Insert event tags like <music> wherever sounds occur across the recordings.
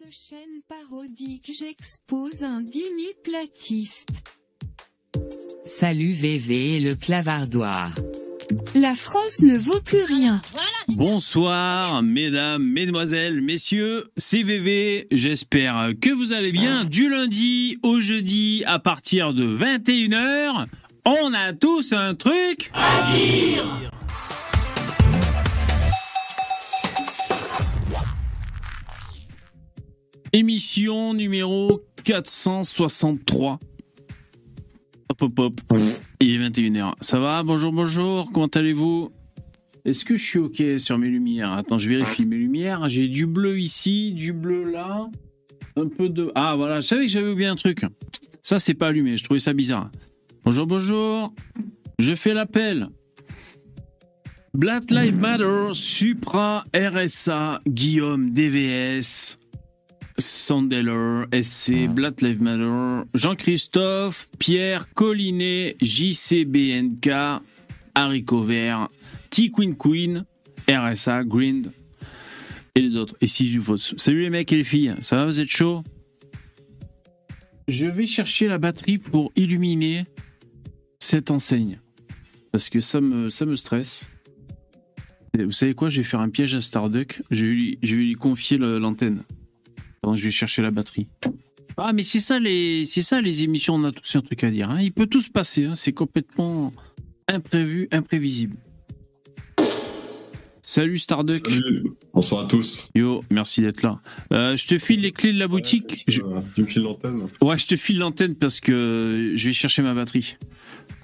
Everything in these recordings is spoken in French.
cette chaîne parodique j'expose un digne platiste. Salut VV et le clavardoir. La France ne vaut plus rien. Bonsoir, mesdames, mesdemoiselles, messieurs, c'est VV. J'espère que vous allez bien. Du lundi au jeudi, à partir de 21h, on a tous un truc à dire. Émission numéro 463. Hop hop hop. Il est 21h. Ça va Bonjour, bonjour. Comment allez-vous Est-ce que je suis OK sur mes lumières Attends, je vérifie mes lumières. J'ai du bleu ici, du bleu là. Un peu de... Ah voilà, je savais que j'avais oublié un truc. Ça, c'est pas allumé. Je trouvais ça bizarre. Bonjour, bonjour. Je fais l'appel. Black Lives Matter, Supra, RSA, Guillaume, DVS, Sandeller, SC, Black Lives Matter, Jean-Christophe, Pierre, Collinet, JCBNK, Haricot Vert, T Queen Queen, RSA, Grind et les autres. Et Sisyphos. Salut les mecs et les filles, ça va, vous êtes chaud? Je vais chercher la batterie pour illuminer cette enseigne. Parce que ça me, ça me stresse. Et vous savez quoi? Je vais faire un piège à Starduck. Je vais lui, je vais lui confier le- je vais chercher la batterie. Ah, mais c'est ça les, c'est ça les émissions. On a tous un truc à dire. hein. Il peut tout se passer. hein. C'est complètement imprévu, imprévisible. Salut Starduck. Salut, bonsoir à tous. Yo, merci d'être là. Euh, je te file les clés de la boutique. Je- Euh, Tu me files l'antenne Ouais, je te file l'antenne parce que je vais chercher ma batterie.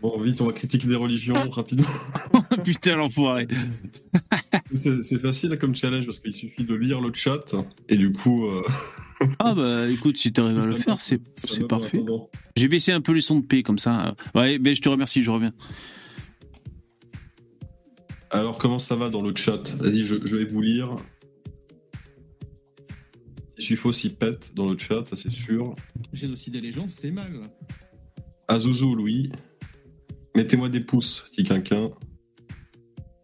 Bon, vite, on va critiquer des religions <laughs> rapidement. <laughs> Putain, l'enfoiré. <laughs> C'est facile comme challenge parce qu'il suffit de lire le chat et du coup. euh, Ah bah écoute, si t'arrives à ça le faire, c'est parfait. J'ai baissé un peu les sons de paix comme ça. Ouais, mais je te remercie, je reviens. Alors, comment ça va dans le chat? Vas-y, je, je vais vous lire. Il faut s'y pète dans le chat, ça c'est sûr. Génocide des gens, c'est mal. Azouzou, Louis. Mettez-moi des pouces, dit Quinquin.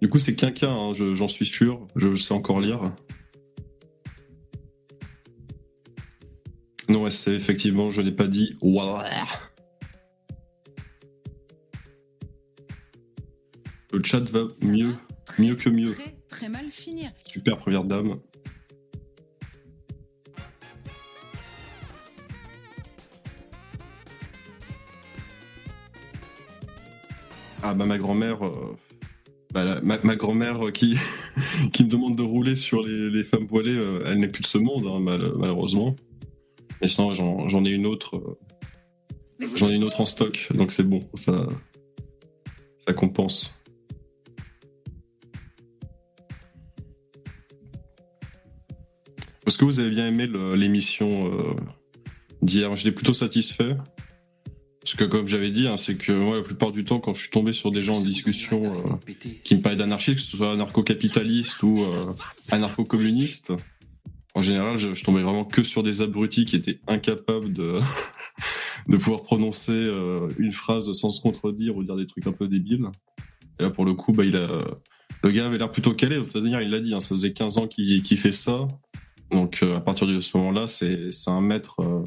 Du coup, c'est Quinquin, hein, je- j'en suis sûr. Je sais encore lire. Non, c'est effectivement, je n'ai pas dit voilà. Le chat va Ça mieux, va mieux que mieux. Très, très mal finir. Super première dame. Ah bah ma grand-mère, euh, bah, ma, grand-mère qui, <laughs> qui me demande de rouler sur les, femmes voilées, euh, elle n'est plus de ce monde hein, mal- malheureusement. Mais sinon j'en ai une autre, euh, j'en ai une autre en stock, donc c'est bon, ça, ça compense. Est-ce que vous avez bien aimé l'émission euh, d'hier? J'étais plutôt satisfait. Parce que comme j'avais dit, hein, c'est que moi, la plupart du temps, quand je suis tombé sur des gens en discussion euh, qui me parlaient d'anarchie, que ce soit anarcho-capitaliste ou euh, anarcho-communiste, en général, je, je tombais vraiment que sur des abrutis qui étaient incapables de, <laughs> de pouvoir prononcer euh, une phrase sans se contredire ou dire des trucs un peu débiles. Et là, pour le coup, bah, il a, le gars avait l'air plutôt calé. De toute manière, il l'a dit, hein, ça faisait 15 ans qu'il qu'il fait ça. Donc, euh, à partir de ce moment-là, c'est c'est un maître euh,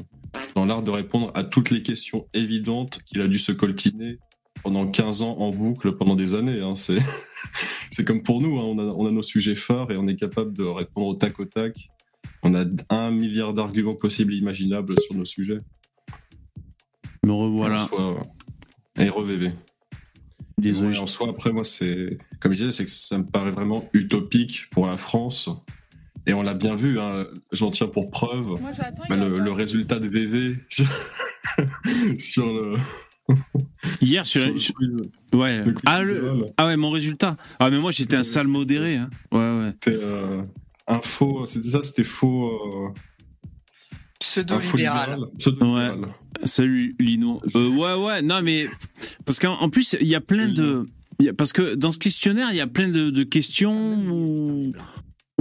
dans l'art de répondre à toutes les questions évidentes qu'il a dû se coltiner pendant 15 ans en boucle pendant des années. hein. C'est <laughs> c'est comme pour nous, hein. on, a, on a nos sujets phares et on est capable de répondre au tac au tac. On a un milliard d'arguments possibles et imaginables sur nos sujets. Me revoilà. Et REVV. Désolé. Ouais, en soi, après, moi, c'est. Comme je disais, c'est que ça me paraît vraiment utopique pour la France. Et on l'a bien vu, hein. j'en tiens pour preuve Moi, bah, le, le résultat des <laughs> VV sur, sur le. Hier, sur, sur le sur- quiz. ouais. le quiz Ah, le- ah ouais, mon résultat. Ah mais moi j'étais un sale modéré. Hein. Ouais ouais. C'était euh, un faux. C'était ça, c'était faux. euh, Pseudo-libéral. libéral. Pseudo-libéral. Salut Lino. Euh, ouais ouais. Non mais parce qu'en en plus il y a plein de. parce que dans ce questionnaire il y a plein de, de questions où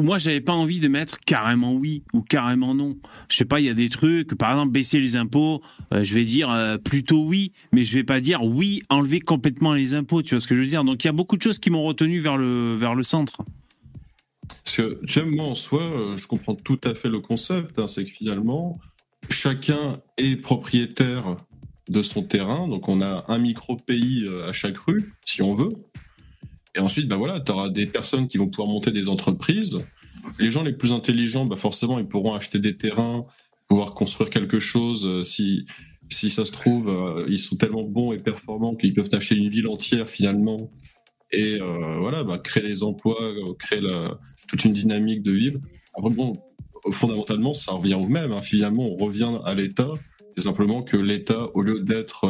moi j'avais pas envie de mettre carrément oui ou carrément non. Je sais pas, il y a des trucs, par exemple baisser les impôts, euh, je vais dire euh, plutôt oui, mais je vais pas dire oui enlever complètement les impôts. Tu vois ce que je veux dire? Donc il y a beaucoup de choses qui m'ont retenu vers le vers le centre. Parce que, tu moi, en soi, euh, je comprends tout à fait le concept. hein, c'est que finalement, chacun est propriétaire de son terrain. Donc, on a un micro-pays à chaque rue, si on veut. Et ensuite, bah voilà, tu auras des personnes qui vont pouvoir monter des entreprises. Les gens les plus intelligents, bah forcément, ils pourront acheter des terrains, pouvoir construire quelque chose. euh, si, si ça se trouve, euh, ils sont tellement bons et performants qu'ils peuvent acheter une ville entière finalement. Et euh, voilà, bah, créer des emplois, créer la, toute une dynamique de bon, fondamentalement, ça revient au même. hein. Finalement, on revient à l'État. C'est simplement que l'État, au lieu d'être,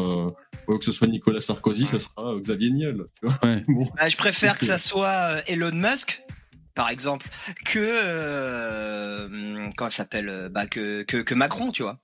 que ce soit Nicolas Sarkozy, ça sera Xavier Niel. tu vois. Ouais. <laughs> Bon. Bah, je préfère que ça soit euh, Elon Musk, par exemple, que euh, comment ça s'appelle, euh, bah, que, que que Macron, tu vois.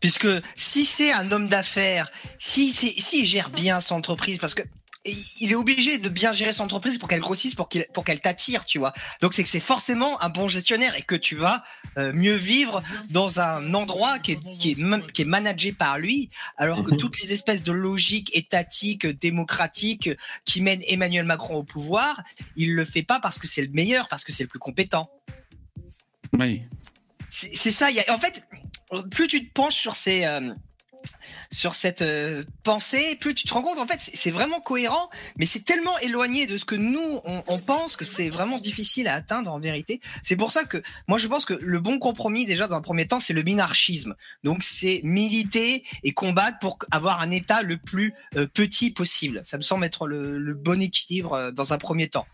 Puisque si c'est un homme d'affaires, si c'est s'il gère bien son entreprise, parce que il est obligé de bien gérer son entreprise pour qu'elle grossisse, pour qu'il pour qu'elle t'attire, tu vois. Donc c'est que c'est forcément un bon gestionnaire et que tu vas euh, mieux vivre dans un endroit qui est qui est qui est managé par lui, alors que Mhm. toutes les espèces de logiques étatiques, démocratiques qui mènent Emmanuel Macron au pouvoir, il le fait pas parce que c'est le meilleur, parce que c'est le plus compétent. Ouais. C'est c'est ça. il Y a, en fait, plus tu te penches sur ces euh, sur cette euh, pensée, plus tu te rends compte, en fait, c'est vraiment cohérent, mais c'est tellement éloigné de ce que nous, on, pense que c'est vraiment difficile à atteindre en vérité. C'est pour ça que moi, je pense que le bon compromis, déjà, dans un premier temps, c'est le minarchisme. Donc, c'est militer et combattre pour avoir un État le plus euh, petit possible. Ça me semble être le, le bon équilibre euh, dans un premier temps.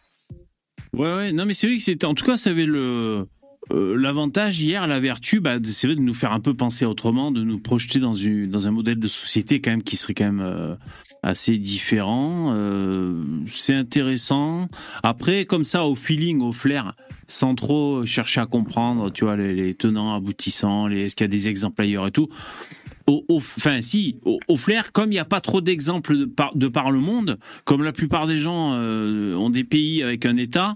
Ouais, ouais. Non, mais c'est vrai que c'était. En tout cas, ça avait le. Euh, L'avantage hier, la vertu, bah, c'est de nous faire un peu penser autrement, de nous projeter dans, un modèle de société quand même qui serait quand même euh, assez différent. Euh, c'est intéressant. Après, comme ça, au feeling, au flair, sans trop chercher à comprendre, tu vois, les, tenants, aboutissants, est-ce qu'il y a des exemples ailleurs et tout. Enfin, si, au, flair, comme il n'y a pas trop d'exemples de par, le monde, comme la plupart des gens ont des pays avec un État,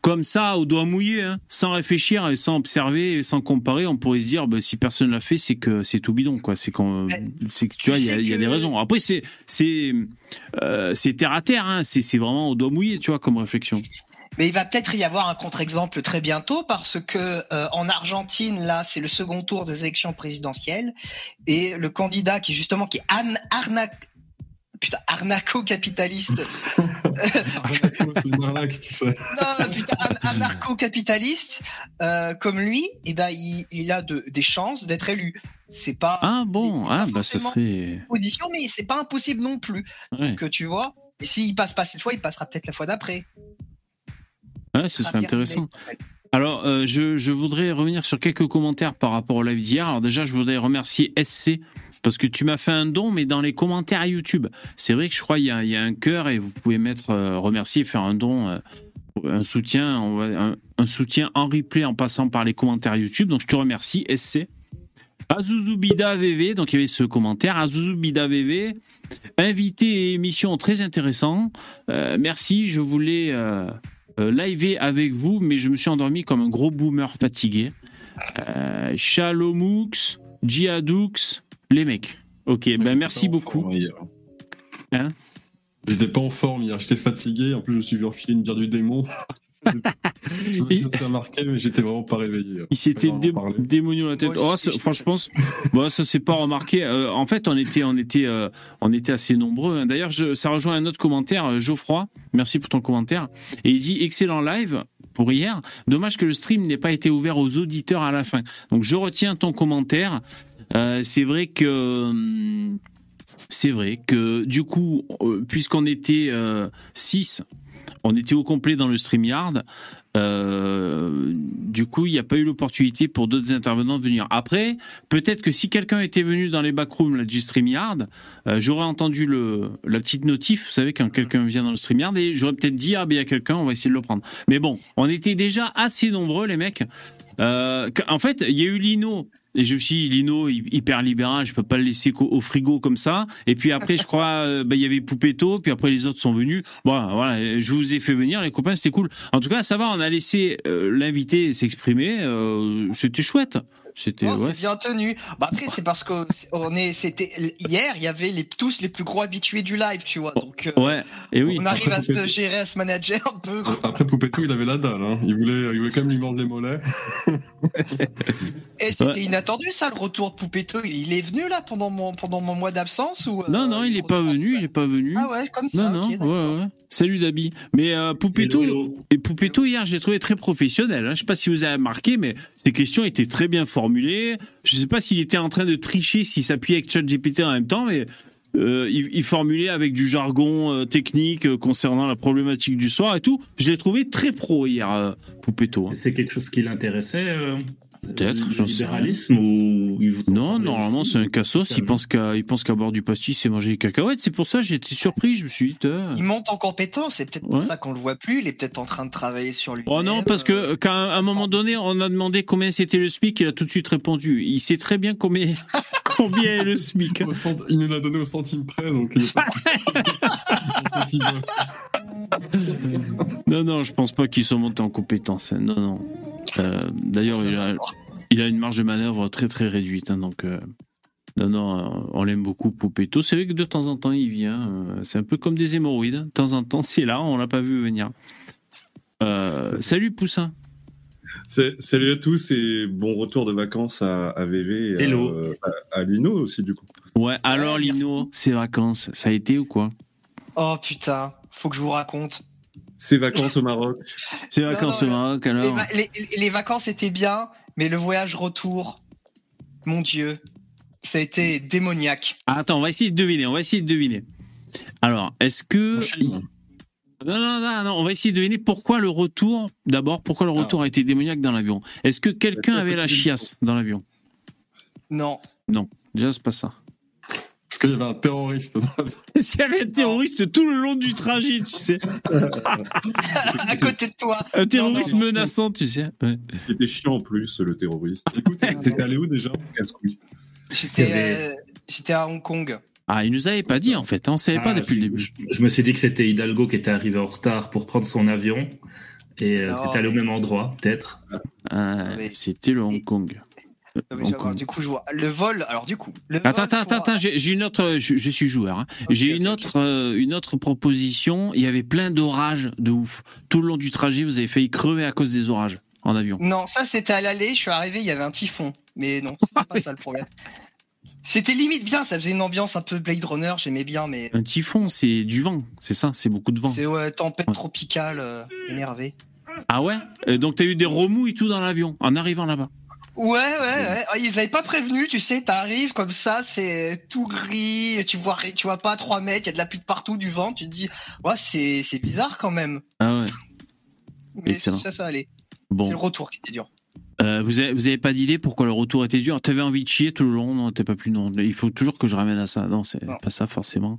comme ça, au doigt mouillé, hein, sans réfléchir et sans observer et sans comparer, on pourrait se dire, bah, si personne l'a fait, c'est que c'est tout bidon, quoi. C'est qu'on, Ouais. c'est que tu vois, il y, a- y des raisons. Après, c'est, c'est, euh, c'est terre à terre, hein. C'est, c'est vraiment au doigt mouillé, tu vois, comme réflexion. Mais il va peut-être y avoir un contre-exemple très bientôt parce que euh, en Argentine, là, c'est le second tour des élections présidentielles et le candidat qui justement qui est an- arnaque putain arnaco-capitaliste c'est une arnaque, tu sais. non putain an- anarcho-capitaliste euh, comme lui, et ben il, il a de, des chances d'être élu. C'est pas Ah bon, ah, pas bah, forcément serait, audition, mais c'est pas impossible non plus ouais, que tu vois. Et s'il passe pas cette fois, il passera peut-être la fois d'après. ouais, ce serait intéressant. Alors, euh, je, je voudrais revenir sur quelques commentaires par rapport au live d'hier. Alors déjà, je voudrais remercier SC parce que tu m'as fait un don, mais dans les commentaires YouTube. C'est vrai que je crois qu'il y, a- un cœur et vous pouvez mettre euh, remercier faire un don, euh, un soutien, un, soutien en replay en passant par les commentaires YouTube. Donc je te remercie, SC. Azuzubida VV, donc il y avait ce commentaire. Azuzubida VV, invité et émission très intéressant. Euh, merci, je voulais liver avec vous, mais je me suis endormi comme un gros boomer fatigué. Shalomux, Jiadoux, les mecs. Ok, ben merci beaucoup. Hein J'étais pas en forme hier, j'étais fatigué. En plus, je me suis vu enfiler une bière du démon. <laughs> je me suis remarquer, mais j'étais vraiment pas réveillé. Il s'était dé démonion la tête. Moi Oh, ça- franchement, bon, ça s'est pas remarqué. Euh, en fait, on était, on était, euh, on était assez nombreux. hein. D'ailleurs, ça rejoint un autre commentaire, euh, Geoffroy. Merci pour ton commentaire. Et il dit excellent live pour hier. Dommage que le stream n'ait pas été ouvert aux auditeurs à la fin. Donc, je retiens ton commentaire. Euh, c'est vrai que. hum, C'est vrai que du coup, euh, puisqu'on était 6, on était au complet dans le StreamYard. Euh, du coup, il n'y a pas eu l'opportunité pour d'autres intervenants de venir. Après, peut-être que si quelqu'un était venu dans les backrooms du StreamYard, euh, j'aurais entendu la petite notif, vous savez, quand quelqu'un vient dans le StreamYard, et j'aurais peut-être dit, ah ben il y a quelqu'un, on va essayer de le prendre. Mais bon, on était déjà assez nombreux, les mecs. Euh, en fait, il y a eu Lino, et je suis Lino, hy- hyper libéral, je peux pas le laisser au frigo comme ça. Et puis après, je crois, euh, bah, il y avait Poupetto, puis après les autres sont venus. Bon, voilà, je vous ai fait venir, les copains, c'était cool. En tout cas, ça va, on a laissé euh, l'invité s'exprimer, euh, c'était chouette. C'était ouais, bien tenu. Bah après, c'est parce que on est, c'était hier, il y avait les, tous les plus gros habitués du live, tu vois. Donc, euh, ouais. Et oui. on arrive à se gérer, à se manager un peu. quoi. Après Poupetto, il avait la dalle. Hein. Il, voulait, il voulait quand même lui mordre les mollets. <laughs> Et c'était Ouais. inattendu, ça, le retour de Poupetto. Il est venu là pendant mon, pendant mon mois d'absence ou euh, Non, non, il est pas venu, il est pas venu. Ah ouais, comme ça. Non, non, ok, d'accord. ouais, ouais. Salut Dabi. Mais euh, et Poupetto hier, j'ai trouvé très professionnel. Hein. Je sais pas si vous avez remarqué, mais ses questions étaient très bien formulées. Je sais pas s'il était en train de tricher, s'il s'appuyait avec ChatGPT en même temps, mais euh, il, formulait avec du jargon euh, technique euh, concernant la problématique du soir et tout. Je l'ai trouvé très pro hier, Poupetto. hein. C'est quelque chose qui l'intéressait Peut-être, le j'en sais libéralisme ou il vous en Non, normalement c'est un cassos. Il pense qu'à il pense qu'à boire du pastis et manger des cacahuètes. C'est pour ça que j'étais surpris. Je me suis dit. Tain. Il monte en compétence, c'est peut-être pour Ouais. ça qu'on le voit plus. Il est peut-être en train de travailler sur lui. Oh non, parce que euh, quand à un moment donné, on a demandé combien c'était le SMIC, il a tout de suite répondu. Il sait très bien combien, <laughs> combien est le SMIC. Cent- Il nous l'a donné au centime près, donc il est pas. <laughs> Non, non, je pense pas qu'ils sont montés en compétence. hein. Non, non. Euh, D'ailleurs, il a, il a une marge de manœuvre très très réduite. hein, donc, euh, non, non, on l'aime beaucoup, Poupetto. C'est vrai que de temps en temps, il vient. euh, C'est un peu comme des hémorroïdes. De temps en temps, c'est là, on l'a pas vu venir. Euh, salut, Poussin. C'est- Salut à tous et bon retour de vacances à, à VV et à, Hello. à, à Lino aussi du coup. Ouais, alors. Lino, ces vacances, ça a été ou quoi? Oh putain, faut que je vous raconte. Ces vacances au Maroc. Ces vacances non, au Maroc, Les, alors va- les- les vacances étaient bien, mais le voyage retour, mon Dieu, ça a été démoniaque. Ah, Attends, on va essayer de deviner. On va essayer de deviner. Alors, est-ce que non, non, non, non, on va essayer de deviner pourquoi le retour. D'abord, pourquoi le retour a été démoniaque dans l'avion Est-ce que quelqu'un avait la chiasse dans l'avion? Non. Déjà, c'est pas ça. Parce qu'il y avait un terroriste Est-ce <laughs> qu'il y avait un terroriste tout le long du trajet, tu sais <laughs> à côté de toi. Un terroriste non, non. menaçant, tu sais Ouais. C'était chiant en plus le terroriste. Écoute, t'étais allé où déjà. J'étais euh, j'étais à Hong Kong. Ah, il nous avait pas dit en fait. hein, On savait pas Ah, depuis le début. Je, je me suis dit que c'était Hidalgo qui était arrivé en retard pour prendre son avion. Et euh, t'es allé au même endroit, peut-être. Ah, mais- C'était le Hong Kong. Non, mais du coup, je vois le vol. Alors du coup, le Attends, attends, pour- attends, attends, j'ai une autre, je, je suis joueur. hein. J'ai une euh, une autre proposition. Il y avait plein d'orages de ouf. Tout le long du trajet, vous avez failli crever à cause des orages en avion. Non, ça c'était à l'aller. Je suis arrivé, il y avait un typhon. Mais non, c'est pas ça le problème. C'était limite bien. Ça faisait une ambiance un peu Blade Runner. J'aimais bien, mais Un typhon, c'est du vent, c'est ça, c'est beaucoup de vent. c'est ouais, tempête Ouais. tropicale, euh, énervé. Ah ouais? Et Donc t'as eu des remous et tout dans l'avion en arrivant là-bas. Ouais, ouais, ouais. Ah, Ils avaient pas prévenu, tu sais, t'arrives comme ça, c'est tout gris, tu vois, tu vois pas à 3 mètres, il y a de la pluie de partout, du vent, tu te dis, ouais, c'est, c'est bizarre quand même. Ah ouais. <laughs> Mais Excellent. ça, ça allait. C'est le retour qui était dur. Euh, vous avez, vous avez pas d'idée pourquoi le retour était dur? T'avais envie de chier tout le long? Non, t'es pas plus non. Il faut toujours que je ramène à ça. Non, c'est pas ça forcément.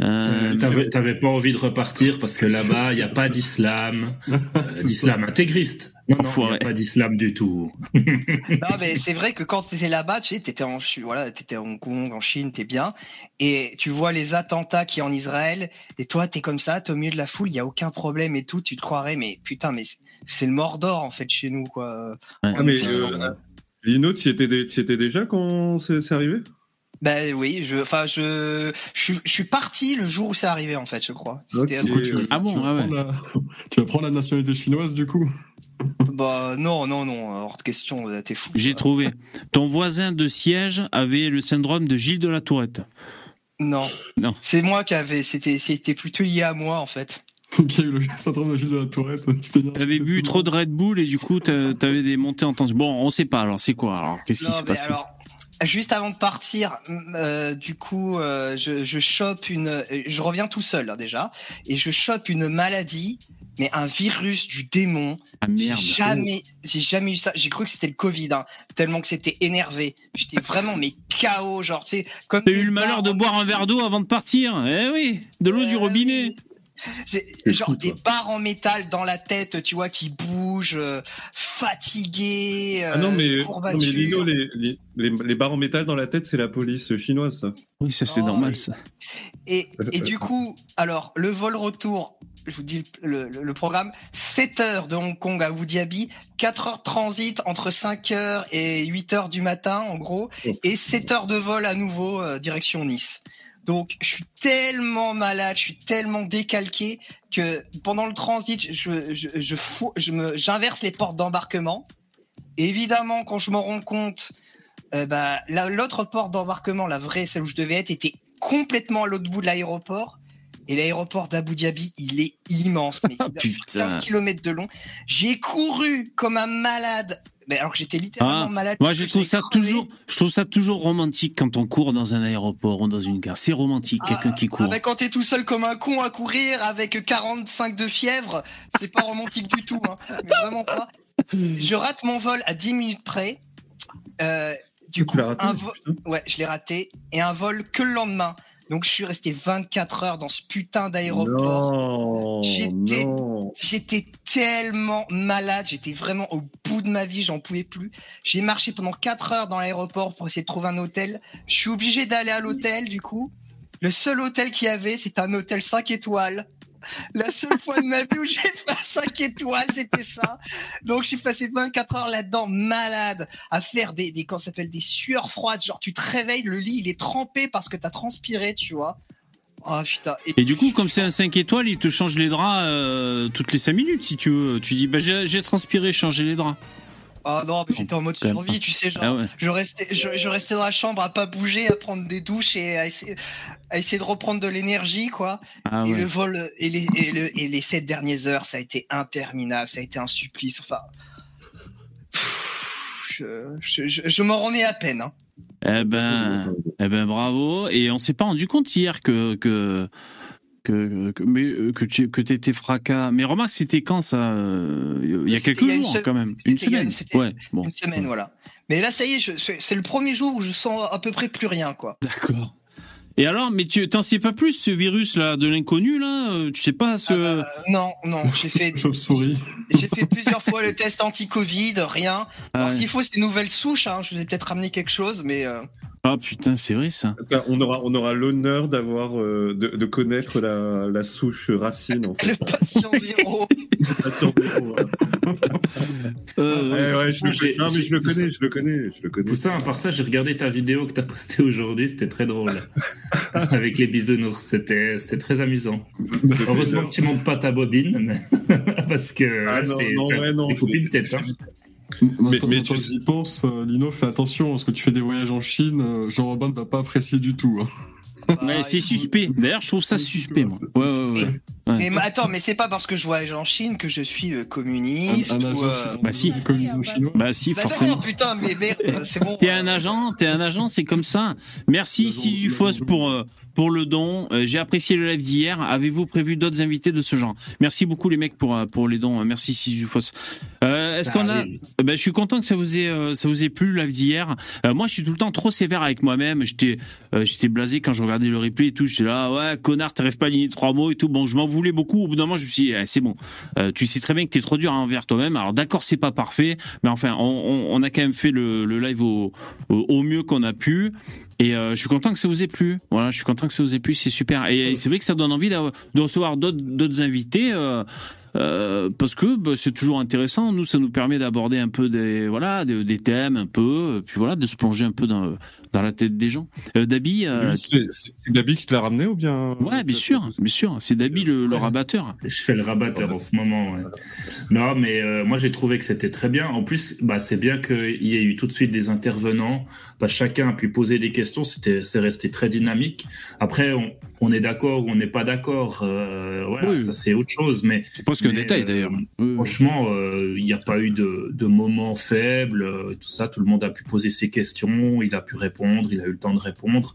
Euh, Euh, T'avais pas envie de repartir parce que là-bas, il n'y a pas d'islam. <laughs> euh, d'islam intégriste. Non, non, il n'y Enfoiré. a pas d'islam du tout. Non, mais c'est vrai que quand t'étais là-bas, tu sais, t'étais en, voilà, t'étais à Hong Kong, en Chine, t'es bien, et tu vois les attentats qui en Israël, et toi, t'es comme ça, t'es au milieu de la foule, il y a aucun problème et tout, tu te croirais, mais putain, mais c'est- le Mordor en fait chez nous, quoi. ouais. Ah mais euh, Lino, tu y étais, étais déjà quand c'est arrivé? Ben oui, je, enfin, je, je, suis- je suis parti le jour où c'est arrivé en fait, je crois. À Ah bon, tu, vas ah ouais. prendre la... <laughs> tu vas prendre la nationalité chinoise du coup? Bah non, non, non, hors de question, t'es fou. J'ai trouvé. Ton voisin de siège avait le syndrome de Gilles de la Tourette. Non, Non. c'est moi qui avait, c'était, c'était plutôt lié à moi en fait. Qui a eu le syndrome de Gilles de la Tourette. T'avais bu trop de Red Bull et du coup t'a- t'avais des montées en tension. Bon, on sait pas alors. C'est quoi alors Qu'est-ce qui s'est passé? alors, juste avant de partir, mm, euh, du coup, euh, je, je chope une, euh, je reviens tout seul hein, déjà, et je chope une maladie, mais un virus du démon. Ah J'ai jamais, j'ai jamais eu ça. J'ai cru que c'était le Covid, hein, tellement que c'était énervé. J'étais vraiment mais KO, genre tu sais, comme. T'as eu le malheur de boire un verre d'eau avant de partir. Eh oui, de l'eau du robinet. oui. J'ai- genre fou, des barres en métal dans la tête, tu vois, qui bougent, euh, fatigué. Ah non mais, euh, non, mais. Lino, les, les, les, les barres en métal dans la tête, c'est la police chinoise ça. Oui, ça c'est Oh, normal mais- ça. Et, et du coup, alors, le vol retour, je vous dis le, le- le programme 7 heures de Hong Kong à Abu Dhabi, 4 heures de transit entre 5 heures et 8 heures du matin en gros, et 7 heures de vol à nouveau euh, direction Nice. Donc je suis tellement malade, je suis tellement décalqué que pendant le transit, je, je, je, fous- je me, j'inverse les portes d'embarquement. Évidemment, quand je m'en rends compte, euh, bah, la- l'autre porte d'embarquement, la vraie, celle où je devais être, était complètement à l'autre bout de l'aéroport. Et l'aéroport d'Abu Dhabi, il est immense. <laughs> Mais il a Putain. 15 km de long. J'ai couru comme un malade. Mais alors que j'étais littéralement Ah, malade. Moi, je trouve ça crevé. toujours, je trouve ça toujours romantique quand on court dans un aéroport ou dans une gare. C'est romantique, quelqu'un qui Ah court. bah quand t'es tout seul comme un con à courir avec 45 de fièvre, c'est pas romantique du tout, hein. mais vraiment pas. Je rate mon vol à 10 minutes près. Euh, du coup, l'as raté, un vo- ouais, je l'ai raté et un vol que le lendemain. Donc je suis resté 24 heures dans ce putain d'aéroport. J'étais- tellement malade, j'étais vraiment au bout de ma vie, j'en pouvais plus. J'ai marché pendant 4 heures dans l'aéroport pour essayer de trouver un hôtel. Je suis obligé d'aller à l'hôtel du coup. Le seul hôtel qu'il y avait, c'était un hôtel 5 étoiles. La seule fois de ma vie où j'ai fait un 5 étoiles, c'était ça. Donc j'ai passé 24 heures là-dedans, malade, à faire des, des s'appelle, des sueurs froides. Genre tu te réveilles, le lit il est trempé parce que t'as transpiré, tu vois. Oh putain. Et du coup, comme c'est un 5 étoiles, il te change les draps euh, toutes les 5 minutes si tu veux. Tu dis, bah, j'ai j'ai transpiré, changer les draps. Oh non, mais j'étais en mode survie, tu sais, genre, Ah ouais. je, restais, je, je restais dans la chambre à pas bouger, à prendre des douches et à essayer, à essayer de reprendre de l'énergie, quoi. Ah et ouais. le vol, et les, et, le, et les sept dernières heures, ça a été interminable, ça a été un supplice, enfin. je, je m'en remets à peine, hein. Eh ben, eh ben, bravo. Et on s'est pas rendu compte hier que que que que, mais, euh, que tu que t'étais fracas. Mais remarque, c'était quand ça euh, Il y a quelques y a jours se- quand même. Une semaine. une- Ouais. Bon. Une semaine, voilà. Mais là, ça y est, c'est le premier jour où je sens à peu près plus rien, quoi. D'accord. Et alors, mais tu t'en sais pas plus ce virus là de l'inconnu là euh, Tu sais pas ce Euh, non, non, <laughs> j'ai fait, j'ai fait plusieurs fois le test anti-Covid, rien. Ah Alors ouais. s'il faut, c'est une nouvelle souche, hein. je vous ai peut-être ramené quelque chose, mais euh, Ah putain, c'est vrai ça. Enfin, On aura, on aura l'honneur d'avoir, euh, de, de connaître la, la souche racine, en le fait. patient zéro. Pas sur zéro, ouais. Euh, Ouais, ouais, je le. Non, mais je le connais, je le connais, je le connais. Poussin, à part ça, j'ai regardé ta vidéo que t'as postée aujourd'hui, c'était très drôle. <laughs> Avec les bisounours, c'était c'était très amusant. Heureusement que tu montes pas ta bobine, mais- <laughs> parce que Ah non, c'est non, c'est- ouais, non, c'est coupé une tête. Hein. Mais, Mais- mais tu y penses, euh, Lino, fais attention, parce que tu fais des voyages en Chine, euh, Jean-Robin ne va pas apprécier du tout. hein. mais Ah, c'est suspect. D'ailleurs, je trouve ça suspect. Moi. Ouais, ouais, ouais. Mais mais attends, mais c'est pas parce que je voyage en Chine que je suis euh, communiste Un, un ou. euh, Bah, si. Bah si, Bah forcément. non, putain, mais merde, c'est bon. <laughs> T'es un agent, t'es un agent, c'est comme ça. Merci Sisyphos pour euh, pour le don. Euh, J'ai apprécié le live d'hier. Avez-vous prévu d'autres invités de ce genre? Merci beaucoup les mecs pour euh, pour les dons. Merci Sisyphos. Euh, Est-ce Ça qu'on a. Euh, ben, je suis content que ça vous ait euh, ça vous ait plu le live d'hier. Euh, moi, je suis tout le temps trop sévère avec moi-même. J'étais euh, j'étais blasé quand je regardais le replay et tout. J'étais là, ouais, connard, t'arrives pas à aligner trois mots et tout. Bon, je m'en voulais beaucoup. Au bout d'un moment, je me suis dit, eh, c'est bon. Euh, tu sais très bien que t'es trop dur envers toi-même. Alors d'accord, c'est pas parfait, mais enfin, on, on, on a quand même fait le, le live au, au, au mieux qu'on a pu. Et euh, je suis content que ça vous ait plu. Voilà, je suis content que ça vous ait plu, c'est super. Et, et c'est vrai que ça donne envie de recevoir d'autres d'autres invités. Euh, euh, parce que bah, c'est toujours intéressant. Nous, ça nous permet d'aborder un peu des voilà des, des thèmes un peu, euh, puis voilà, de se plonger un peu dans dans la tête des gens. Euh, Dabi, euh, C'est Gabi qui te l'a ramené ou bien ouais, bien sûr, bien sûr, c'est Dabi le, le rabatteur. Je fais le rabatteur en ce moment. ouais. Non, mais euh, moi j'ai trouvé que c'était très bien. En plus, bah, c'est bien qu'il y ait eu tout de suite des intervenants. Bah, chacun a pu poser des questions. C'était, c'est resté très dynamique. Après, on, on est d'accord ou on n'est pas d'accord. Euh, voilà, Oui. ça c'est autre chose. Mais Mais, détail euh, d'ailleurs. Franchement, euh, il n'y a pas eu de, de moments faibles, euh, tout ça. Tout le monde a pu poser ses questions, il a pu répondre, il a eu le temps de répondre.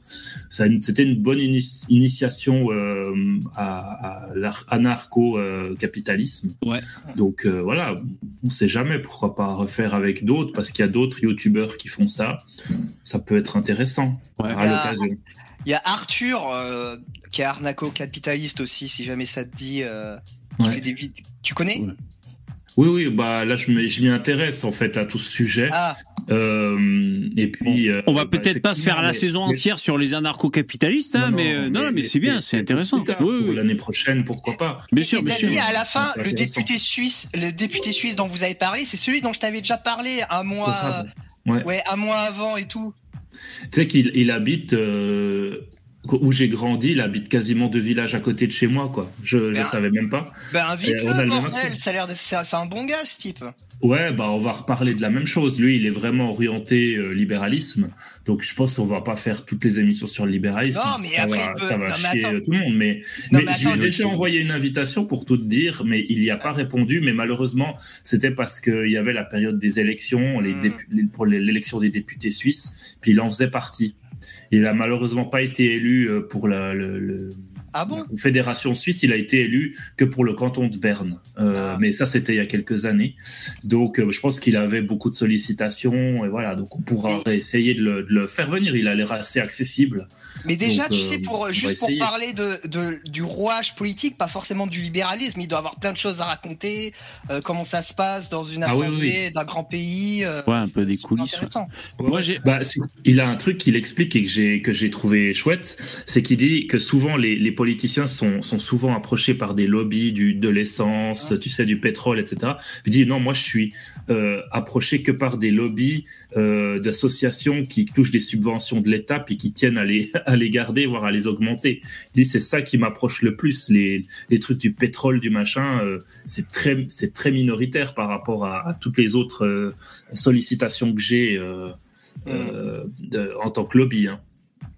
Ça- C'était une bonne ini- initiation euh, à, à l'anarcho-capitalisme. Ouais. Donc euh, voilà, on ne sait jamais pourquoi pas refaire avec d'autres, parce qu'il y a d'autres youtubeurs qui font ça. Ça peut être intéressant Ouais. à l'occasion. Il y a Arthur, euh, qui est arnaco-capitaliste aussi, si jamais ça te dit. Euh, qui Ouais. fait des vid- Tu connais? Ouais. Oui, oui, bah là je m'y intéresse en fait à tout ce sujet. Ah, Euh, et puis, euh, On va bah, peut-être pas se faire la saison mais- entière sur les anarcho-capitalistes, hein, Non, mais, euh, non, non, mais c'est bien, c'est intéressant. Oui, oui. L'année prochaine, pourquoi pas Bien sûr, bien sûr. À la fin, le député suisse, le député suisse dont vous avez parlé, c'est celui dont je t'avais déjà parlé un mois. Ouais. ouais, un mois avant et tout. Tu sais qu'il il habite euh, où j'ai grandi, il habite quasiment deux villages à côté de chez moi, quoi. Je ne Ben, savais même pas. Ben invite on a le le même bordel, ça a l'air, c'est un- bon gars ce type. Ouais, bah on va reparler de la même chose. Lui, il est vraiment orienté euh, libéralisme, donc je pense qu'on va pas faire toutes les émissions sur le libéralisme. Non, mais ça après, va, peut- ça va non, chier euh, tout le monde. Mais, Non, mais, mais je lui ai attends, déjà envoyé une invitation pour tout te dire, mais il n'y a pas répondu. Mais malheureusement, c'était parce qu'il y avait la période des élections, les les- pour l'élection des députés suisses, puis il en faisait partie. Il a malheureusement pas été élu euh, pour la, le, le- Ah bon la Confédération suisse, il a été élu que pour le canton de Berne. Euh, Ah. Mais ça, c'était il y a quelques années. Donc, euh, je pense qu'il avait beaucoup de sollicitations. Et voilà, donc on pourra essayer de le, de le faire venir. Il a l'air assez accessible. Mais déjà, Donc, tu euh, sais, pour, juste pour parler de, de- du rouage politique, pas forcément du libéralisme, il doit avoir plein de choses à raconter, euh, comment ça se passe dans une Ah oui, assemblée oui. d'un grand pays. euh, Ouais, un peu des coulisses. ouais. intéressant. Moi, j'ai. Bah, il a un truc qu'il explique et que j'ai que j'ai trouvé chouette, c'est qu'il dit que souvent les, les politiciens sont, sont souvent approchés par des lobbies du, de l'essence, tu sais, du pétrole, etc. Il dit non, moi je suis euh, approché que par des lobbies euh, d'associations qui touchent des subventions de l'État puis qui tiennent à les <laughs> à les garder voire à les augmenter. Il dit c'est ça qui m'approche le plus les les trucs du pétrole du machin euh, c'est très c'est très minoritaire par rapport à, à toutes les autres euh, sollicitations que j'ai euh, euh, de- en tant que lobby. Hein.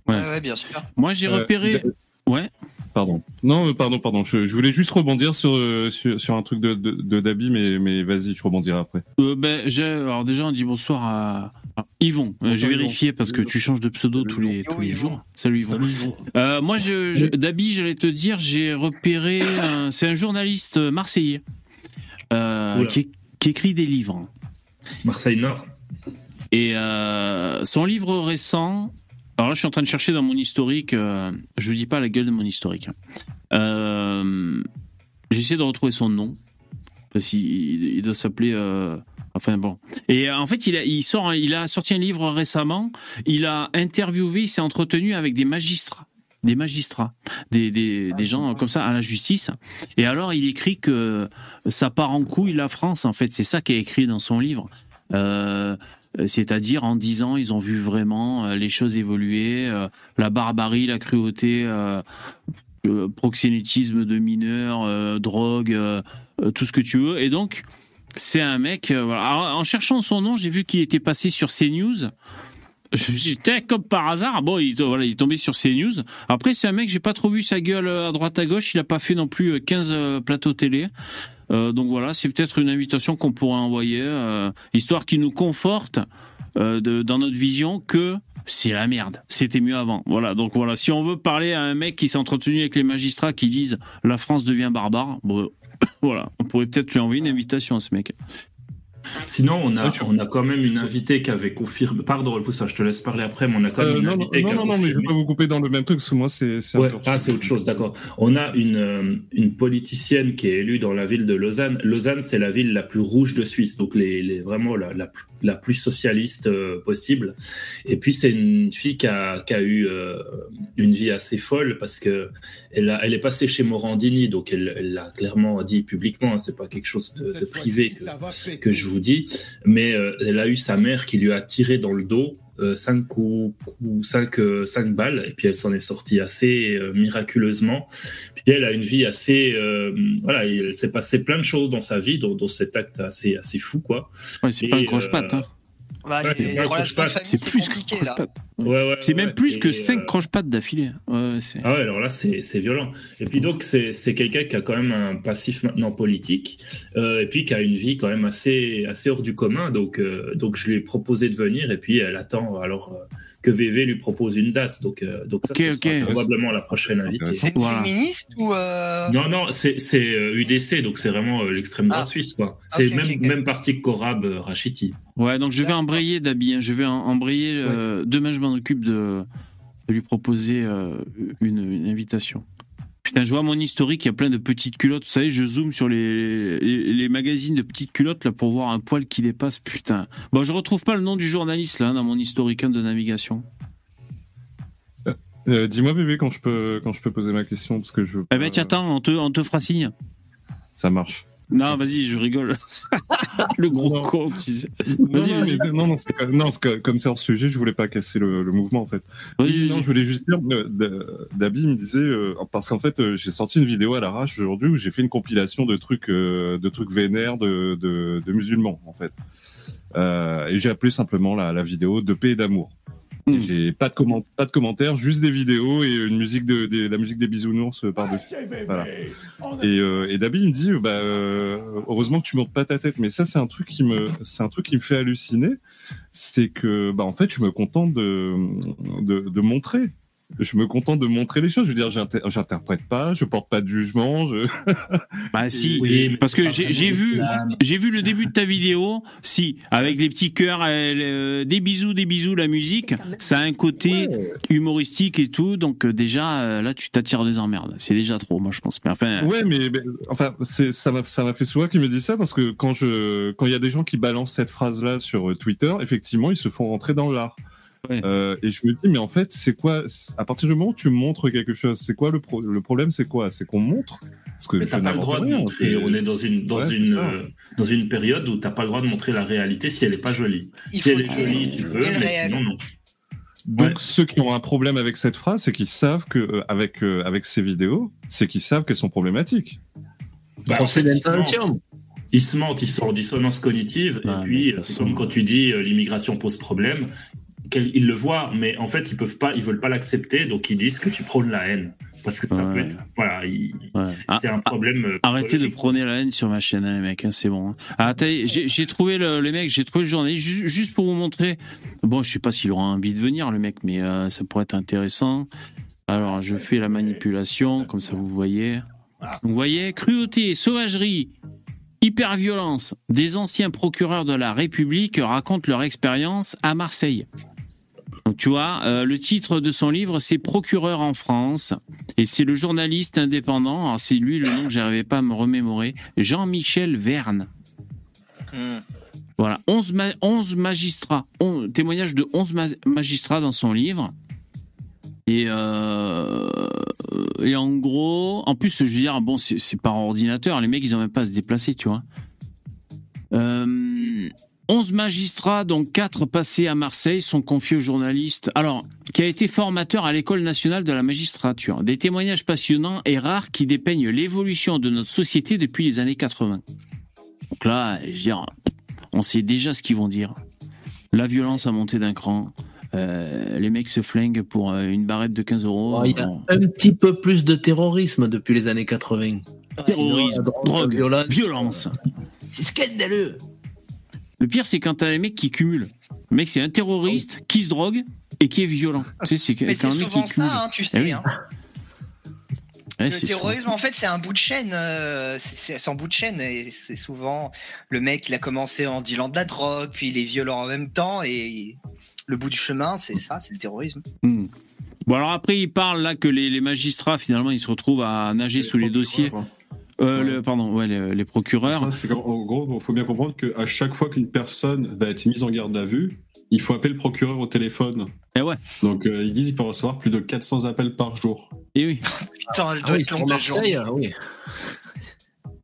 Ouais. Ouais, ouais, bien sûr. Moi, j'ai Euh, repéré. Ouais. Pardon. Non, euh, pardon, pardon. Je, je voulais juste rebondir sur, euh, sur, sur un truc de, de, de Dabi, mais, mais vas-y, je rebondirai après. Euh, ben, j'ai- alors déjà, on dit bonsoir à, à Yvon. Euh, je vérifier parce que tu changes de pseudo Salut, tous les, tous jours. Salut Yvon. Salut, Yvon. Euh, moi, je, je, Dabi, j'allais te dire, j'ai repéré. un- C'est un journaliste marseillais euh, qui, qui écrit des livres. Marseille Nord. Et euh, son livre récent. Alors là, je suis en train de chercher dans mon historique. euh, je ne dis pas la gueule de mon historique. Euh, J'ai essayé de retrouver son nom. Parce qu'il il doit s'appeler. euh, enfin bon. Et euh, en fait, il a, il, sort, il a sorti un livre récemment. Il a interviewé, il s'est entretenu avec des magistrats. Des magistrats, des, des, des gens comme ça à la justice. Et alors, il écrit que ça part en couille la France, en fait. C'est ça qui est écrit dans son livre. Euh, c'est-à-dire en dix ans, ils ont vu vraiment euh, les choses évoluer, euh, la barbarie, la cruauté, euh, le proxénétisme de mineurs, euh, drogue, euh, euh, tout ce que tu veux. Et donc, c'est un mec. euh, en cherchant son nom, j'ai vu qu'il était passé sur CNews. Tiens, comme par hasard, bon, il, voilà, il est tombé sur CNews. Après, c'est un mec, j'ai pas trop vu sa gueule euh, à droite à gauche. Il a pas fait non plus euh, 15 euh, plateaux télé. Euh, donc voilà, c'est peut-être une invitation qu'on pourrait envoyer, euh, histoire qu'il nous conforte euh, dans notre vision que c'est la merde. C'était mieux avant. Voilà. Donc voilà, si on veut parler à un mec qui s'est entretenu avec les magistrats qui disent la France devient barbare, <coughs> voilà, on pourrait peut-être lui envoyer une invitation à ce mec. Sinon, on a, Ouais, tu- on a quand même une invitée qui avait confirmé. Pardon, le poussard, je te laisse parler après, mais on a quand même Euh, une non, non, invitée non, qui a non, non, mais je vais confirmé. pas vous couper dans le même truc, parce que moi, c'est Ouais, ah, c'est autre chose, d'accord. On a une, euh, une politicienne qui est élue dans la ville de Lausanne. Lausanne, c'est la ville la plus rouge de Suisse, donc les, les- vraiment la, la, plus- la plus socialiste euh, possible. Et puis, c'est une fille qui a, qui a eu euh, une vie assez folle parce que elle, a, elle est passée chez Morandini, donc elle elle l'a clairement dit publiquement, hein, c'est pas quelque chose de, de privé que, que je vous dis, mais euh, elle a eu sa mère qui lui a tiré dans le dos euh, cinq coups, coups cinq, euh, cinq balles, et puis elle s'en est sortie assez euh, miraculeusement. Puis elle a une vie assez, euh, voilà, il s'est passé plein de choses dans sa vie, dont, dont cet acte assez assez fou, quoi. Ouais, c'est pas un croche-patte. euh, Hein. Bah, Ouais, c'est plus que là. Ouais, ouais, C'est même ouais. plus que Et, 5 euh, croche-pattes d'affilée. Ah ouais, alors là, c'est violent. Et puis donc, c'est c'est quelqu'un qui a quand même un passif maintenant politique, euh, et puis qui a une vie quand même assez, assez hors du commun. Donc, euh, donc, je lui ai proposé de venir, et puis elle attend alors euh, que VV lui propose une date. Donc, euh, donc ça, Ok, ce sera ok. probablement la prochaine invitée. C'est une Voilà. féministe ou euh... Non, non, c'est c'est, euh, UDC, donc c'est vraiment euh, l'extrême droite Ah. suisse, quoi. C'est même, même parti que Korab euh, Rachiti. Ouais, donc je vais embrayer Dabi. hein. Je vais embrayer. euh, demain, je m'en occupe de, de lui proposer euh, une, une invitation. Putain, je vois mon historique, il y a plein de petites culottes. Vous savez, je zoome sur les, les, les magazines de petites culottes là pour voir un poil qui dépasse. Putain. Bon, je retrouve pas le nom du journaliste là dans mon historique hein, de navigation. Euh, Dis-moi, bébé, quand je peux quand je peux poser ma question parce que je. veux Eh ben, tiens, attends, on te, on te fera signe. Ça marche. Non, vas-y, je rigole. <laughs> le gros Non. con, tu sais. Non, Vas-y, non, vas-y. non, non, c'est non, c'est comme c'est hors sujet, je voulais pas casser le, le mouvement en fait. Vas-y, non, je voulais juste dire, euh, Dabi me disait euh, parce qu'en fait, euh, j'ai sorti une vidéo à l'arrache aujourd'hui où j'ai fait une compilation de trucs, euh, de trucs vénères de, de, de musulmans en fait. Euh, et j'ai appelé simplement la, la vidéo de paix et d'amour. Mm. J'ai pas de comment, pas de commentaires, juste des vidéos et une musique de, des- la musique des bisounours euh, par dessus. Voilà. Et, euh, et Dabi il me dit, bah, euh, heureusement que tu montes pas ta tête, mais ça c'est un truc qui me, c'est un truc qui me fait halluciner, c'est que, bah en fait, je me contente de, de, de montrer. Je me contente de montrer les choses. Je veux dire, j'inter- j'interprète pas, je porte pas de jugement. Je... <laughs> Bah si, Oui, parce que j'ai vu, j'ai vu le début de ta vidéo. Si, avec les petits cœurs, euh, des bisous, des bisous, la musique, ça a un côté humoristique et tout. Donc euh, déjà, euh, là, tu t'attires des emmerdes. C'est déjà trop, moi, je pense. Mais enfin, Ouais, mais, mais, enfin, ça m'a ça m'a fait souvent qu'il me dit ça parce que quand je quand il y a des gens qui balancent cette phrase là sur Twitter, effectivement, ils se font rentrer dans l'art. Euh, et je me dis, mais en fait, c'est quoi À partir du moment où tu montres quelque chose, c'est quoi le, pro- le problème C'est quoi? C'est qu'on montre? Parce que Mais t'as pas le droit de rien, montrer. On est dans une dans Ouais, une euh, dans une période où t'as pas le droit de montrer la réalité si elle est pas jolie. Il si elle est jolie, tu peux, mais réel. sinon non. Donc Ouais. ceux qui ont un problème avec cette phrase, c'est qu'ils savent que euh, avec euh, avec ces vidéos, c'est qu'ils savent qu'elles sont problématiques. Bah, en Procès fait, ils se mentent. Ils se mentent, ils sont en dissonance cognitive. Et puis, c'est comme quand tu dis euh, l'immigration pose problème. Ils le voient, mais en fait, ils peuvent pas, ils veulent pas l'accepter, donc ils disent que tu prônes la haine. Parce que ça Ouais. peut être. Voilà, Ouais. c'est Ah, un problème. euh, Arrêtez de prôner la haine sur ma chaîne, hein, les mecs, hein, c'est bon. hein. Ah, j'ai trouvé le, le mec, j'ai trouvé le journaliste, ju- juste pour vous montrer. Bon, je sais pas s'il aura envie de venir, le mec, mais euh, ça pourrait être intéressant. Alors, je fais la manipulation, comme ça vous voyez. Vous voyez, cruauté, sauvagerie, hyperviolence. Des anciens procureurs de la République racontent leur expérience à Marseille. Donc tu vois, euh, le titre de son livre, c'est Procureur en France. Et c'est le journaliste indépendant, c'est lui le nom que j'arrivais pas à me remémorer, Jean-Michel Verne. Voilà, 11, ma- 11 magistrats, on- témoignage de 11 ma- magistrats dans son livre. Et, euh, et en gros, en plus, je veux dire, bon, c'est par ordinateur, les mecs, ils ont même pas à se déplacer, tu vois. Euh, 11 magistrats, dont 4 passés à Marseille, sont confiés aux journalistes. Alors, qui a été formateur à l'École nationale de la magistrature. Des témoignages passionnants et rares qui dépeignent l'évolution de notre société depuis les années 80. Donc là, je veux dire, on sait déjà ce qu'ils vont dire. La violence a monté d'un cran. Euh, les mecs se flinguent pour euh, une barrette de 15 euros. Oh, il y a un petit peu plus de terrorisme depuis les années 80. Terrorisme, drogue, violence, violence. C'est scandaleux. Le pire, c'est quand t'as les mecs qui cumulent. Le mec, c'est un terroriste qui se drogue et qui est violent. Tu sais, c'est Mais quand c'est un mec souvent qui cumule. ça, hein, tu Eh sais. oui. hein. Ouais, Le terrorisme, en fait, c'est un bout de chaîne. euh, c'est un bout de chaîne. Et c'est souvent le mec, il a commencé en dealant de la drogue, puis il est violent en même temps. Et le bout du chemin, c'est ça, c'est le terrorisme. Hmm. Bon, alors après, il parle là que les, les magistrats, finalement, ils se retrouvent à nager sous les dossiers. Euh, le- pardon, ouais, les, les procureurs. Ça, c'est qu'en- en gros, il faut bien comprendre qu'à chaque fois qu'une personne va être mise en garde à vue, il faut appeler le procureur au téléphone. Eh ouais. Donc euh, ils disent qu'ils peuvent recevoir plus de 400 appels par jour. Et oui. Putain, elle Ah doit oui, être sur longue la journée. ah oui.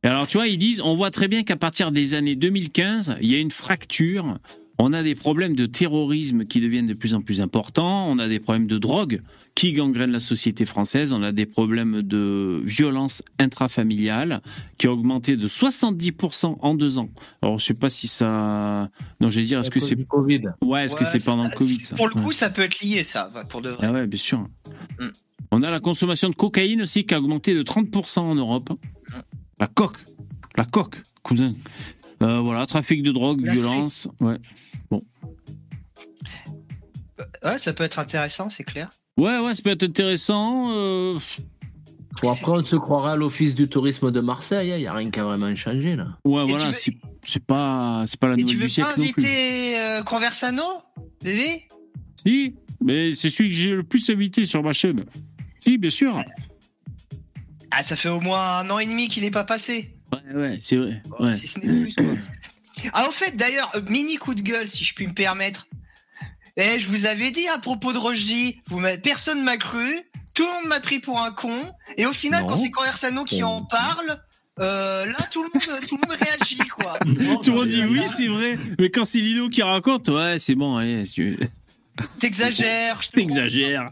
Et alors, tu vois, ils disent, on voit très bien qu'à partir des années 2015, il y a une fracture. On a des problèmes de terrorisme qui deviennent de plus en plus importants. On a des problèmes de drogue qui gangrènent la société française. On a des problèmes de violence intrafamiliale qui ont augmenté de 70% en deux ans. Alors, je sais pas si ça. Non, je vais dire, est-ce que c'est. Covid Ouais, est-ce que c'est pendant le Covid, ça? Pour le Ouais. coup, ça peut être lié, ça, pour de vrai. Ah ouais, bien sûr. Mm. On a la consommation de cocaïne aussi qui a augmenté de 30% en Europe. La coque. La coque, cousin. Euh, voilà, trafic de drogue, violence. Ouais. Ouais, ça peut être intéressant, c'est clair. ouais, ouais, ça peut être intéressant. euh, Bon, après, on se croirait à l'office du tourisme de Marseille. Il n'y a rien qui a vraiment changé, là. Ouais, Et voilà, tu veux- c'est c'est pas, c'est pas la tu nouvelle veux du siècle pas non plus. inviter euh, Conversano, bébé? Si, mais c'est celui que j'ai le plus invité sur ma chaîne. Si, bien sûr. Ah, ça fait au moins un an et demi qu'il est pas passé. Ouais, ouais, c'est vrai. Ouais. Si ce n'est plus, quoi. <coughs> Ah, au fait, d'ailleurs, euh, mini coup de gueule, si je puis me permettre. Eh, je vous avais dit à propos de Roger, vous personne m'a cru, tout le monde m'a pris pour un con, et au final, Non. quand c'est Conversano qui en parle, euh, là, tout le monde, tout le monde réagit, quoi. <laughs> Tout le monde dit oui, c'est vrai. Mais quand c'est Lino qui raconte, ouais, c'est bon, allez, si tu- T'exagères. t'exagères.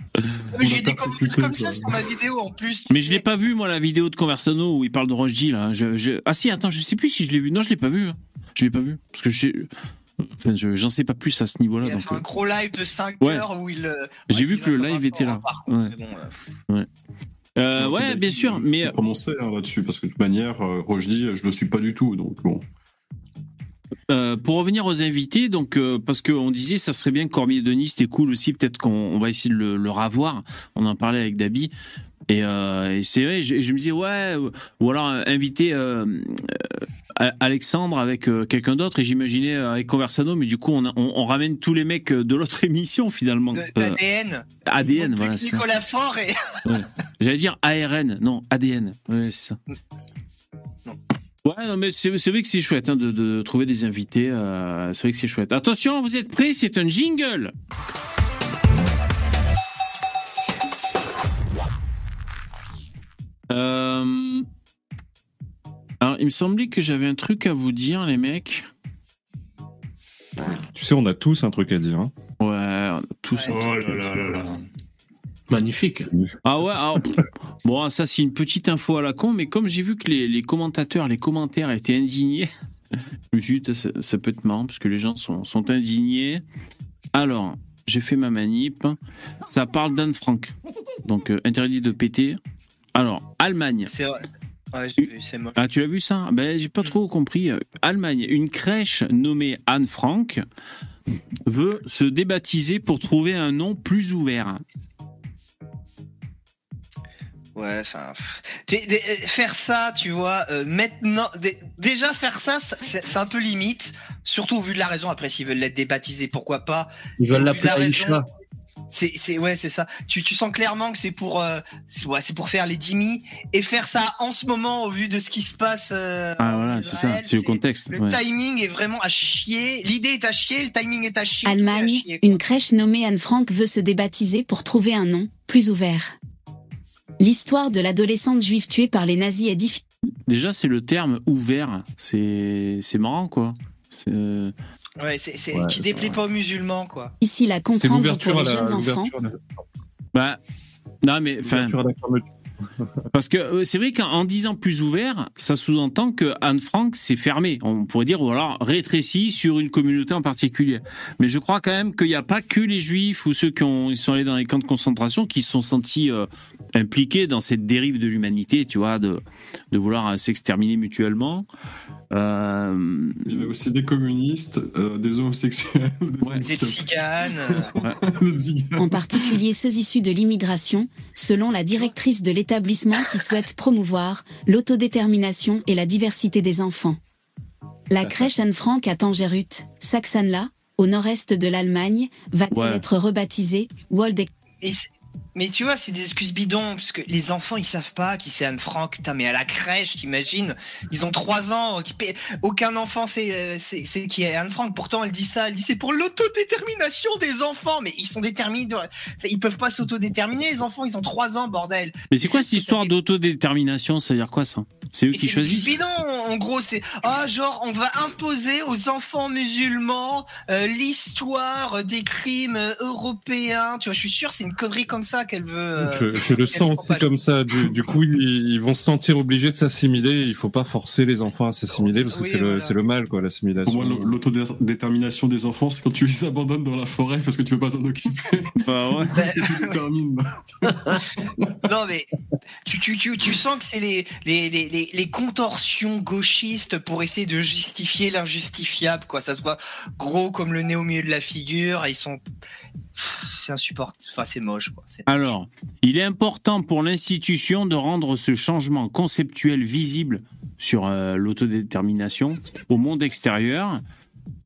Mais J'ai a des commentaires comme ça sur ma vidéo en plus. Mais je l'ai pas vu, moi, la vidéo de Conversano où il parle de Roche là. Je, je- Ah si, attends, je sais plus si je l'ai vu. Non, je l'ai pas vu. hein. Je l'ai pas vu. Parce que je je- j'en sais pas plus à ce niveau-là. Il a Donc, fait un euh, gros live de 5 Ouais. heures où il. euh, J'ai ouais, vu il que le live était là. Ouais. bon, euh, euh, ouais, bien sûr. Mais Je vais prononcer hein, là-dessus parce que de toute manière, euh, Rojdi, je le suis pas du tout. Donc bon. Euh, pour revenir aux invités, donc euh, parce qu'on disait ça serait bien que Cormier Denis, c'était cool aussi. Peut-être qu'on on va essayer de le, le ravoir. On en parlait avec Dabi. Et, euh, et c'est vrai, je, je me disais ouais, ou alors euh, inviter Alexandre avec quelqu'un d'autre. Et j'imaginais avec Conversano, mais du coup on, a- on, on ramène tous les mecs de l'autre <laughs> émission finalement. ADN, Donc, voilà. Nicolas Faure et. J'allais dire ARN, non ADN. Ouais, c'est ça. Ouais, non, mais c'est c'est vrai que c'est chouette hein, de, de trouver des invités. euh, c'est vrai que c'est chouette. Attention, vous êtes prêts C'est un jingle. Euh, Alors, il me semblait que j'avais un truc à vous dire, les mecs. Tu sais, on a tous un truc à dire. hein. Ouais, on a tous. un Oh truc à là dire. là là là. Magnifique. Ah ouais, alors, pff, bon, ça c'est une petite info à la con, mais comme j'ai vu que les, les commentateurs, les commentaires étaient indignés, <laughs> je me suis dit, ça, ça peut être marrant parce que les gens sont, sont indignés. Alors, j'ai fait ma manip. Ça parle d'Anne Frank. Donc, euh, interdit de péter. Alors, Allemagne. C'est vrai. Ouais, j'ai vu, c'est moche. Ah, tu l'as vu ça? Ben, j'ai pas trop compris. Euh, Allemagne, une crèche nommée Anne Frank veut se débaptiser pour trouver un nom plus ouvert. Ouais, enfin. euh, Faire ça, tu vois, euh, maintenant. dé- Déjà, faire ça, c'est un peu limite. Surtout au vu de la raison. Après, s'ils veulent l'être débaptisé, pourquoi pas. Ils veulent l'appeler la raison, Aïcha. C'est, c'est, ouais, c'est ça. Tu, tu sens clairement que c'est pour, euh, c'est, ouais, c'est pour faire les dimmis et faire ça en ce moment au vu de ce qui se passe. euh, Ah voilà, c'est ça, c'est le contexte. Le ouais. timing est vraiment à chier. L'idée est à chier, le timing est à chier. à Allemagne, chier. une crèche nommée Anne Frank veut se débaptiser pour trouver un nom plus ouvert. L'histoire de l'adolescente juive tuée par les nazis est difficile. Déjà, c'est le terme ouvert. C'est c'est marrant, quoi. C'est, euh, Ouais, c'est, Ouais, qui ça. pas aux musulmans, quoi. Ici la comprendre pour à les la, jeunes enfants. l'ouverture à la- Bah, non, mais enfin, l'ouverture à la fermeture. Parce que euh, c'est vrai qu'en en disant plus ouvert, ça sous-entend que Anne Frank s'est fermée. On pourrait dire ou alors rétréci sur une communauté en particulier. Mais je crois quand même qu'il n'y a pas que les Juifs ou ceux qui ont, ils sont allés dans les camps de concentration qui se sont sentis euh, impliqués dans cette dérive de l'humanité, tu vois, de de vouloir s'exterminer mutuellement. Euh, Il y avait aussi des communistes, euh, des homosexuels, des Ouais. <laughs> Des tziganes. en particulier ceux issus de l'immigration, selon la directrice de l'établissement qui souhaite promouvoir l'autodétermination et la diversité des enfants. La crèche Anne Frank à Tangerut, Saxanla, au nord-est de l'Allemagne, Ouais. être rebaptisée Waldeck mais tu vois, c'est des excuses bidons, parce que les enfants, ils savent pas qui c'est Anne Frank. Putain, mais à la crèche, t'imagines Ils ont trois ans. qui paie- Aucun enfant sait, euh, c'est c'est qui est Anne Frank. Pourtant, elle dit ça. Elle dit c'est pour l'autodétermination des enfants. Mais ils sont déterminés. Ils peuvent pas s'autodéterminer, les enfants. Ils ont trois ans, bordel. mais c'est quoi cette histoire d'autodétermination? Ça veut dire quoi ça? C'est eux Mais qui choisissent bidons. En gros, c'est ah genre on va imposer aux enfants musulmans euh, l'histoire des crimes euh, européens. Tu vois, je suis sûr, c'est une connerie comme ça qu'elle veut. euh, Je, je le sens aussi comme ça. Du, du coup, ils, ils vont se sentir obligés de s'assimiler. Il faut pas forcer les enfants à s'assimiler parce que Oui, c'est le, voilà. c'est le mal, quoi, Pour l'assimilation. moi, l'au- l'autodétermination des enfants, c'est quand tu les abandonnes dans la forêt parce que tu peux pas t'en occuper. Bah ouais. <laughs> c'est détermine. <laughs> Non mais tu, tu, tu, tu sens que c'est les, les, les, les, les contorsions gauchistes pour essayer de justifier l'injustifiable quoi. Ça se voit gros comme le nez au milieu de la figure. Ils sont c'est insupportable. Enfin c'est moche quoi. C'est- Alors, il est important pour l'institution de rendre ce changement conceptuel visible sur euh, l'autodétermination au monde extérieur.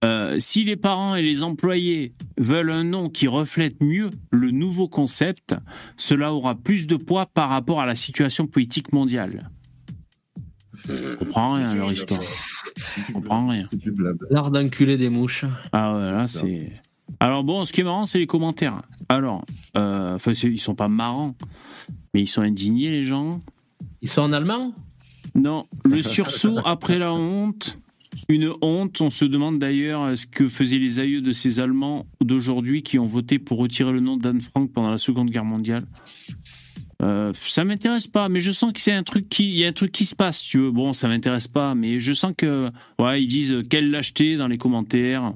Euh, si les parents et les employés veulent un nom qui reflète mieux le nouveau concept, cela aura plus de poids par rapport à la situation politique mondiale. Je comprends rien à leur histoire. Je comprends rien. C'est du blab. L'art d'enculer des mouches. Ah ouais, là c'est. Alors bon, ce qui est marrant, c'est les commentaires. Alors, euh, ils sont pas marrants, mais ils sont indignés les gens. Ils sont en allemand Non, le sursaut après la honte. Une honte, on se demande d'ailleurs euh, ce que faisaient les aïeux de ces Allemands d'aujourd'hui qui ont voté pour retirer le nom d'Anne Frank pendant la Seconde Guerre mondiale. Euh, ça m'intéresse pas, mais je sens que c'est un truc qui, il y a un truc qui se passe, tu veux. Bon, ça m'intéresse pas, mais je sens que, ouais, ils disent euh, quelle lâcheté dans les commentaires.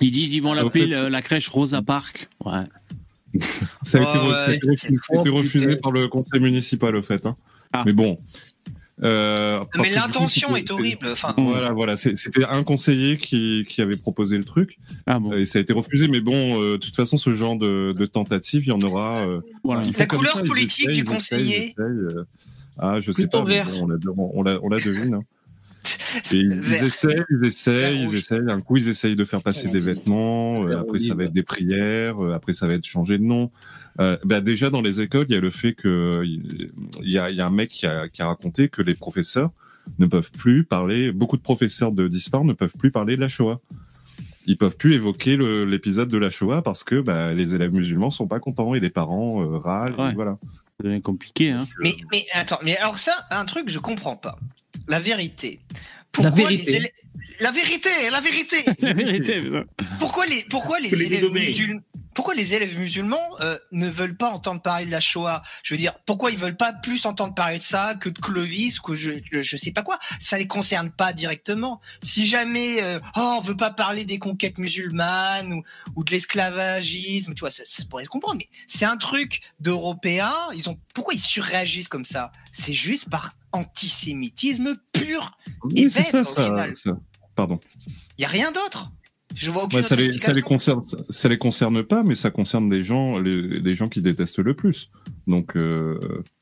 Ils disent ils vont l'appeler la, la crèche Rosa Park. Ouais. Ça a été, ouais, refusé, Oh, refusé par le conseil municipal, au fait. hein. Ah. Mais bon. Euh, Mais l'intention est horrible. Enfin, Voilà, voilà. C'était un conseiller qui, qui avait proposé le truc Ah bon. et ça a été refusé. Mais bon, euh, de toute façon, ce genre de, de tentative, il y en aura. euh, Voilà. La couleur ça, politique du conseiller. euh, Ah, je sais Plutôt pas. mais vert. bon, on, la, on, la, on la devine. hein. Et ils, essayent, ils essayent, ils essayent. Un coup, ils essayent de faire passer des vêtements. euh, après, ça va être des prières. euh, Après, ça va être changer de nom. Euh, bah, déjà, dans les écoles, il y a le fait que il y a, il y a un mec qui a, qui a raconté que les professeurs ne peuvent plus parler. Beaucoup de professeurs de d'histoire ne peuvent plus parler de la Shoah. Ils peuvent plus évoquer l'épisode de la Shoah parce que bah, les élèves musulmans sont pas contents et les parents euh, râlent. et Ouais. voilà. Ça devient compliqué, hein. mais, mais attends, mais alors ça, un truc, je comprends pas. La vérité. Pourquoi vérité. les élèves. La vérité, la vérité. <laughs> La vérité, putain. Pourquoi les, pourquoi les, les élèves musulmans, pourquoi les élèves musulmans euh, ne veulent pas entendre parler de la Shoah? Je veux dire, pourquoi ils veulent pas plus entendre parler de ça que de Clovis que je, je, je sais pas quoi? Ça les concerne pas directement. Si jamais, euh, oh, on veut pas parler des conquêtes musulmanes ou, ou de l'esclavagisme, tu vois, ça, ça pourrait se comprendre. Mais c'est un truc d'Européens. Ils ont, pourquoi ils surréagissent comme ça? C'est juste par antisémitisme pur. Et Oui, c'est bête, ça, au final. ça, ça. Pardon. Il y a rien d'autre. Je vois aucune Ouais, ça, autre les, ça les concerne, ça les concerne pas, mais ça concerne des gens, les, des gens qui détestent le plus. Donc, euh,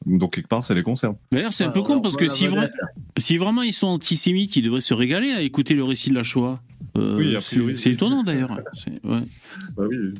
donc quelque part, ça les concerne. D'ailleurs, c'est un Ouais, peu con alors, parce que si, voilà. vra- si vraiment ils sont antisémites, ils devraient se régaler à écouter le récit de la Shoah. Euh, Oui, c'est étonnant d'ailleurs. Ouais. Bah oui.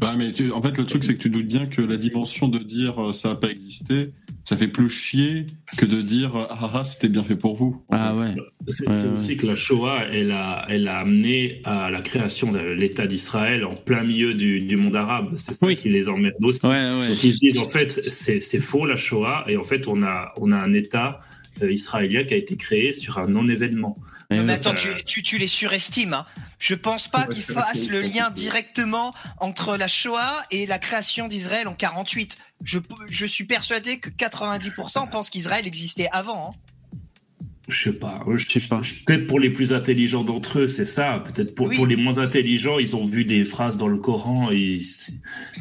Ouais, mais tu- en fait, le truc, c'est que tu doutes bien que la dimension de dire euh, ça n'a pas existé, ça fait plus chier que de dire euh, ah ah, c'était bien fait pour vous. Ah ouais. C'est Ouais, c'est ouais. aussi que la Shoah, elle a, elle a amené à la création de l'État d'Israël en plein milieu du, du monde arabe. C'est ça Oui. qui les emmerde aussi. Ouais, ouais. Donc ils se disent en fait c'est c'est faux la Shoah et en fait on a on a un État israélien qui a été créé sur un non-événement. Non, mais attends, tu, ça- tu, tu les surestimes. Hein. Je pense pas qu'ils fassent le lien directement entre la Shoah et la création d'Israël en 48. Je, je suis persuadé que 90% pensent qu'Israël existait avant. hein. Je sais pas. Je, Je sais pas. Peut-être pour les plus intelligents d'entre eux, c'est ça. Peut-être pour, Oui. pour les moins intelligents, ils ont vu des phrases dans le Coran et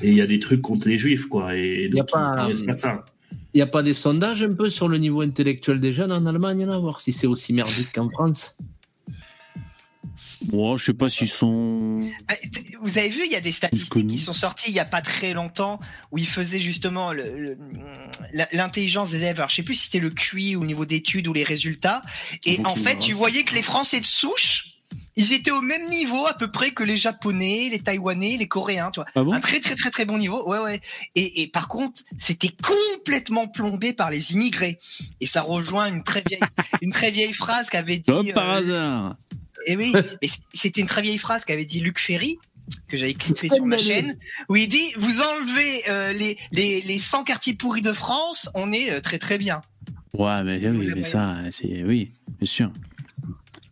il y a des trucs contre les juifs, quoi. Et Y a donc, pas, ils- pas ça. Il n'y a pas des sondages un peu sur le niveau intellectuel des jeunes en Allemagne, là, voir si c'est aussi merdique qu'en France? Bon, je sais pas s'ils sont. Ah, t- Vous avez vu, il y a des statistiques qui sont sorties il y a pas très longtemps où ils faisaient justement le- le- l'intelligence des élèves. Alors, je sais plus si c'était le QI au niveau d'études ou les résultats. Et en fait, tu voyais que les Français de souche, ils étaient au même niveau à peu près que les Japonais, les Taïwanais, les Coréens, tu vois. Ah bon? Un très très très très bon niveau. Ouais ouais. Et, et par contre, c'était complètement plombé par les immigrés. Et ça rejoint une très vieille <laughs> une très vieille phrase qu'avait dit. Comme par euh, hasard. et oui, <laughs> mais c- c'était une très vieille phrase qu'avait dit Luc Ferry que j'avais clippé sur ma chaîne où il dit vous enlevez euh, les, les les 100 quartiers pourris de France, on est euh, très très bien. Ouais, mais, oui, mais ça, c'est. Oui, bien sûr.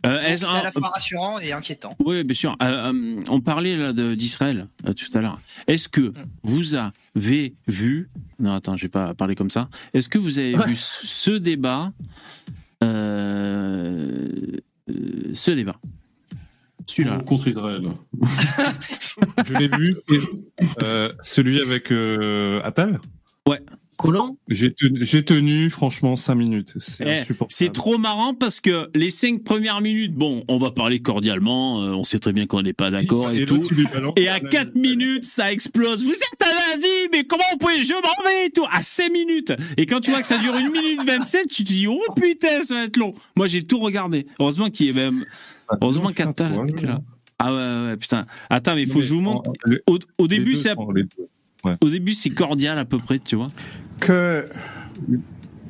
Euh, C'est à la fois rassurant et inquiétant. Oui, bien sûr. Euh, euh, on parlait là d'Israël euh, tout à l'heure. Est-ce que vous avez vu Non, attends, je vais pas parler comme ça. Est-ce que vous avez Ouais. vu ce débat euh, Ce débat? Celui-là. Contre Israël? <laughs> Je l'ai vu, c'est euh, celui avec euh, Attal? J'ai tenu, franchement, 5 minutes. C'est Eh, c'est trop marrant parce que les cinq premières minutes, bon, on va parler cordialement, euh, on sait très bien qu'on n'est pas d'accord et, Et tout. Et à 4 minutes, ça explose. Vous êtes un lundi, mais comment vous pouvez, je m'en vais et tout. À 5 minutes. Et quand tu vois que ça dure 1 minute 27, tu te dis, oh putain, ça va être long. Moi, j'ai tout regardé. Heureusement qu'il y avait même, heureusement qu'Attal Ouais, était là. Ah ouais, ouais, putain. Attends, mais il faut que je vous montre. Au, début, c'est. Ouais. au début c'est cordial à peu près, tu vois. Que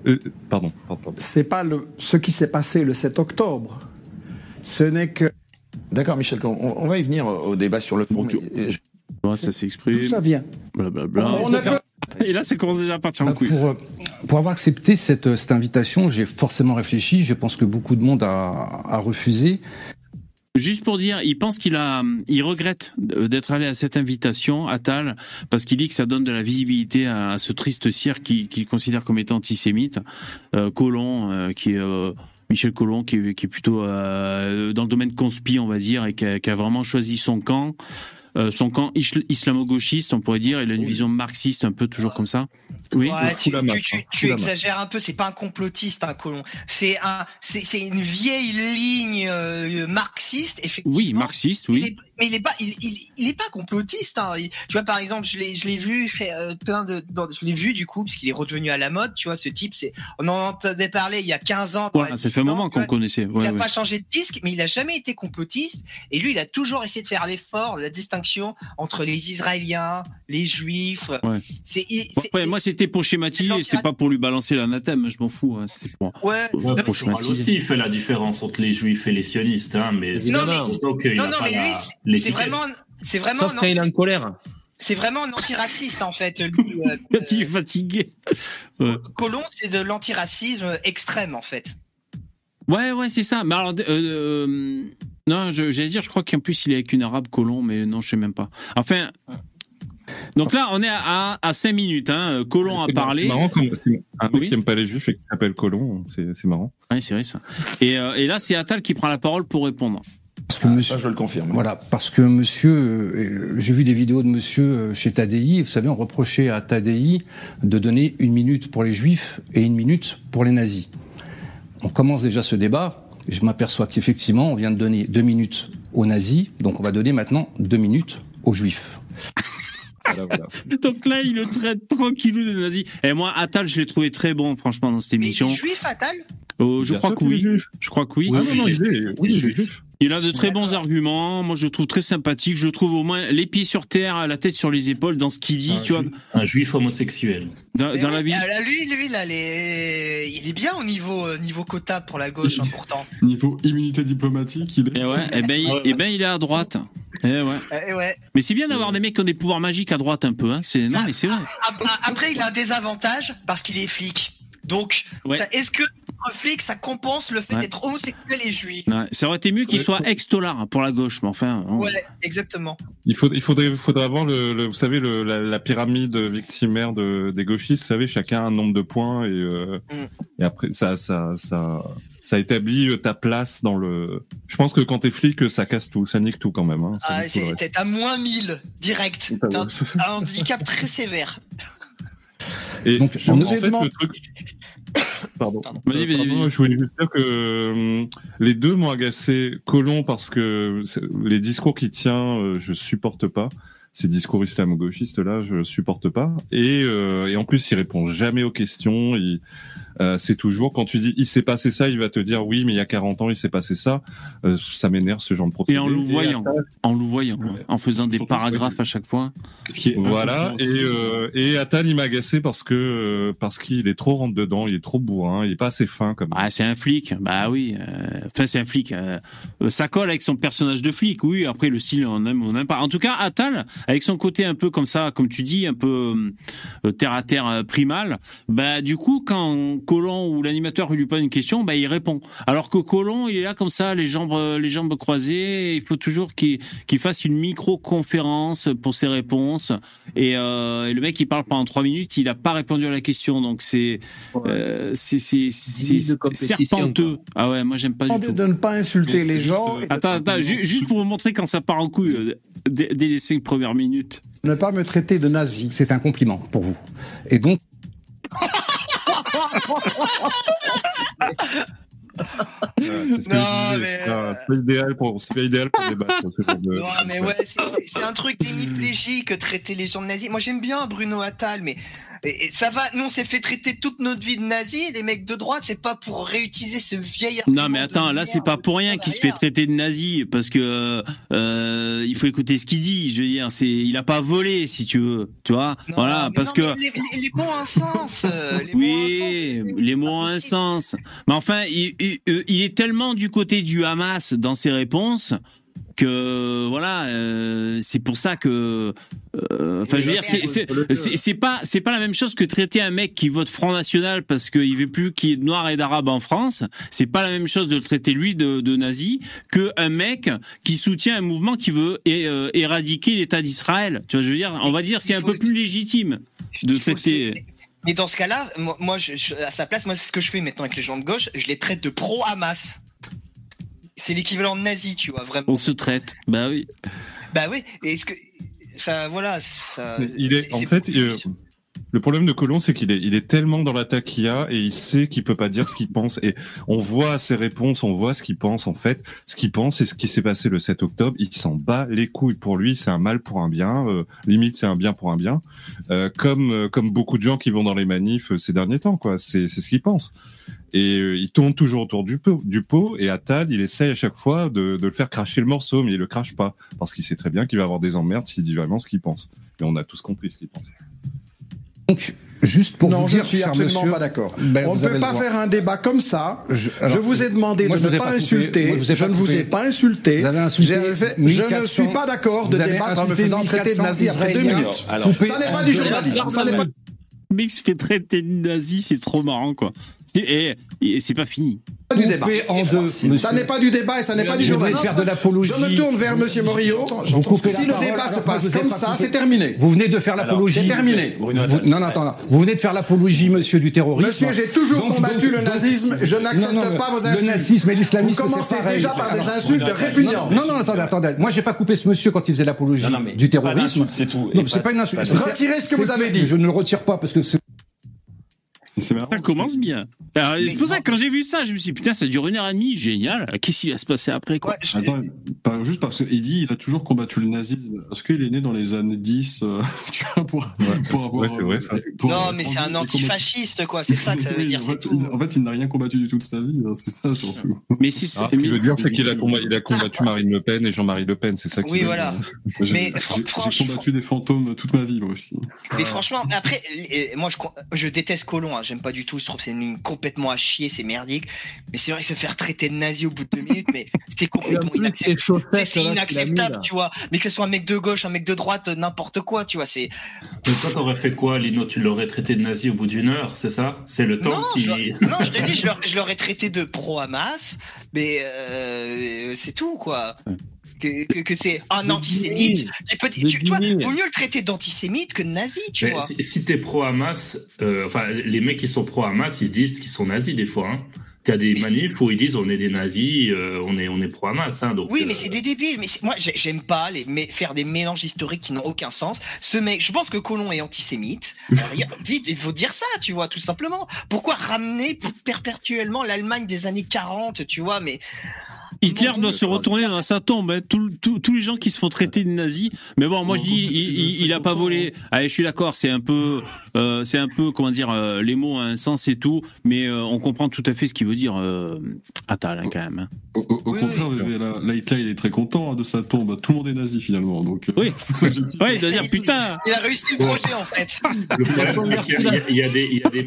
Euh, pardon, pardon, pardon. c'est pas le, ce qui s'est passé le 7 octobre. Ce n'est que D'accord, Michel, on, on va y venir au débat sur le fond. Bon, je- Ouais, ça s'exprime. d'où ça vient. Blablabla. On a peur- Et là, ça commence déjà à partir en Bah, couille. pour, euh, pour avoir accepté cette, euh, cette invitation, j'ai forcément réfléchi. Je pense que beaucoup de monde a, a refusé. Juste pour dire, il pense qu'il regrette d'être allé à cette invitation, Attal, parce qu'il dit que ça donne de la visibilité à, à ce triste cirque qu'il considère comme étant antisémite. Euh, Colomb, euh, qui est euh, Michel Colomb, qui est, plutôt dans le domaine conspi, on va dire, et qui a vraiment choisi son camp. Euh, son camp isl- islamo-gauchiste, on pourrait dire, il a une vision marxiste un peu toujours comme ça. Oui. Ouais, tu, hein, tu exagères un peu, c'est pas un complotiste, un colon. C'est un, c'est, c'est une vieille ligne euh, marxiste, effectivement. Oui, marxiste, oui. Mais il est pas, il, il, il est pas complotiste. Hein. Il- tu vois, par exemple, je l'ai, je l'ai vu fait euh, plein de, dans- je l'ai vu du coup, parce qu'il est redevenu à la mode. Tu vois, ce type, c'est, on en entendait parler il y a 15 ans. la ça fait un moment qu'on connaissait. Il Ouais, n'a ouais. pas changé de disque, mais il a jamais été complotiste. Et lui, il a toujours essayé de faire l'effort, la distinction entre les Israéliens, les Juifs. Ouais. C'est, moi, c'était pour schématiser, c'était pas pour lui balancer l'anathème, je m'en fous. hein, C'était pour. Ouais. Ouais, pour aussi, il fait la différence entre les juifs et les sionistes, hein, mais Non, mais- non, mais lui, c'est- vraiment, c'est vraiment, Sauf quand il est en colère. c'est vraiment un antiraciste en fait. Lui, <laughs> euh, il est fatigué. Ouais. Colomb, c'est de l'antiracisme extrême en fait. Ouais, ouais, c'est ça. Mais alors, euh, euh, non, je- j'allais dire, je crois qu'en plus il est avec une arabe colon, mais non, je sais même pas. Enfin. Donc là, on est à, à 5 minutes. Hein. Colomb a parlé. c'est marrant comme c'est un mec Oui. qui aime pas les juifs et qui s'appelle Colomb, c'est c'est marrant. Ouais, c'est vrai ça. Et, euh, et là, c'est Attal qui prend la parole pour répondre. Parce que Ah, monsieur, ça, je le confirme. Voilà, parce que monsieur, euh, j'ai vu des vidéos de monsieur euh, chez Tadei, vous savez, on reprochait à Tadei de donner une minute pour les juifs et une minute pour les nazis. On commence déjà ce débat, et je m'aperçois qu'effectivement, on vient de donner deux minutes aux nazis, donc on va donner maintenant deux minutes aux juifs. Voilà, voilà. <laughs> Donc là, il le traite tranquillou de nazi. Et moi, Attal, je l'ai trouvé très bon, franchement, dans cette Mais il émission. est juif, Attal? Oh, je crois que oui. Je crois que oui. Ah non, non, il est, oui, il est juif. Il a de très bons arguments. Moi, je le trouve très sympathique. Je le trouve au moins les pieds sur terre, la tête sur les épaules dans ce qu'il dit, Un tu vois. Un juif homosexuel. Dans, Mais dans oui, la vie. ah, là, lui, lui, là, les- il est bien au niveau euh, niveau quota pour la gauche, hein, pourtant. <laughs> Niveau immunité diplomatique, il est. Et ouais, et ben, il, eh ben, il est à droite. Eh ouais. Eh ouais. Mais c'est bien d'avoir des mecs qui ont des pouvoirs magiques à droite un peu. Hein. C'est non, mais c'est vrai. Ap- Après, il a un désavantage parce qu'il est flic. Donc, Ouais. ça- est-ce que flic, ça compense le fait Ouais. d'être homosexuel et juif Ouais, ça aurait été mieux qu'il soit ex-dollar pour la gauche, mais enfin. on- Ouais, exactement. Il, faut, il faudrait, faudrait avoir le, le- vous savez, le, la, la pyramide victimaire de, des gauchistes. Vous savez, chacun a un nombre de points et, euh, Mm. et après ça, ça, ça, ça établit euh, ta place dans le. Je pense que quand t'es flic, ça casse tout, ça nique tout quand même. Hein, Ah, t'es à moins 1000 direct. T'as un, un handicap très sévère. Et Donc, je- on en nous fait, demande- le truc. <coughs> Pardon. Vas-y, vas-y, pardon, vas-y. Je voulais juste dire que euh, les deux m'ont agacé. Colomb parce que les discours qu'il tient, euh, je supporte pas. Ces discours islamo-gauchistes là, je supporte pas. Et, euh, et en plus, il répond jamais aux questions. Il, euh, c'est toujours quand tu dis il s'est passé ça, il va te dire oui, mais il y a 40 ans, il s'est passé ça. Euh, ça m'énerve ce genre de procédé. Et en louvoyant, en louvoyant, ouais, en faisant des paragraphes à chaque fois. Ce qui est Voilà, et, euh, et Attal, il m'a agacé parce que euh, parce qu'il est trop rentre dedans, il est trop bourrin, il est pas assez fin comme. Ah, c'est un flic. Bah oui. euh, Enfin, c'est un flic. ça colle avec son personnage de flic. Oui. Après, le style, on aime, on aime pas. En tout cas, Attal, avec son côté un peu comme ça, comme tu dis, un peu euh, terre à terre euh, primal. Bah du coup, quand Colomb ou l'animateur lui pose une question, bah il répond. Alors que Colomb, il est là comme ça, les jambes, euh, les jambes croisées. Il faut toujours qu'il qu'il fasse une micro-conférence pour ses réponses. Et, euh, et le mec, il parle pendant trois minutes, il a pas répondu à la question. Donc c'est euh, c'est serpenteux. Ah ouais, moi j'aime pas du tout. de ne pas insulter les gens euh, Attends, attends, ju- juste pour vous montrer quand ça part en couille euh, dès, dès les cinq premières minutes. ne pas me traiter de nazi. C'est un compliment pour vous. Et donc, <laughs> c'est ce pas- euh, pas idéal pour, pas idéal pour débattre. de- Non, mais ouais, c'est un truc d'hémiplégique, traiter les gens de nazis. Moi, j'aime bien Bruno Attal, mais Et, et ça va, nous on s'est fait traiter toute notre vie de nazis, les mecs de droite, c'est pas pour réutiliser ce vieil Non mais attends, là c'est pas pour rien qu'il se fait traiter de nazi parce que euh, il faut écouter ce qu'il dit. Je veux dire, c'est il a pas volé si tu veux, tu vois. voilà, parce non, que Les, les- les mots ont un sens. euh, les mots ont un oui, les mots ont un sens. Mais enfin, il, il- euh, il est tellement du côté du Hamas dans ses réponses que voilà, euh, c'est pour ça que. euh, Enfin, je veux dire, c'est pas c'est pas la même chose que traiter un mec qui vote Front National parce qu'il veut plus qu'il y ait de noirs et d'arabes en France. C'est pas la même chose de le traiter lui de, de nazi que un mec qui soutient un mouvement qui veut euh, éradiquer l'État d'Israël. Tu vois, je veux dire, on va dire c'est un peu plus légitime de traiter. Mais dans ce cas-là, moi, moi, je- je- à sa place, moi, c'est ce que je fais maintenant avec les gens de gauche, je les traite de pro-Hamas. C'est l'équivalent de nazi, tu vois, vraiment. On se traite. Bah oui. Bah oui, et est-ce que. Enfin, voilà. il est, en fait, euh, le problème de Colomb, c'est qu'il est, il est tellement dans l'attaque qu'il y a et il sait qu'il peut pas dire ce qu'il pense. Et on voit ses réponses, on voit ce qu'il pense. En fait, ce qu'il pense, c'est ce qui s'est passé le 7 octobre. Il s'en bat les couilles. Pour lui, c'est un mal pour un bien. euh, limite, c'est un bien pour un bien. Euh, comme, euh, comme beaucoup de gens qui vont dans les manifs ces derniers temps, quoi. C'est, c'est ce qu'il pense. Et euh, il tourne toujours autour du pot, du pot. Et Attal, il essaye à chaque fois de, de le faire cracher le morceau, mais il le crache pas parce qu'il sait très bien qu'il va avoir des emmerdes s'il dit vraiment ce qu'il pense. Et on a tous compris ce qu'il pense. Donc, juste pour non, vous je dire, ne suis cher absolument monsieur, pas d'accord. ben, On ne peut pas faire un débat comme ça. Je, alors, vous ai demandé moi, de je ne pas pas insulter. Moi, je je pas ne vous ai pas insulté. Vous avez insulté je ne 1400 suis pas d'accord de débattre en me faisant traiter de 1400 nazi après deux minutes. Alors, alors, ça n'est pas du journalisme. Ça n'est pas Le mec se fait traiter de nazi, c'est trop marrant, quoi. Et, et c'est pas fini. du débat. En deux, Ça n'est pas du débat et ça n'est pas du Je voulais journalisme. faire de l'apologie. Je me tourne vers Monsieur Morillo. Vous coupez Si la le parole, débat se passe comme pas ça, c'est terminé. Vous venez de faire l'apologie. c'est terminé. Vous- non, non, attends, non. Vous venez de faire l'apologie, monsieur, du terrorisme. Monsieur, j'ai toujours Donc, combattu donc, le donc- nazisme. Je n'accepte pas vos le insultes. nazisme et l'islamisme, Vous commencez pareil. déjà par des insultes répugnantes. Non, non, attendez, attendez. Moi, j'ai pas coupé ce monsieur quand il faisait l'apologie du terrorisme. c'est tout. Non, c'est pas- une insulte. Retirez ce que vous avez dit. Je ne le retire pas parce que c'est. Ça commence bien. C'est pour ça que quand j'ai vu ça, je me suis dit, putain, ça dure une heure et demie, génial. Qu'est-ce qui va se passer après, quoi Attends, par- juste parce qu'il dit il a toujours combattu le nazisme. Est-ce qu'il est né dans les années 10 euh, <laughs> vois, pour, avoir. ouais, vrai, ça. pour- Non, mais c'est un antifasciste, quoi. C'est ça que ça veut dire, en fait, tout. il- En fait, il n'a rien combattu du tout de sa vie, hein, c'est ça surtout. Mais si Alors, ce qu'il veut dire, c'est qu'il a, combat- il a combattu Marine Le Pen et Jean-Marie Le Pen, c'est ça Oui, veut voilà. <laughs> dire. J'ai- Mais combattu des fantômes toute ma vie, moi aussi. Mais franchement, après, euh, moi je, je déteste Colomb, hein, j'aime pas du tout, je trouve que c'est une ligne complètement à chier, c'est merdique. Mais c'est vrai que se faire traiter de nazi au bout de deux minutes, mais c'est complètement inacceptable. C'est- inacceptable, tu vois. Mais que ce soit un mec de gauche, un mec de droite, n'importe quoi, tu vois, c'est. Mais toi, t'aurais fait quoi, Lino? Tu l'aurais traité de nazi au bout d'une heure, c'est ça? C'est le temps Non, qui. je, <laughs> non, je te dis, je l'aurais traité de pro-Hamas, mais euh, c'est tout, quoi. Que, que, que c'est un antisémite. Tu, peux- tu, tu vois, vaut mieux le traiter d'antisémite que de nazi, tu Mais vois. si, si t'es pro-Hamas, euh, enfin, les mecs qui sont pro-Hamas, ils se disent qu'ils sont nazis des fois. Hein. T'as des manifs où ils disent on est des nazis, euh, on est, on est pro-Hamas. Hein, donc, Oui, mais euh, c'est des débiles. Mais moi, j'ai- j'aime pas les mais faire des mélanges historiques qui n'ont aucun sens. Ce mec, je pense que Colomb est antisémite. Alors, il <laughs> dites, il faut dire ça, tu vois, tout simplement. Pourquoi ramener perpétuellement l'Allemagne des années 40, tu vois, mais Hitler doit se retourner dans sa tombe. hein. Tout- tout- tous les gens qui se font traiter de nazis. Mais bon, moi je dis, il, il, il a pas volé. Allez, je suis d'accord. C'est un peu, euh, c'est un peu, comment dire, euh, les mots ont un sens et tout. Mais euh, on comprend tout à fait ce qu'il veut dire. Euh, Attal, hein, quand même. hein. Au, au- au contraire, là, là, là, Hitler, il est très content hein, de sa tombe. Tout le monde est nazi finalement. Donc, euh, Oui. <laughs> Ouais, il doit dire putain. il a réussi le projet, en fait. Le problème, c'est qu'il y, a- il y a des, il y a des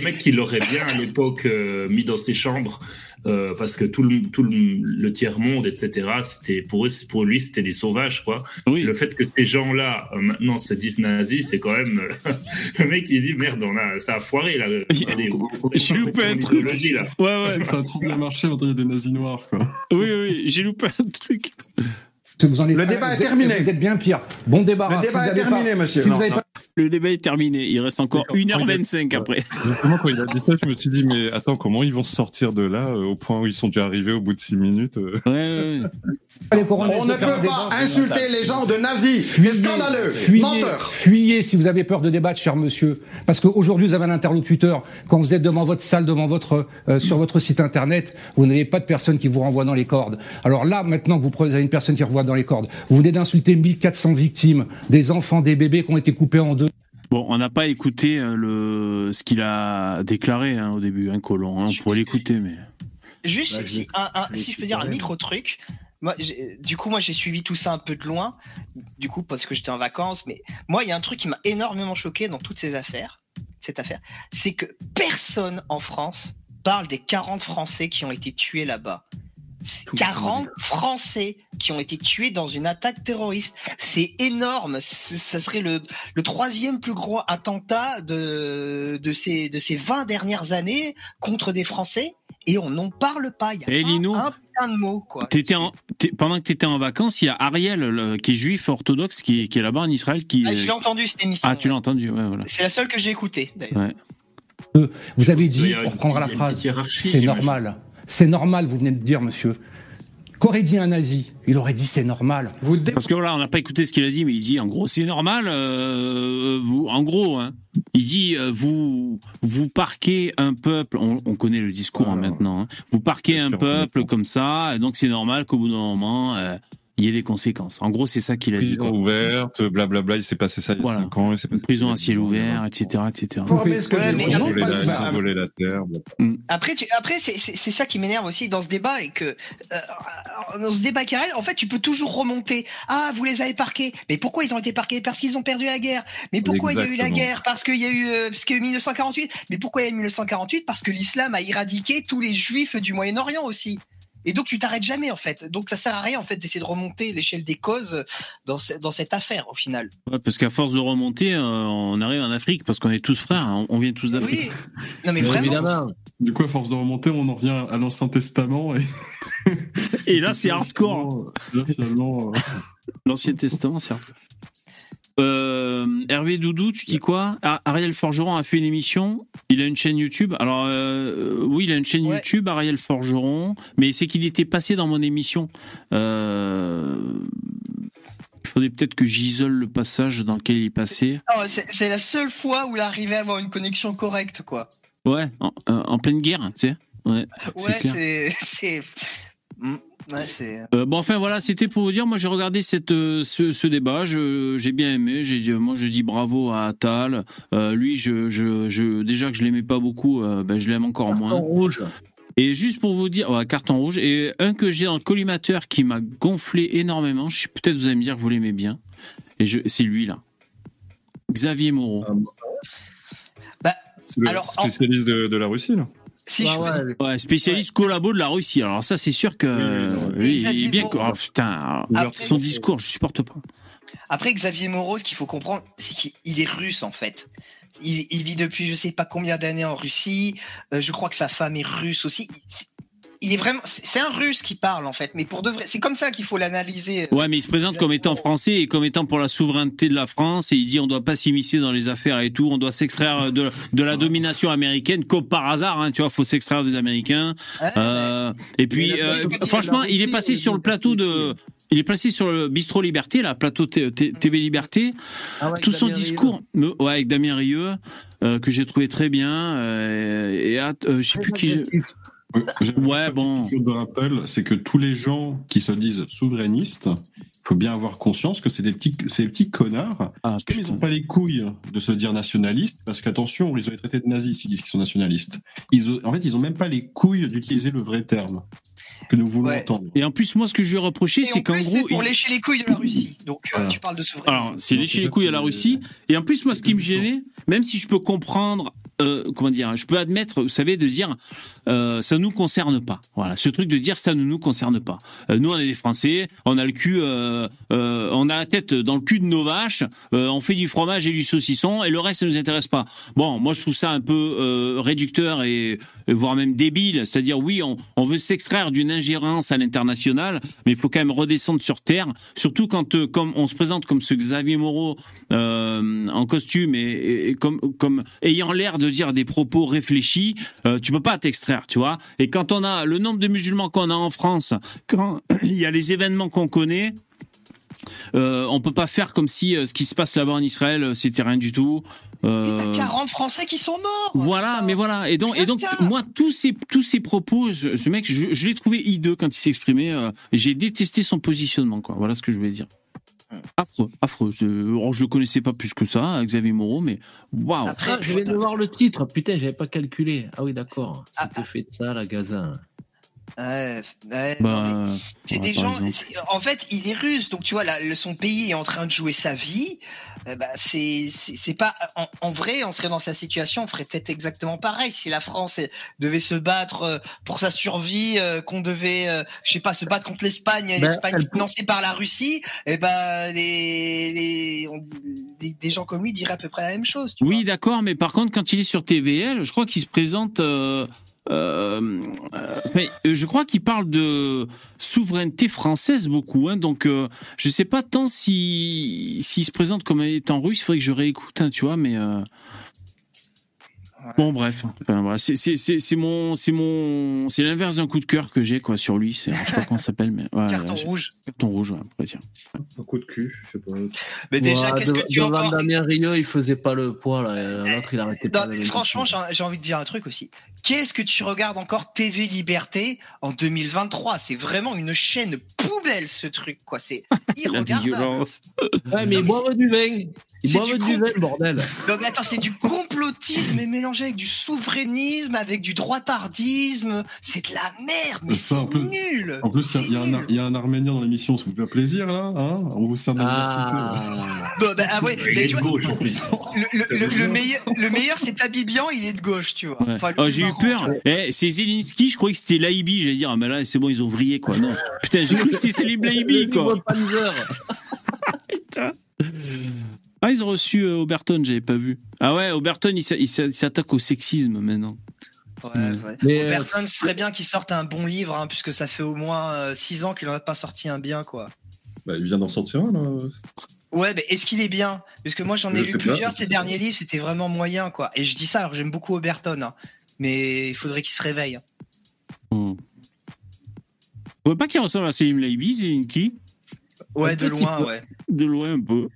mecs qui l'auraient- bien à l'époque euh, mis dans ses chambres euh, parce que tout le, tout le, le tiers monde, etc. C'était pour eux, pour lui, c'était des sauvages, quoi. Le fait que ces gens-là euh, maintenant se disent nazis, c'est quand même euh, <laughs> le mec qui dit merde, on a, ça a foiré là. J'ai loupé un truc. Là. Ouais, ouais. Ça a trop bien marché, on dirait des nazis noirs. Quoi. Oui, oui, j'ai loupé un truc. Vous en êtes- Le débat est terminé. Vous êtes bien pire. Bon débarras. Le débat Si vous est terminé, pas- monsieur. Si vous Non, avez non. pas Le débat est terminé. Il reste encore 1h25 après. <laughs> Justement, quand il a dit ça, je me suis dit, mais attends, comment ils vont se sortir de là euh, au point où ils sont déjà arrivés au bout de 6 minutes euh Ouais, ouais. On ne peut pas insulter les gens de nazis. C'est scandaleux. Fuyez, Menteur. fuyez si vous avez peur de débattre, cher monsieur. Parce qu'aujourd'hui, vous avez un interlocuteur. Quand vous êtes devant votre salle, devant votre, euh, sur votre site internet, vous n'avez pas de personne qui vous renvoie dans les cordes. Alors là, maintenant que vous prenez- avez une personne qui renvoie dans les cordes, vous venez d'insulter 1400 victimes, des enfants, des bébés qui ont été coupés en deux. Bon, on n'a pas écouté euh, le ce qu'il a déclaré hein, au début, un colon. hein. On pourrait l'écouter, mais. Juste, Bah, je si, l'ai- un- un- je l'ai si je peux dire un micro truc. Moi, du coup, moi, j'ai suivi tout ça un peu de loin, du coup, parce que j'étais en vacances. Mais moi, il y a un truc qui m'a énormément choqué dans toutes ces affaires, cette affaire, c'est que personne en France parle des 40 Français qui ont été tués là-bas. C'est 40 Français qui ont été tués dans une attaque terroriste. C'est énorme. Ça serait le, le troisième plus gros attentat de, de, ces, de ces 20 dernières années contre des Français. Et on n'en parle pas. Il y a pas Lino, un putain de mots, quoi. En- pendant que tu étais en vacances, il y a Ariel, le- qui est juif orthodoxe, qui est, qui est là-bas en Israël. Qui, Ah, je l'ai entendu cette émission. Ah, tu l'as entendu, ouais, voilà. C'est la seule que j'ai écoutée, d'ailleurs. Ouais. Euh, Vous avez dit, avoir on reprendra la phrase, c'est normal. C'est normal, vous venez de dire, monsieur. Qu'aurait dit un nazi Il aurait dit c'est normal. Parce que voilà, on n'a pas écouté ce qu'il a dit, mais il dit en gros, c'est normal. euh, vous, en gros, hein, il dit euh, vous vous parquez un peuple. On, on connaît le discours hein, maintenant. hein. vous parquez un peuple comme ça, et donc c'est normal qu'au bout d'un moment, euh, il y ait des conséquences. En gros, c'est ça qu'il a dit. Prison ouverte, blablabla, il s'est passé ça il y a Voilà. 5 ans. il s'est passé Prison à ciel ouvert, etc., etc. Ce que Ouais, mais dit. après- voler la, voler la terre. blablabla. Après, tu, après c'est ça qui m'énerve aussi dans ce débat et que euh, dans ce débat carré, en fait, tu peux toujours remonter. Ah, vous les avez parqués. Mais pourquoi ils ont été parqués? Parce qu'ils ont perdu la guerre. Mais pourquoi il y a eu la guerre? Parce qu'il y a eu euh, parce qu'il y a eu 1948. Mais pourquoi il y a eu 1948 Parce que l'islam a éradiqué tous les juifs du Moyen-Orient aussi. Et donc tu t'arrêtes jamais en fait. Donc ça sert à rien en fait d'essayer de remonter l'échelle des causes dans, ce- dans cette affaire au final. Ouais, parce qu'à force de remonter, euh, on arrive en Afrique parce qu'on est tous frères. hein, on vient tous d'Afrique. Oui. Non mais vraiment. Du coup, à force de remonter, on en revient à l'Ancien Testament. Et, <laughs> Et là, c'est hardcore. Là, finalement, euh, L'Ancien Testament, c'est hardcore. Euh, Hervé Doudou, tu dis quoi? Ah, Ariel Forgeron a fait une émission. Il a une chaîne YouTube. Alors euh, oui, il a une chaîne YouTube, Ariel Forgeron. Mais c'est qu'il était passé dans mon émission. Euh, il faudrait peut-être que j'isole le passage dans lequel il est passé. C'est la seule fois où il arrivait à avoir une connexion correcte quoi. Ouais, en, en pleine guerre, tu sais. Ouais, c'est Ouais, ouais, c'est Euh, bon, enfin voilà, c'était pour vous dire. Moi, j'ai regardé cette, euh, ce, ce débat. J'ai bien aimé. J'ai dit, moi, je dis bravo à Attal. Euh, lui, je, je, je, déjà que je l'aimais pas beaucoup, euh, ben, je l'aime encore moins. rouge. Et juste pour vous dire, ouais, carton rouge. Et un que j'ai dans le collimateur qui m'a gonflé énormément. Je peut-être vous allez me dire que vous l'aimez bien. Et c'est lui là, Xavier Moreau. Bah, C'est le Alors, en- spécialiste de, de la Russie, là. Si je peux dire- Ouais, spécialiste collabo de la Russie. Alors ça, c'est sûr que oui. est Xavier bien. Oh, putain, Après- son discours, je supporte pas. Après Xavier Moreau, ce qu'il faut comprendre, c'est qu'il est russe en fait. Il, il vit depuis je sais pas combien d'années en Russie. Euh, je crois que sa femme est russe aussi. Il- est vraiment, c'est un russe qui parle en fait, mais pour de vrai, c'est comme ça qu'il faut l'analyser. Ouais, mais il se présente comme étant français et comme étant pour la souveraineté de la France et il dit on doit pas s'immiscer dans les affaires et tout, on doit s'extraire de, de la domination américaine comme par hasard, hein, tu vois, faut s'extraire des Américains. Euh, et puis, euh, franchement, il est passé sur le plateau de, il est placé sur le bistrot Liberté, là, plateau TV Liberté. Ah ouais, Tout son Damien discours, ouais, avec Damien Rieu, euh, que j'ai trouvé très bien. euh, et euh, je sais plus qui. je- Ouais, bon. de rappel, c'est que tous les gens qui se disent souverainistes, il faut bien avoir conscience que c'est des petits, c'est des petits connards. Ah, comme ils n'ont pas les couilles de se dire nationalistes, parce qu'attention, ils ont été traités de nazis s'ils disent qu'ils sont nationalistes. Ils ont- en fait, ils ont même pas les couilles d'utiliser le vrai terme que nous voulons entendre. Et en plus, moi, ce que je lui ai reproché, c'est en qu'en gros, c'est pour il- lécher les couilles de la Russie. Donc euh, tu parles de souveraineté. Alors, c'est lécher les couilles à la Russie. Et en plus, moi, ce qui me gênait, même si je peux comprendre, euh, comment dire, je peux admettre, vous savez, de dire, euh, ça nous concerne pas. Voilà, ce truc de dire ça ne nous concerne pas. Euh, nous, on est des Français, on a le cul, euh, on a la tête dans le cul de nos vaches, on fait du fromage et du saucisson, et le reste, ça nous intéresse pas. Bon, moi, je trouve ça un peu réducteur et voire même débile. C'est-à-dire, oui, on, on veut s'extraire d'une ingérence à l'international, mais il faut quand même redescendre sur terre. Surtout quand, euh, comme on se présente comme ce Xavier Moreau euh, en costume et, comme, comme ayant l'air de dire des propos réfléchis, euh, tu peux pas t'extraire, tu vois. Et quand on a le nombre de musulmans qu'on a en France, quand <coughs> il y a les événements qu'on connaît. Euh, on peut pas faire comme si euh, ce qui se passe là-bas en Israël euh, c'était rien du tout. Euh, T'as 40 Français qui sont morts. voilà, mais voilà. Et donc, et donc, moi, tous ces, tous ces propos, je- ce mec, je, je l'ai trouvé hideux quand il s'est exprimé. euh, J'ai détesté son positionnement, quoi. Voilà ce que je voulais dire. Affreux, affreux. Je, oh, je le connaissais pas plus que ça, Xavier Moreau, mais waouh. Ah, je viens de voir le titre. Putain, j'avais pas calculé. Ah oui, d'accord. C'était fait de ça, la Gaza. Ouais, ouais, Bah, mais c'est ouais, des gens. En fait, il est russe, donc tu vois, là, le- son pays est en train de jouer sa vie. Eh ben, c'est c'est c'est pas en, en vrai, on serait dans sa situation, on ferait peut-être exactement pareil. Si la France eh, devait se battre euh, pour sa survie, euh, qu'on devait, euh, je sais pas, se battre contre l'Espagne, Ben, l'Espagne elle- financée par la Russie, et ben les, les, on- des, des gens comme lui diraient à peu près la même chose. tu Oui, d'accord, mais par contre, quand il est sur TVL, je crois qu'il se présente. Euh, euh, enfin, euh, je crois qu'il parle de souveraineté française beaucoup, hein, donc euh, je sais pas tant si s'il se présente comme étant russe, il faudrait que je réécoute, hein, tu vois, mais euh, bon bref, enfin, voilà, c'est mon c'est mon c'est l'inverse d'un coup de cœur que j'ai quoi sur lui, c'est je sais pas comment ça s'appelle, mais ouais, Carton j'ai- rouge. carton rouge, ouais, après, tiens. Un coup de cul, je sais pas. Mais déjà, Ouais, qu'est-ce que tu as devant encore Damien Rieu, il faisait pas le poids, là. L'autre, il arrêtait Non, pas de mais franchement, j'ai envie de dire un truc aussi. Qu'est-ce que tu regardes encore TV Liberté en 2023 C'est vraiment une chaîne poubelle ce truc, quoi. C'est <laughs> irregardable. Ouais, mais boivent du vin. Boivent du du vin, bordel. Non mais attends, c'est du complotisme mais mélangé avec du souverainisme, avec du droitardisme. C'est de la merde, mais c'est nul. En plus, il y, a un Ar- il y a un Arménien dans l'émission, ça vous fait plaisir là hein? On vous sert de l'université. Non, bah, ah ouais, Il mais est tu de vois, gauche en plus. le, le- le- le meilleur, le meilleur c'est Tabibian, il est de gauche, tu vois. Ouais. Enfin, Oh, j'ai eu peur. Eh, c'est Zelensky, je croyais que c'était Laibi. J'allais dire, ah, mais là, c'est bon, ils ont vrillé, quoi. Non. <laughs> Putain, j'ai cru que c'était Selim Laibi, quoi. <laughs> Putain. Ah, ils ont reçu euh, Oberton, j'avais pas vu. Ah ouais, Oberton, il s'a- il s'a- il s'attaque au sexisme maintenant. Ouais, ouais. Mais, Oberton, ce serait bien qu'il sorte un bon livre, hein, puisque ça fait au moins 6 ans qu'il n'en a pas sorti un bien, quoi. Bah, il vient d'en sortir un, là. Ouais, mais est-ce qu'il est bien? Parce que moi, j'en ai Je lu plusieurs de ces derniers livres, c'était vraiment moyen, quoi. Et je dis ça, alors j'aime beaucoup Oberton, hein. Mais il faudrait qu'il se réveille. Hmm. On voit pas qu'il ressemble à Selim Laibi, Zelensky Ouais, de loin, ouais. De loin, un peu.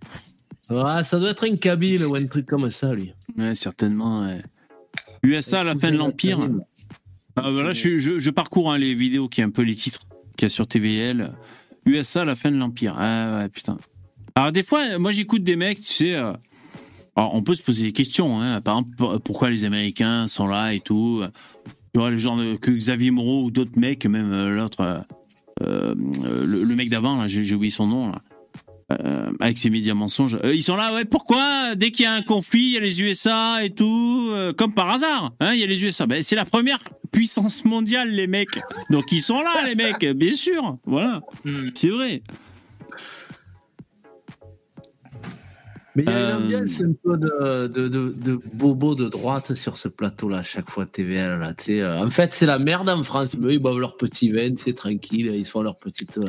Ouais, ça doit être un Kabyle ou un truc comme ça, lui. Ouais, certainement, ouais. USA à la fin de l'Empire. Ah, voilà, je, je, je parcours hein, les vidéos qui est un peu les titres qu'il y a sur TVL. USA à la fin de l'Empire. Ah ouais, putain. Alors des fois, moi j'écoute des mecs, tu sais. euh, alors, on peut se poser des questions, hein. Par exemple, pour- pourquoi les Américains sont là et tout. Tu vois, le genre de- que Xavier Moreau ou d'autres mecs, même euh, l'autre, euh, euh, le, le mec d'avant, là, j'ai oublié son nom, là. Euh, avec ses médias mensonges. Euh, ils sont là, ouais, pourquoi Dès qu'il y a un conflit, il y a les USA et tout, comme par hasard, hein, il y a les USA. Ben, c'est la première puissance mondiale, les mecs. Donc ils sont là, les mecs, bien sûr. Voilà, Hmm. c'est vrai. Mais il y a Euh, une ambiance un peu de, de, de, de bobo de droite sur ce plateau-là, à chaque fois TVL. Là, tu sais, euh, en fait, c'est la merde en France. Mais ils boivent leur petit vin, c'est tranquille. Ils font leur petite, euh,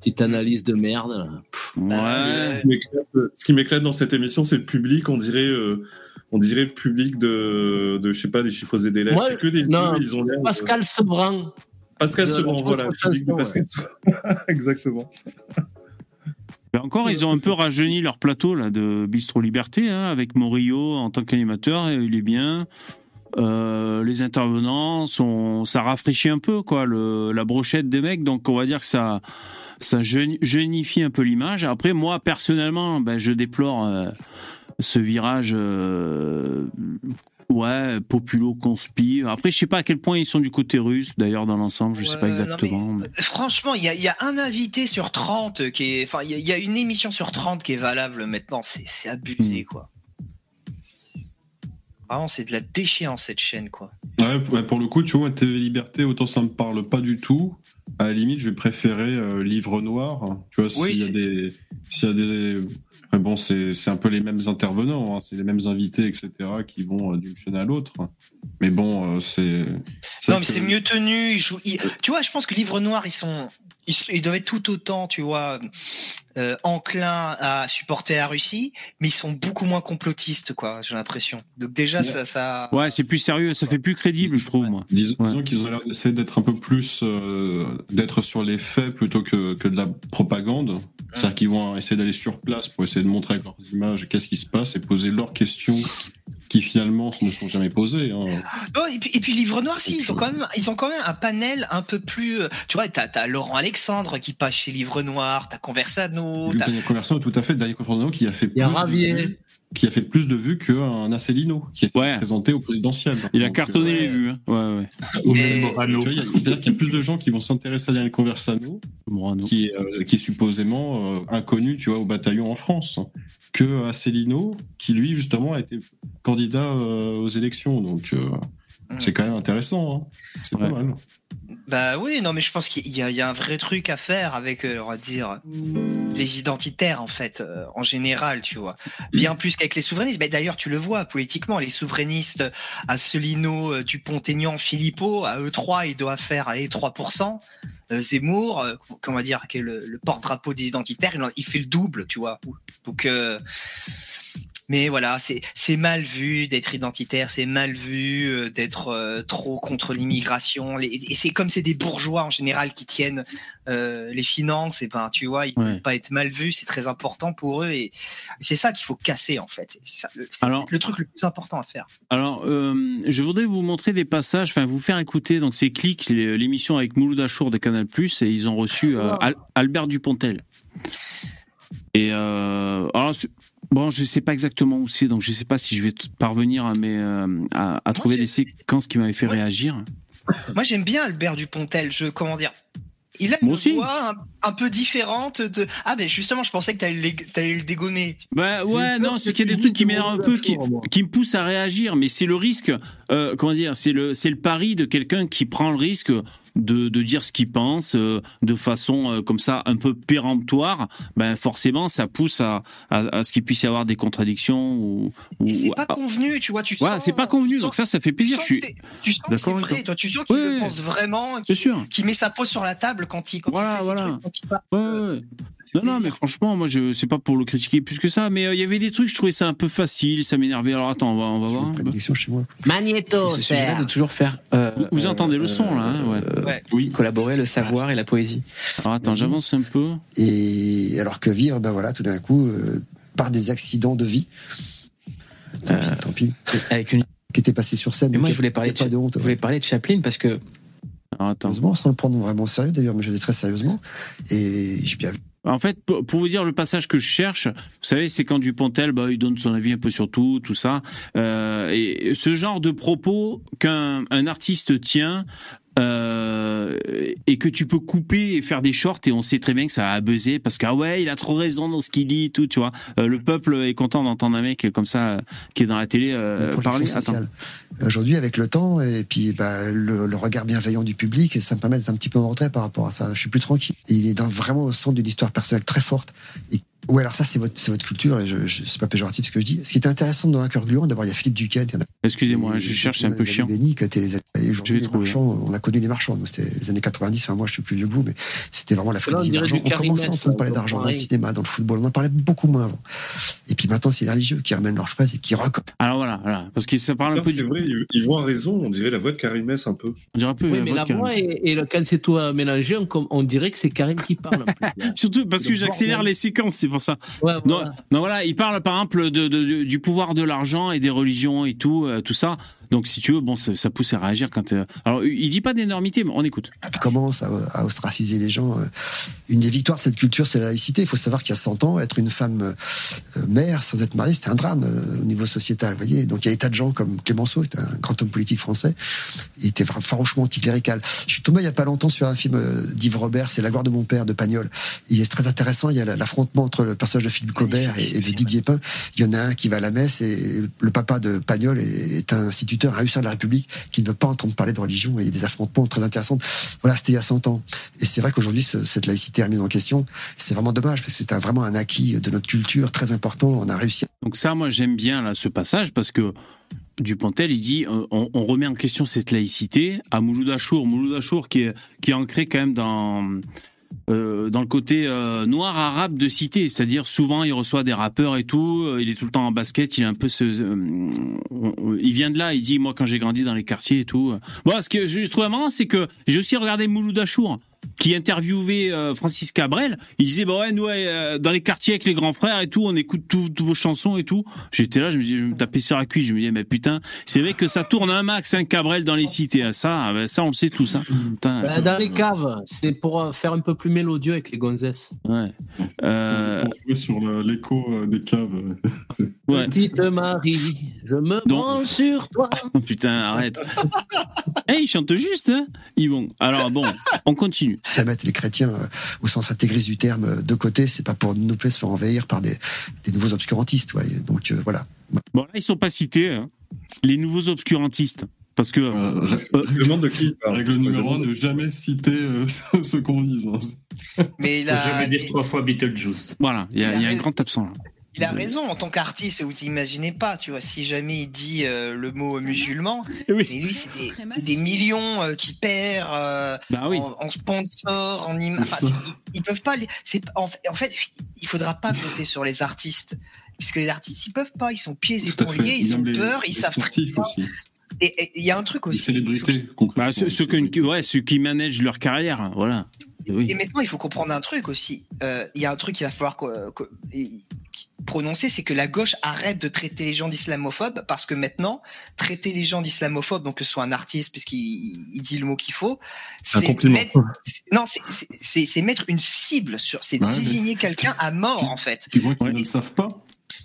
petite analyse de merde. Ouais. Ce qui m'éclate- Ce qui m'éclate dans cette émission, c'est le public. On dirait, euh, on dirait le public de, de je sais pas, des chiffres et des lettres. Moi, C'est que des non, vieux, ils ont l'air. de- Pascal Sebran. Pascal Sevran, voilà, le chanson, public de ouais. Pascal Sevran. <laughs> Exactement. Encore, ils ont un peu rajeuni leur plateau là de Bistro Liberté hein, avec Morillo en tant qu'animateur. Il est bien. Euh, les intervenants ça rafraîchit un peu quoi la brochette des mecs. Donc on va dire que ça, ça jeunifie un peu l'image. Après moi personnellement, ben, je déplore euh, ce virage. euh, Ouais, populo conspi. Après, je sais pas à quel point ils sont du côté russe, d'ailleurs, dans l'ensemble, je sais pas Ouais, exactement. mais- Franchement, il y a, il y a un invité sur 30 qui est. Enfin, il y, a- il y a une émission sur 30 qui est valable maintenant. C'est c'est abusé, quoi. Vraiment, c'est de la déchéance cette chaîne, quoi. Ouais, pour le coup, tu vois, TV Liberté, autant ça me parle pas du tout. À la limite, je vais préférer euh, Livre Noir. Tu vois, Oui, s'il y a c'est- des, s'il y a des. Après, bon, c'est un peu les mêmes intervenants, hein, c'est les mêmes invités, etc., qui vont euh, d'une chaîne à l'autre. Mais bon, euh, c'est. Non, mais que- c'est mieux tenu. ils jouent- ils- Tu vois, je pense que Livre Noir, ils sont, ils, ils doivent être tout autant, tu vois, euh, enclins à supporter la Russie, mais ils sont beaucoup moins complotistes, quoi. J'ai l'impression. Donc déjà, ça, ça. Ouais, c'est plus sérieux, ça fait plus crédible, je trouve, moi. Disons, disons qu'ils ont l'air d'essayer d'être un peu plus, euh, d'être sur les faits plutôt que, que de la propagande. C'est-à-dire qu'ils vont essayer d'aller sur place pour essayer de montrer avec leurs images qu'est-ce qui se passe et poser leurs questions qui finalement ne sont jamais posées. hein. Oh, et, puis, et puis Livre Noir, si, ils ont quand même, ils ont quand même un panel un peu plus. euh, Tu vois, t'as as Laurent Alexandre qui passe chez Livre Noir, t'as Conversano, Daniel Conversano, tout à fait, Daniel Conversano qui a fait Il y a plus de Ravier. vues, qui a fait plus de vues qu'un Asselineau qui est présenté au présidentiel. Il a cartonné euh, les vues. hein. Ouais, ouais. C'est-à-dire qu'il y a plus de gens qui vont s'intéresser à Daniel Conversano, qui, est, euh, qui est supposément euh, inconnu, tu vois, au bataillon en France, que Asselineau, qui lui justement a été candidat euh, aux élections. Donc euh, c'est quand même intéressant. hein. C'est pas mal. Bah oui, non, mais je pense qu'il y, a- un vrai truc à faire avec, euh, on va dire, les identitaires en fait, euh, en général, tu vois. Bien plus qu'avec les souverainistes. Mais d'ailleurs, tu le vois politiquement, les souverainistes, Asselineau, euh, Dupont-Aignan, Philippot, à eux trois, ils doivent faire aller 3%. Euh, Zemmour, comment dire, qui est le, porte-drapeau des identitaires, il, fait le double, tu vois. Donc, mais voilà, c'est mal vu d'être identitaire, c'est mal vu euh, d'être euh, trop contre l'immigration. Et c'est comme c'est des bourgeois en général qui tiennent euh, les finances, et ben tu vois, ils ne Ouais. veulent pas être mal vus, c'est très important pour eux et c'est ça qu'il faut casser en fait. C'est ça, le, c'est Alors- le truc le plus important à faire. Alors, euh, je voudrais vous montrer des passages, enfin vous faire écouter. Donc c'est Click, l'émission avec Mouloud Achour de Canal+, et ils ont reçu euh, Al- Albert Dupontel. Et euh, alors, c'est- bon, je sais pas exactement où c'est, donc je sais pas si je vais parvenir à, mes, euh, à, à trouver des séquences qui m'avaient fait réagir. Moi j'aime bien Albert Dupontel, je comment dire. Il a Moi une aussi. voix un, un peu différente de. Ah ben justement, je pensais que t'allais le, t'allais le dégommer. Bah ouais, non, c'est qu'il y a des trucs qui m'énervent un peu, qui, qui me poussent à réagir, mais c'est le risque, euh, comment dire, c'est le, c'est le pari de quelqu'un qui prend le risque de, de dire ce qu'il pense euh, de façon euh, comme ça un peu péremptoire. Ben forcément, ça pousse à, à, à ce qu'il puisse y avoir des contradictions ou. ou C'est pas convenu, tu vois, tu Ouais, sens. c'est pas convenu, donc ça, ça fait plaisir. tu sens que c'est vrai, toi. tu sens qu'il le pense vraiment, C'est qu'il sûr. qu'il met sa peau sur la table quand il, quand Voilà, il fait voilà. trucs, quand il parle. Ouais, ouais. Non, non, mais franchement, moi, je c'est pas pour le critiquer plus que ça, mais euh, il y avait des trucs, je trouvais ça un peu facile, ça m'énervait. Alors attends, on va, on va voir. chez moi. Magnéto, C'est ce sujet-là de toujours faire. euh, Vous, vous entendez le son là, hein, ouais. Oui. Collaborer le savoir et la poésie. Alors attends, j'avance un peu. Et alors que vivre, ben voilà, tout d'un coup, euh, par des accidents de vie. Tant pis, tant pis. Avec une. Qui était passé sur scène. Mais moi, je voulais parler, pas de, honte. je voulais parler de Chaplin parce que. Heureusement, sans le prendre vraiment au sérieux d'ailleurs, mais je l'ai très sérieusement. Et j'ai bien vu. En fait, pour vous dire le passage que je cherche, vous savez, c'est quand Dupontel, bah, il donne son avis un peu sur tout, tout ça. Euh, et ce genre de propos qu'un un artiste tient euh, et que tu peux couper et faire des shorts et on sait très bien que ça a buzzé parce que ah ouais, il a trop raison dans ce qu'il dit, et tout, tu vois. Euh, le peuple est content d'entendre un mec comme ça euh, qui est dans la télé euh, parler. Aujourd'hui, avec le temps et puis bah, le, le regard bienveillant du public, ça me permet d'être un petit peu en retrait par rapport à ça. Je suis plus tranquille. Il est dans, vraiment au centre d'une histoire personnelle très forte. Et, ouais, alors ça, c'est votre, c'est votre culture et je, je, c'est pas péjoratif ce que je dis. Ce qui est intéressant dans un cœur gluant, d'abord, il y a Philippe Duquette. il y en a- Excusez-moi, je cherche, c'est un peu chiant. Béni, étaient les, Je vais les trouver. marchands, on a connu les marchands. Nous, c'était les années 90. Enfin, moi, je suis plus vieux que vous, mais c'était vraiment la folie d'argent. On commençait à entendre parler d'argent dans le cinéma, dans le football. On en parlait beaucoup moins avant. Et puis maintenant, c'est les religieux qui ramènent leurs fraises et qui racontent. Alors voilà, voilà, parce que ça parle un peu C'est du. vrai, ils- vont à raison, on dirait la voix de Karimès un peu. On dirait un peu Oui, la mais voix la voix Karim. et, et le, quand c'est tout euh, mélangé, on, dirait que c'est Karim qui parle. <laughs> Surtout parce que j'accélère les séquences, c'est pour ça. Ouais, voilà. il parle par exemple de, de- de- du pouvoir de l'argent et des religions et tout, euh, tout ça. Donc si tu veux, bon, ça, ça pousse à réagir quand. euh, Alors, il dit pas d'énormité, mais on écoute. commence à, à ostraciser les gens. euh, Une des victoires de cette culture, c'est la laïcité. Il faut savoir qu'il y a 100 ans, être une femme euh, mère sans être mariée, c'était un drame euh, au niveau sociétal. Vous voyez Donc il y a des tas de gens comme Clémenceau, qui était un grand homme politique français. Il était farouchement anticlérical. Je suis tombé il y a pas longtemps sur un film euh, d'Yves Robert, c'est La gloire de mon père de Pagnol. Il est très intéressant. Il y a la- l'affrontement entre le personnage de Philippe Cobert et, et de Didier Pain, il y en a un qui va à la messe et le papa de Pagnol est, est un instituteur, un hussard de la République qui ne veut pas entendre parler de religion et des affrontements très intéressants. Voilà, c'était il y a 100 ans. Et c'est vrai qu'aujourd'hui, ce- cette laïcité est remise en question. C'est vraiment dommage parce que c'est vraiment un acquis de notre culture très important. On a réussi. Donc ça, moi, j'aime bien là ce passage parce que Dupontel, il dit, euh, on, on remet en question cette laïcité à Mouloud Achour. Mouloud Achour qui est, qui est ancré quand même dans, euh, dans le côté euh, noir arabe de cité. C'est-à-dire, souvent, il reçoit des rappeurs et tout. euh, il est tout le temps en basket. Il est un peu ce, il vient de là. Il dit, moi, quand j'ai grandi dans les quartiers et tout. Bon, ce que je trouve marrant, c'est que j'ai aussi regardé Mouloud Achour qui interviewait euh, Francis Cabrel, il disait bah ouais nous ouais, euh, dans les quartiers avec les grands frères et tout, on écoute tout- toutes vos chansons et tout. J'étais là, je me disais je me taper sur la cuisse, je me disais mais putain, c'est vrai que ça tourne un max un Cabrel dans les cités, hein. ça ben, ça on le sait tous hein. Putain, Bah, dans les caves, c'est pour euh, faire un peu plus mélodieux avec les gonzesses. Ouais. Euh, Pour jouer sur l'écho euh, des caves. <laughs> Ouais. Petite Marie, je me branle sur toi. Oh, <laughs> putain, arrête. <laughs> Eh, ils chantent juste, hein Ils vont. Alors bon, on continue. Ça mettre les chrétiens euh, au sens intégriste du terme euh, de côté, c'est pas pour nous plaire se faire envahir par des, des nouveaux obscurantistes. ouais. Donc euh, voilà. Bon là ils sont pas cités, hein. les nouveaux obscurantistes, parce que demande de qui Règle numéro 1, ne jamais citer euh, <laughs> ce qu'on dise. hein. Mais a, jamais dire trois fois Beetlejuice. Voilà, il y a, il y a un grand absent là. Il a raison en tant qu'artiste. Vous imaginez pas, tu vois, si jamais il dit euh, le mot musulman, mais lui, c'est des, c'est des millions euh, qui perd euh, Bah oui. en, en sponsor, en images. Enfin, ils, peuvent pas. les- C'est en, fait- en fait, il faudra pas compter sur les artistes. Puisque les artistes, ils peuvent pas, ils sont pieds liés, ils ont les- peur, ils savent très bien. aussi. Et il y a un truc aussi. Célébrités, Bah, ceux, ceux que- ouais, ceux qui managent leur carrière, voilà. Oui. Et maintenant, il faut comprendre un truc aussi. Euh, Il y a un truc qu'il va falloir que- que- prononcer, c'est que la gauche arrête de traiter les gens d'islamophobes parce que maintenant, traiter les gens d'islamophobes, donc que ce soit un artiste puisqu'il il dit le mot qu'il faut, c'est mettre, non, c'est- mettre une cible sur, c'est Ouais, mais- désigner quelqu'un à mort en fait. Tu vois qu'ils ne savent pas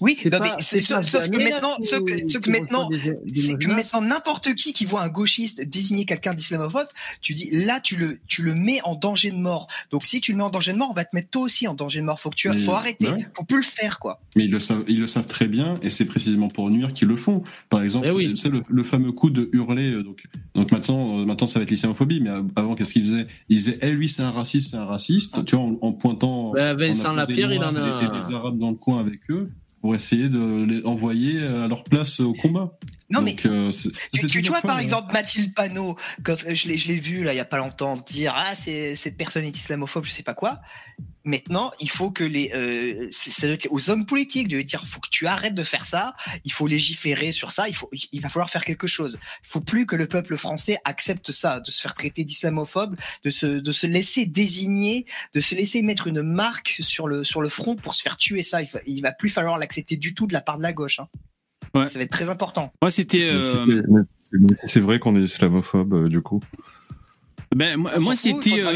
Oui, C'est non, pas- mais c'est sauf, que maintenant, que, sauf que qui maintenant, c'est que maintenant n'importe qui qui voit un gauchiste désigner quelqu'un d'islamophobe, tu dis là tu le tu le mets en danger de mort. Donc si tu le mets en danger de mort, on va te mettre toi aussi en danger de mort. Faut que tu Mais- faut arrêter, ouais. faut plus le faire quoi. Mais ils le savent, ils le savent très bien, et c'est précisément pour nuire qu'ils le font. Par exemple, Eh oui. tu sais, le, le fameux coup de hurler. euh, Donc, donc maintenant, euh, maintenant, ça va être l'islamophobie. Mais avant, qu'est-ce qu'ils faisaient? Ils disaient, eh, lui, c'est un raciste, c'est un raciste. Tu vois, en, en pointant. Bah, Vincent Lapierre, il en a- Et, et des Arabes dans le coin avec eux pour essayer de les envoyer à leur place au combat. Non, Donc, euh, Tu, tu- vois par hein. exemple Mathilde Panot, quand euh, je l'ai je l'ai vu là il y a pas longtemps dire ah c'est cette personne est islamophobe, je sais pas quoi. Maintenant, il faut que les euh, c'est- ça doit être aux hommes politiques de dire faut que tu arrêtes de faire ça, il faut légiférer sur ça, il faut il va falloir faire quelque chose. Il faut plus que le peuple français accepte ça, de se faire traiter d'islamophobe, de se de se laisser désigner, de se laisser mettre une marque sur le sur le front pour se faire tuer ça. Il, va- il va plus falloir l'accepter du tout de la part de la gauche. hein. Ouais. Ça va être très important. Moi, c'était. Euh, c'est- vrai qu'on est islamophobe, euh, du coup. Ben, moi, c'était euh,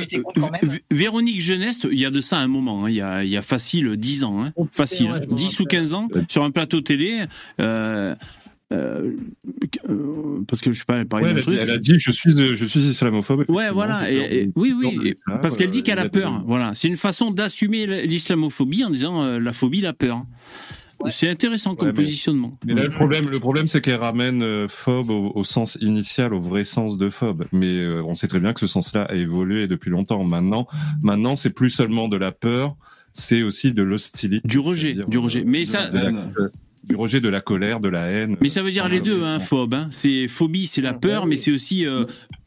Véronique Jeunesse, il y a de ça un moment, hein, il, y a, il y a facile 10 ans, hein, facile, ouais, je me 10 ou 15 ans, sur un plateau télé, euh, euh, euh, parce que je sais pas, elle Ouais, elle, a dit, truc. elle a dit, je suis, je suis islamophobe. Ouais, voilà. j'ai Et, peur et- de- oui, oui. et- parce qu'elle dit qu'elle a peur. Voilà. C'est une façon d'assumer l'islamophobie en disant euh, la phobie, la peur. C'est intéressant comme Ouais, mais- positionnement. Mais là, le problème, le problème, c'est qu'elle ramène euh, phobe au, au sens initial, au vrai sens de phobe. Mais euh, on sait très bien que ce sens-là a évolué depuis longtemps. Maintenant, maintenant, c'est plus seulement de la peur, c'est aussi de l'hostilité. Du rejet, du rejet. Mais de ça- la- de- du rejet, de la colère, de la haine. Mais ça veut dire les deux, hein, phobe. Hein. C'est phobie, c'est la peur, mais c'est aussi euh,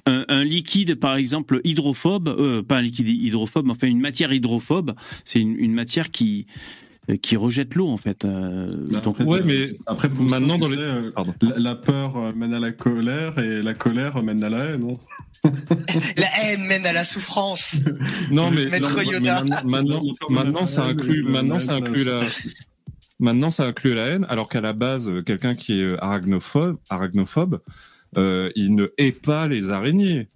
un, un liquide, par exemple, hydrophobe, euh, pas un liquide hydrophobe, mais enfin une matière hydrophobe. C'est une, une matière qui euh, qui rejette l'eau en fait. Euh, donc, ouais, mais Après, pour maintenant, ça, dans tu les- sais, euh, la, la peur euh, mène à la colère et la colère mène à la haine. non <laughs> La haine mène à la souffrance. <laughs> Non, mais, Maître non, mais Yoda. maintenant, <laughs> maintenant, maintenant, ça inclut, maintenant, ça inclut la, maintenant, ça inclut la haine, alors qu'à la base, euh, quelqu'un qui est euh, arachnophobe, arachnophobe, euh, il ne hait pas les araignées.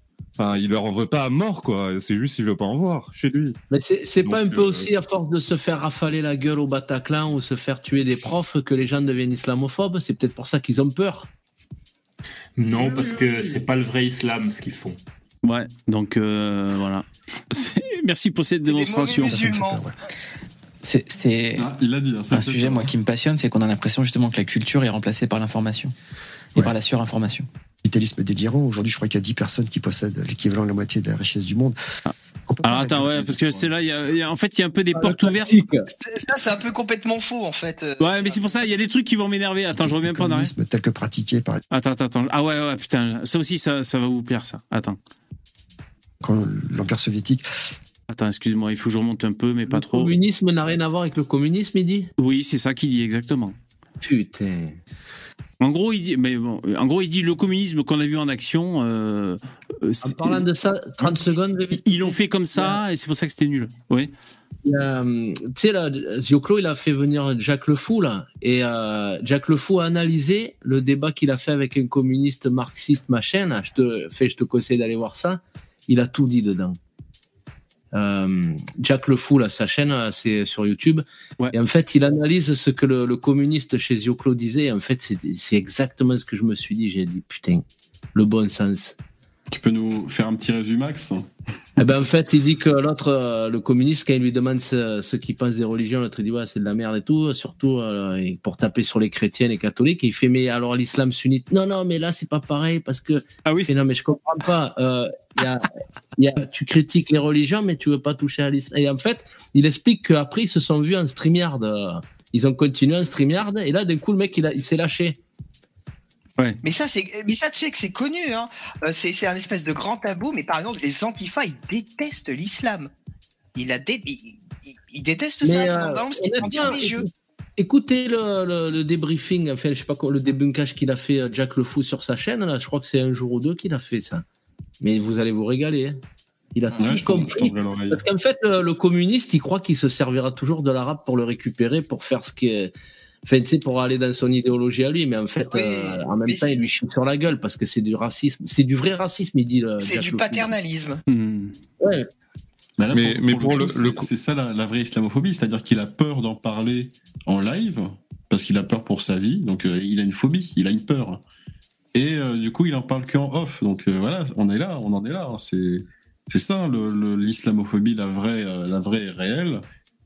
Enfin, il leur en veut pas à mort, quoi. C'est juste qu'il veut pas en voir chez lui. Mais c'est pas un peu euh, aussi à force de se faire rafaler la gueule au Bataclan ou se faire tuer des profs que les gens deviennent islamophobes? C'est peut-être pour ça qu'ils ont peur. Non, parce que c'est pas le vrai islam ce qu'ils font. Ouais, donc euh, voilà. <laughs> Merci pour cette démonstration. C'est Ah, il l'a dit. hein, un sujet moi qui me passionne, c'est qu'on a l'impression justement que la culture est remplacée par l'information et par la surinformation. Capitalisme délirant. Aujourd'hui, je crois qu'il y a 10 personnes qui possèdent l'équivalent de la moitié de la richesse du monde. Alors attends, ouais, parce que c'est là, il y a- il y a- en fait, il y a un peu des portes ouvertes. Ça, c'est un peu complètement faux, en fait. euh. Ouais, mais c'est pour ça, il y a des trucs qui vont m'énerver. Attends, je reviens pas en arrière. communisme tel que pratiqué par Attends, attends, attends. Ah ouais, ouais, putain, ça aussi, ça, ça va vous plaire, ça. Attends. quand l'Empire soviétique. Attends, excuse-moi, il faut que je remonte un peu, mais pas Le trop. communisme n'a rien à voir avec le communisme, il dit? Oui, c'est ça qu'il dit exactement. Putain. En gros, il dit, mais bon, en gros, il dit le communisme qu'on a vu en action. euh, euh, En parlant de ça, 30 secondes. Ils l'ont fait comme ça et c'est pour ça que c'était nul. Oui. Il y a, hum, Tu sais, là, Zioclo, il a fait venir Jacques Le Fou, là. Et euh, Jacques Le Fou a analysé le débat qu'il a fait avec un communiste marxiste, machin. là. Je te, fais, je te conseille d'aller voir ça. Il a tout dit dedans. Euh, Jack Le Fou, là, sa chaîne, c'est sur YouTube. Et en fait, il analyse ce que le, le communiste chez Zioclo disait. Et en fait, c'est exactement ce que je me suis dit. J'ai dit, putain, le bon sens. Tu peux nous faire un petit résumé, Max Eh ben, en fait, il dit que l'autre, euh, le communiste, quand il lui demande ce, ce qu'il pense des religions, l'autre il dit ouais, c'est de la merde et tout, surtout euh, pour taper sur les chrétiens et les catholiques. Et il fait mais alors l'islam sunnite, non non, mais là c'est pas pareil parce que ah oui, fait, non mais je comprends pas. Euh, il y a, il y a, tu critiques les religions, mais tu veux pas toucher à l'islam. Et en fait, il explique qu'après ils se sont vus en StreamYard. Ils ont continué en StreamYard et là d'un coup le mec il s'est lâché. Mais ça, c'est, mais ça, tu sais que c'est connu, hein. Euh, c'est, c'est un espèce de grand tabou, mais par exemple, les antifas, ils détestent l'islam. Ils la dé- ils, ils- détestent Mais, ça, euh, Écoutez le, le, le débriefing, enfin, je sais pas quoi, le débunkage qu'il a fait euh, Jack Le Fou sur sa chaîne, là, je crois que c'est un jour ou deux qu'il a fait ça. Mais vous allez vous régaler. hein. Il a Ouais, tout compris. Parce qu'en fait, le, le communiste, il croit qu'il se servira toujours de l'arabe pour le récupérer, pour faire ce qui est. Enfin, tu sais, pour aller dans son idéologie à lui, mais en fait, euh, en même temps, il lui chie sur la gueule parce que c'est du racisme. C'est du vrai racisme, il dit. C'est du paternalisme. Ouais. Bah là, Mais- pour, mais pour pour le, le- c'est- ça la, la vraie islamophobie, c'est-à-dire qu'il a peur d'en parler en live parce qu'il a peur pour sa vie, donc euh, il a une phobie, il a une peur. Et euh, du coup, il en parle qu'en off. Donc euh, voilà, on est là, on en est là. hein. C'est c'est ça l'islamophobie, la vraie, euh, la vraie et réelle.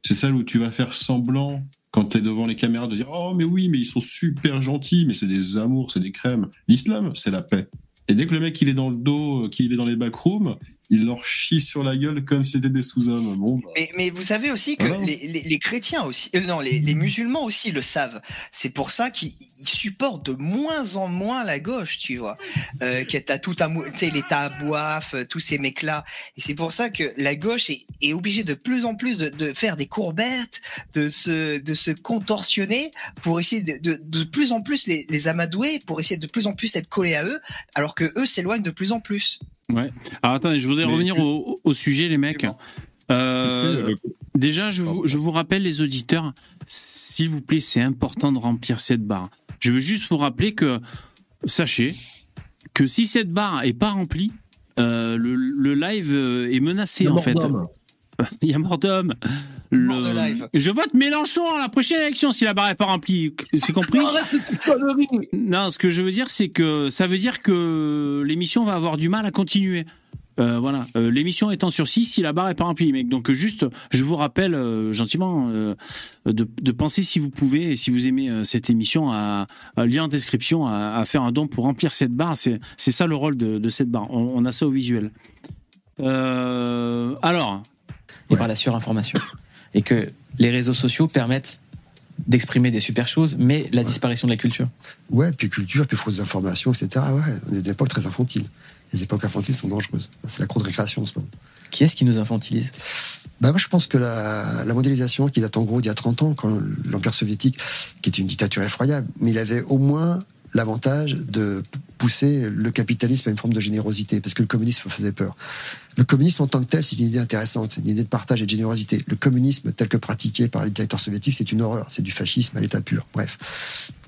C'est celle où tu vas faire semblant quand tu es devant les caméras de dire oh mais oui mais ils sont super gentils mais c'est des amours c'est des crèmes. L'islam c'est la paix. Et dès que le mec il est dans le dos euh, qu'il est dans les backrooms il leur chie sur la gueule comme si c'était des sous-hommes bon bah, Mais, mais vous savez aussi que les, les- les chrétiens aussi, euh, non, les, les musulmans aussi le savent. C'est pour ça qu'ils ils supportent de moins en moins la gauche, tu vois. Euh, que t'as tout un, à boif, euh, tous ces mecs-là. Et c'est pour ça que la gauche est, est obligée de plus en plus de, de faire des courbettes, de se, de se contorsionner pour essayer de, de, de plus en plus les, les amadouer, pour essayer de plus en plus être collés à eux, alors que eux s'éloignent de plus en plus. Ouais. Alors attendez, je voudrais Mais revenir tu- au, au sujet, les mecs. Euh, déjà, je vous, je vous rappelle, les auditeurs, s'il vous plaît, c'est important de remplir cette barre. Je veux juste vous rappeler que, sachez que si cette barre est pas remplie, euh, le, le live euh, est menacé en fait. <laughs> Il y a mort d'homme. Le-. Je vote Mélenchon à la prochaine élection si la barre est pas remplie. C'est compris Non, ce que je veux dire, c'est que ça veut dire que l'émission va avoir du mal à continuer. Euh, voilà, Euh, l'émission étant sur 6 si la barre est pas remplie, mec. Donc juste, je vous rappelle euh, gentiment de, de penser si vous pouvez et si vous aimez cette émission à, à lire en description, à, à faire un don pour remplir cette barre. C'est ça le rôle de, de cette barre. On, on a ça au visuel. Alors, et par la surinformation. Et que les réseaux sociaux permettent d'exprimer des super choses, mais la disparition de la culture. Ouais, puis culture, puis fausses informations, etc. Ouais, on est d'époque très infantile. Les époques infantiles sont dangereuses. C'est la cour de récréation en ce moment. Qui est-ce qui nous infantilise? Bah moi je pense que la, la mondialisation qui date en gros d'il y a 30 ans, quand l'Empire soviétique, qui était une dictature effroyable, mais il avait au moins l'avantage de pousser le capitalisme à une forme de générosité, parce que le communisme faisait peur. Le communisme en tant que tel, c'est une idée intéressante, c'est une idée de partage et de générosité. Le communisme tel que pratiqué par les dictateurs soviétiques, c'est une horreur, c'est du fascisme à l'état pur. Bref,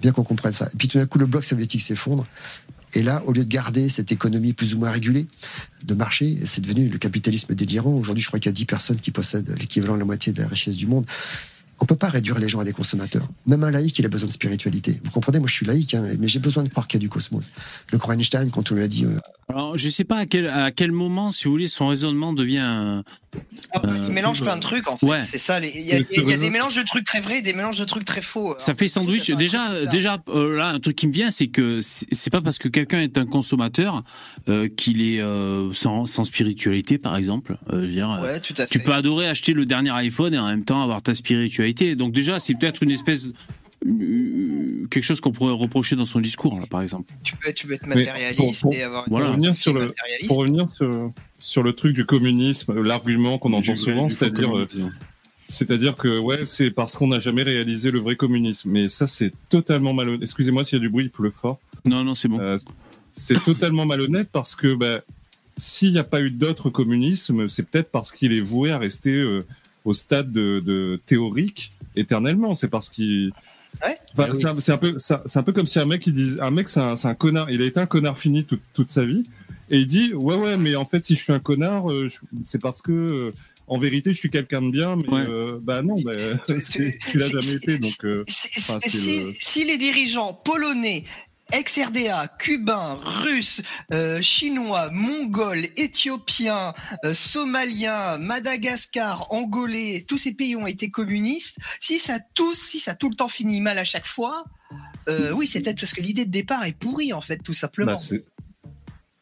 bien qu'on comprenne ça. Et puis tout d'un coup, le bloc soviétique s'effondre. Et là, au lieu de garder cette économie plus ou moins régulée de marché, c'est devenu le capitalisme délirant. Aujourd'hui, je crois qu'il y a 10 personnes qui possèdent l'équivalent de la moitié de la richesse du monde. On peut pas réduire les gens à des consommateurs. Même un laïc, il a besoin de spiritualité. Vous comprenez, moi je suis laïque, hein, mais j'ai besoin de croire qu'il y a du cosmos. Le grand Einstein, quand on lui a dit... euh, Alors, je sais pas à quel, à quel moment, si vous voulez, son raisonnement devient. euh, Ah, parce qu'il mélange plein de trucs, en fait. Ouais. C'est ça. Il y, a- il y a des mélanges de trucs très vrais et des mélanges de trucs très faux. Ça fait sandwich. Déjà, déjà, euh, là, un truc qui me vient, c'est que c'est pas parce que quelqu'un est un consommateur euh, qu'il est euh, sans, sans spiritualité, par exemple. Euh, je veux dire, euh, Ouais, tout à Tu peux adorer acheter le dernier iPhone et en même temps avoir ta spiritualité. Donc déjà, c'est peut-être une espèce euh, quelque chose qu'on pourrait reprocher dans son discours, là, par exemple. Tu peux, tu peux être matérialiste pour- pour- et avoir une pour revenir sur le pour revenir sur sur le truc du communisme, l'argument qu'on entend Du- souvent, c'est-à-dire euh, c'est-à-dire que ouais, c'est parce qu'on n'a jamais réalisé le vrai communisme. Mais ça, c'est totalement malhonnête. Excusez-moi s'il y a du bruit, il pleut fort. Non, non, c'est bon. Euh, c'est totalement malhonnête parce que bah, s'il n'y a pas eu d'autres communismes, c'est peut-être parce qu'il est voué à rester euh, au stade de, de théorique éternellement. C'est parce qu'il Enfin, c'est un- c'est un, peu, c'est un peu comme si un mec, il dit, un mec, c'est un, connard. Il a été un connard fini toute, toute sa vie, et il dit, ouais, ouais, mais en fait, si je suis un connard, euh, c'est parce que, euh, en vérité, je suis quelqu'un de bien, mais euh, bah non, bah, tu <laughs> l'as jamais été, donc. euh, si, le- si les dirigeants polonais, ex-RDA, cubains, russes, euh, chinois, mongols, éthiopiens, euh, somaliens, Madagascar, angolais, tous ces pays ont été communistes, si ça tous, si ça tout le temps fini mal à chaque fois, euh, oui, c'est peut-être parce que l'idée de départ est pourrie en fait, tout simplement. bah, c'est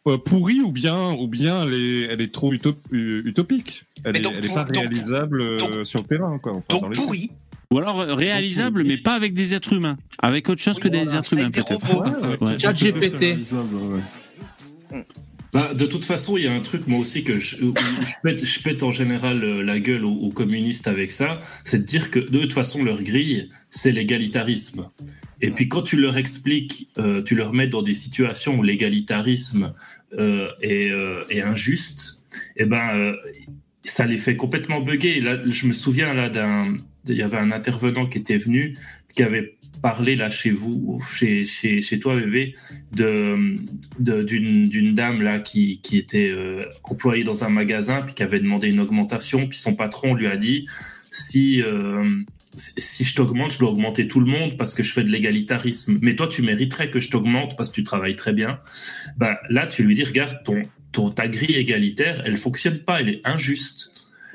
euh, pourri ou bien, ou bien elle est, elle est trop utop- utopique. Elle Mais est, donc elle est pour- pas donc- réalisable sur le terrain, quoi. Enfin, dans les faits. Ou alors euh, réalisable, mais pas avec des êtres humains. Avec autre chose que des êtres humains, peut-être. Ouais. Bah, de toute façon, il y a un truc, moi aussi, que je, pète, je pète en général euh, la gueule aux, aux communistes avec ça, c'est de dire que de toute façon, leur grille, c'est l'égalitarisme. Et puis quand tu leur expliques, euh, tu leur mets dans des situations où l'égalitarisme euh, est, euh, est injuste, et ben euh, ça les fait complètement bugger. Là, je me souviens là d'un, il y avait un intervenant qui était venu, qui avait parlé là chez vous, chez, chez, chez toi, de- d'une, d'une dame là qui, qui était euh, employée dans un magasin, puis qui avait demandé une augmentation, puis son patron lui a dit si euh, si je t'augmente, je dois augmenter tout le monde parce que je fais de l'égalitarisme. Mais toi, tu mériterais que je t'augmente parce que tu travailles très bien. Ben, là, tu lui dis, regarde, ton, ton, ta grille égalitaire, elle fonctionne pas, elle est injuste.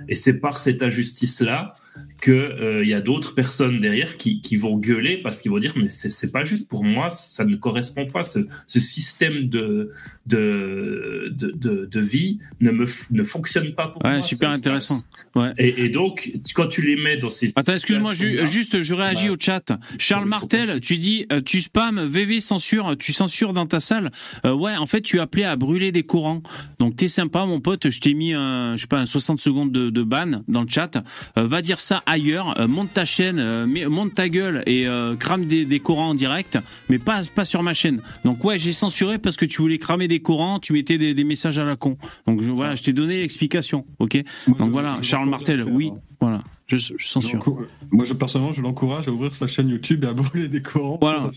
Et c'est par cette injustice-là que euh, y a d'autres personnes derrière qui, qui vont gueuler parce qu'ils vont dire mais c'est pas juste pour moi ça ne correspond pas ce, ce système de de, de de de vie ne me ne fonctionne pas pour moi super intéressant. Ouais. et, et donc quand tu les mets dans ces Attends, excuse-moi, juste, je réagis bah, au chat. Charles Martel, tu dis, euh, tu spam, VV censure, tu censures dans ta salle. Euh, ouais, en fait, tu appelais à brûler des courants. Donc, t'es sympa, mon pote. Je t'ai mis un, je sais pas, un 60 secondes de, de ban dans le chat. Euh, va dire ça ailleurs. Euh, monte ta chaîne, euh, monte ta gueule et euh, crame des, des courants en direct, mais pas, pas sur ma chaîne. Donc, ouais, j'ai censuré parce que tu voulais cramer des courants, tu mettais des, des messages à la con. Donc, je, voilà, je t'ai donné l'explication. Ok? Donc voilà, Charles Martel, oui, voilà, je, je censure. Moi, je, personnellement, je l'encourage à ouvrir sa chaîne YouTube et à <laughs> brûler des Corans. Voilà.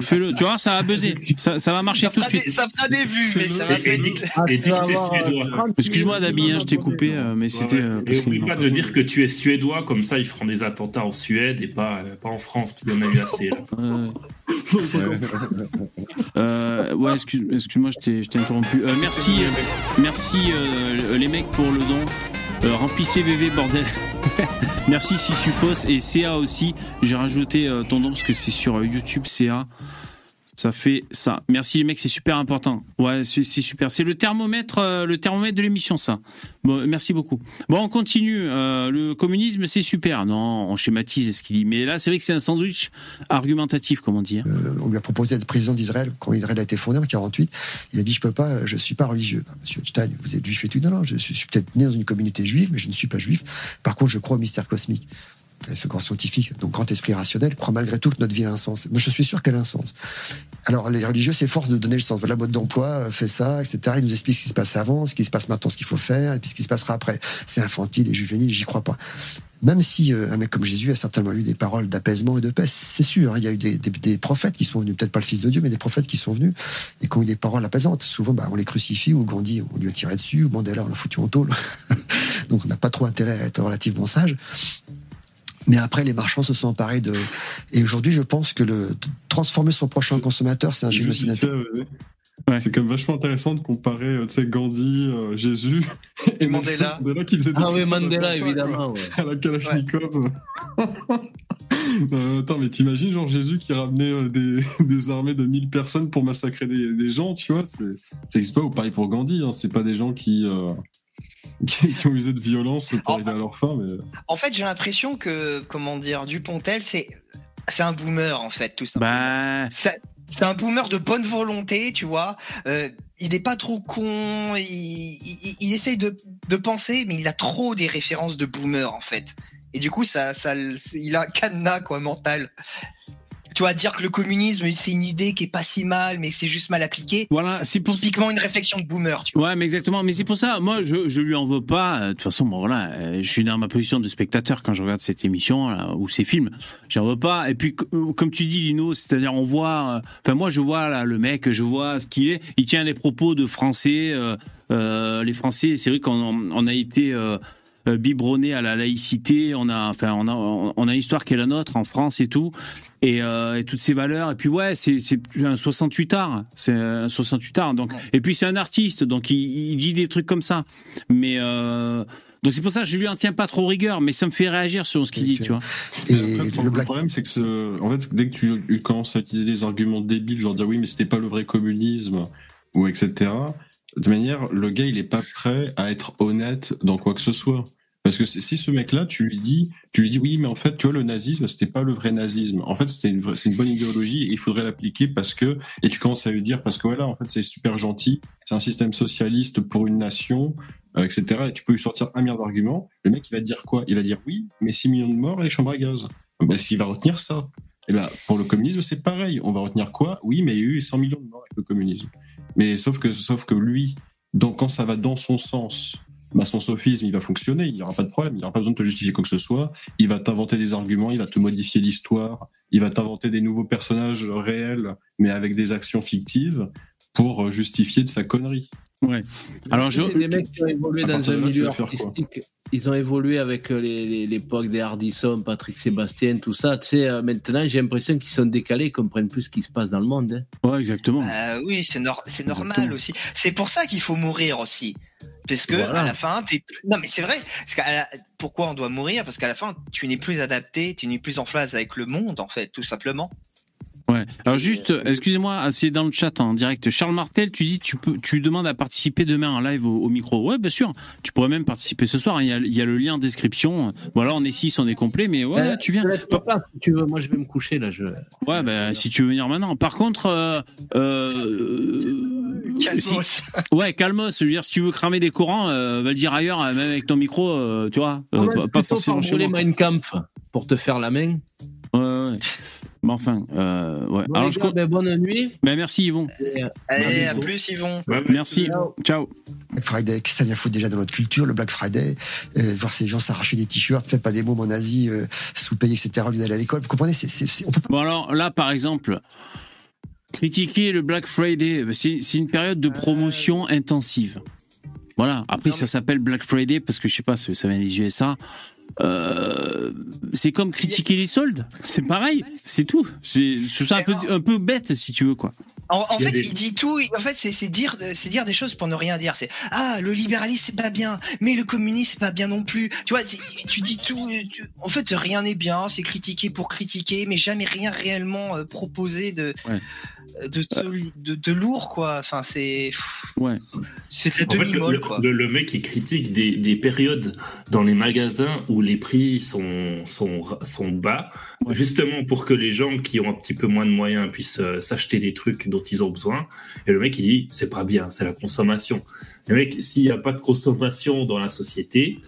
Fais-le, tu vois, ça va buzzer. Ça, ça va marcher Ça tout de des, suite. ça fera des vues, mais ça va t'es suédois. Excuse-moi, Dabi, je t'ai coupé, mais c'était. euh, parce Et que- oublie pas de dire que tu es suédois, comme ça ils feront des attentats en Suède et pas, euh, pas en France, parce qu'il y en a eu assez. Là. Euh, ouais, excuse, excuse-moi, je t'ai, je t'ai interrompu. Euh, merci, euh, merci euh, les mecs pour le don. Euh, remplissez VV bordel. <laughs> merci Sissufos et CA aussi. J'ai rajouté euh, ton nom parce que c'est sur euh, YouTube CA. Ça fait ça. Merci les mecs, c'est super important. Ouais, c'est super. C'est le thermomètre, euh, le thermomètre de l'émission, ça. Merci beaucoup. Bon, on continue. Euh, le communisme, c'est super. Non, on schématise ce qu'il dit. Mais là, c'est vrai que c'est un sandwich argumentatif, comme on dit. hein. Euh, on lui a proposé d'être président d'Israël quand Israël a été fondé en 48. Il a dit je peux pas, je suis pas religieux. Monsieur Einstein, vous êtes juif et tout. Non, non, je suis peut-être né dans une communauté juive, mais je ne suis pas juif. Par contre, je crois au mystère cosmique. Et Ce grand scientifique, donc grand esprit rationnel, croit malgré tout que notre vie a un sens. Moi, je suis sûr qu'elle a un sens. Alors, les religieux s'efforcent de donner le sens. Voilà, mode d'emploi, euh, fait ça, etc. Ils nous expliquent ce qui se passe avant, ce qui se passe maintenant, ce qu'il faut faire, et puis ce qui se passera après. C'est infantile et juvénile, j'y crois pas. Même si euh, un mec comme Jésus a certainement eu des paroles d'apaisement et de paix, c'est sûr, hein, il y a eu des prophètes qui sont venus, peut-être pas le Fils de Dieu, mais des prophètes qui sont venus et qui ont eu des paroles apaisantes. Souvent, bah, on les crucifie, ou Gandhi, on lui a tiré dessus, ou Mandela, on l'a foutu en tôle. <laughs> Donc, on n'a pas trop intérêt à être relativement sage. Mais après, les marchands se sont emparés de. Et aujourd'hui, je pense que le transformer son prochain consommateur, c'est un génocide. ouais. C'est quand même vachement intéressant de comparer euh, tu sais, Gandhi, euh, Jésus et Mandela. Mandela qui faisait des Ah oui, Mandela, évidemment. ouais. <laughs> À la Kalachnikov. <laughs> Euh, attends, mais t'imagines genre Jésus qui ramenait euh, des, <laughs> des armées de 1000 personnes pour massacrer des, des gens, tu vois c'est- Ça n'existe pas, ou pareil pour Gandhi, hein, c'est pas des gens qui, euh, qui, qui ont usé de violence pour arriver à leur fin, mais... En fait, j'ai l'impression que, comment dire, Dupontel, c'est c'est un boomer en fait, tout simplement. Bah, C'est c'est un boomer de bonne volonté, tu vois. Euh, il est pas trop con, il, il, il essaye de, de penser, mais il a trop des références de boomer en fait. Et du coup, ça, ça, il a un cadenas quoi mental. Tu vois, dire que le communisme, c'est une idée qui est pas si mal, mais c'est juste mal appliqué. Voilà, c'est pour typiquement une réflexion de boomer. Tu Ouais, mais exactement. Mais c'est pour ça, moi, je, je lui en veux pas. Euh, De toute façon, bon, voilà, euh, je suis dans ma position de spectateur quand je regarde cette émission là, ou ces films. J'en veux pas. Et puis, euh, comme tu dis, Lino, c'est-à-dire, on voit. Enfin, moi, je vois là, le mec, je vois ce qu'il est. Il tient les propos de Français. euh, euh, les Français, c'est vrai qu'on on a été. Euh, euh, biberonné à la laïcité, on a, enfin, on a, on a une histoire qui est la nôtre en France et tout, et, euh, et toutes ces valeurs. Et puis ouais, c'est un 68 art, c'est un 68 art. Donc, et puis c'est un artiste, donc il, il dit des trucs comme ça. Mais euh, donc c'est pour ça que je lui en tiens pas trop rigueur, mais ça me fait réagir sur ce qu'il dit, tu vois. Après, le, problème, c'est que ce- en fait, dès que tu, tu commences à utiliser des arguments débiles, genre dire oui, mais c'était pas le vrai communisme, ou etc., de manière, le gars, il est pas prêt à être honnête dans quoi que ce soit. Parce que si ce mec-là, tu lui dis, tu lui dis oui, mais en fait, tu vois, le nazisme, c'était pas le vrai nazisme. En fait, c'était une, bonne idéologie et il faudrait l'appliquer parce que, et tu commences à lui dire parce que voilà, en fait, c'est super gentil, c'est un système socialiste pour une nation, euh, etc. Et tu peux lui sortir un milliard d'arguments. Le mec, il va dire quoi? Il va dire oui, mais 6 millions de morts et les chambres à gaz. Bah, s'il va retenir ça. Et ben, pour le communisme, c'est pareil. On va retenir quoi? Oui, mais il y a eu 100 millions de morts avec le communisme. Mais sauf que, sauf que lui, quand ça va dans son sens, bah, son sophisme, il va fonctionner, il n'y aura pas de problème, il n'y aura pas besoin de te justifier quoi que ce soit. Il va t'inventer des arguments, il va te modifier l'histoire, il va t'inventer des nouveaux personnages réels, mais avec des actions fictives pour euh, justifier de sa connerie. Ouais. Alors, je. C'est des mecs qui ont évolué À dans un là, milieu artistique? Ils ont évolué avec euh, les- les- l'époque des Hardisson, Patrick Sébastien, tout ça. Tu sais, euh, maintenant, j'ai l'impression qu'ils sont décalés, ils comprennent plus ce qui se passe dans le monde. hein. Ouais, exactement. Euh, oui, c'est nor- c'est normal aussi. C'est pour ça qu'il faut mourir aussi. Parce que Voilà. à la fin, t'es... non mais c'est vrai. Parce qu'à la- Pourquoi on doit mourir? Parce qu'à la fin, tu n'es plus adapté, tu n'es plus en phase avec le monde, en fait, tout simplement. Ouais. Alors juste, excusez-moi, c'est dans le chat en direct. Charles Martel, tu dis, tu peux, tu demandes à participer demain en live au, au micro. Ouais, bien sûr. Tu pourrais même participer ce soir. hein. Il y a, il y a le lien en description. Voilà, on est six, on est complet, mais ouais, Euh, tu viens. ma place, si tu veux. Moi, je vais me coucher là. Je... Ouais, bah, si tu veux venir maintenant. Par contre, euh, euh, Calmos. si- ouais, calmos. Je veux dire, si tu veux cramer des courants, euh, va le dire ailleurs, euh, même avec ton micro, euh, tu vois. euh, pas, pas forcément par chez moi. Mein Kampf pour te faire la main? Ouais, ouais. Mais enfin, euh, ouais. Bon, Alors, je gars, ben, bonne nuit. ben, merci Yvon. Allez, à plus, Yvon. Merci. Ciao. Black Friday, ça vient foutre déjà dans notre culture, le Black Friday, euh, voir ces gens s'arracher des t-shirts, faites pas des mômes en Asie, euh, sous-payés, etc., au lieu d'aller à l'école. Vous comprenez c'est, c'est, c'est- on peut pas... Bon alors là, par exemple, critiquer le Black Friday, c'est c'est une période de promotion intensive. Voilà. Après, ça s'appelle Black Friday parce que je sais pas, ça ça vient des USA. Euh, c'est comme critiquer les soldes. C'est pareil. C'est tout. C'est un peu un peu bête si tu veux quoi. En, Il fait, des- il dit tout. En fait, c'est dire, c'est dire des choses pour ne rien dire. C'est ah, le libéralisme c'est pas bien, mais le communisme c'est pas bien non plus. Tu vois, tu dis tout. tu- en fait, rien n'est bien. C'est critiquer pour critiquer, mais jamais rien réellement euh, proposé de, Ouais. De, soli- de, de lourd quoi. Enfin, c'est Ouais. c'est de la En fait, le, demi-molle le- quoi. le- le mec il critique des, des périodes dans les magasins où les prix sont, sont, sont bas, justement pour que les gens qui ont un petit peu moins de moyens puissent euh, s'acheter des trucs dont ils ont besoin. Et le mec il dit c'est pas bien, c'est la consommation. Le mec, s'il n'y a pas de consommation dans la société,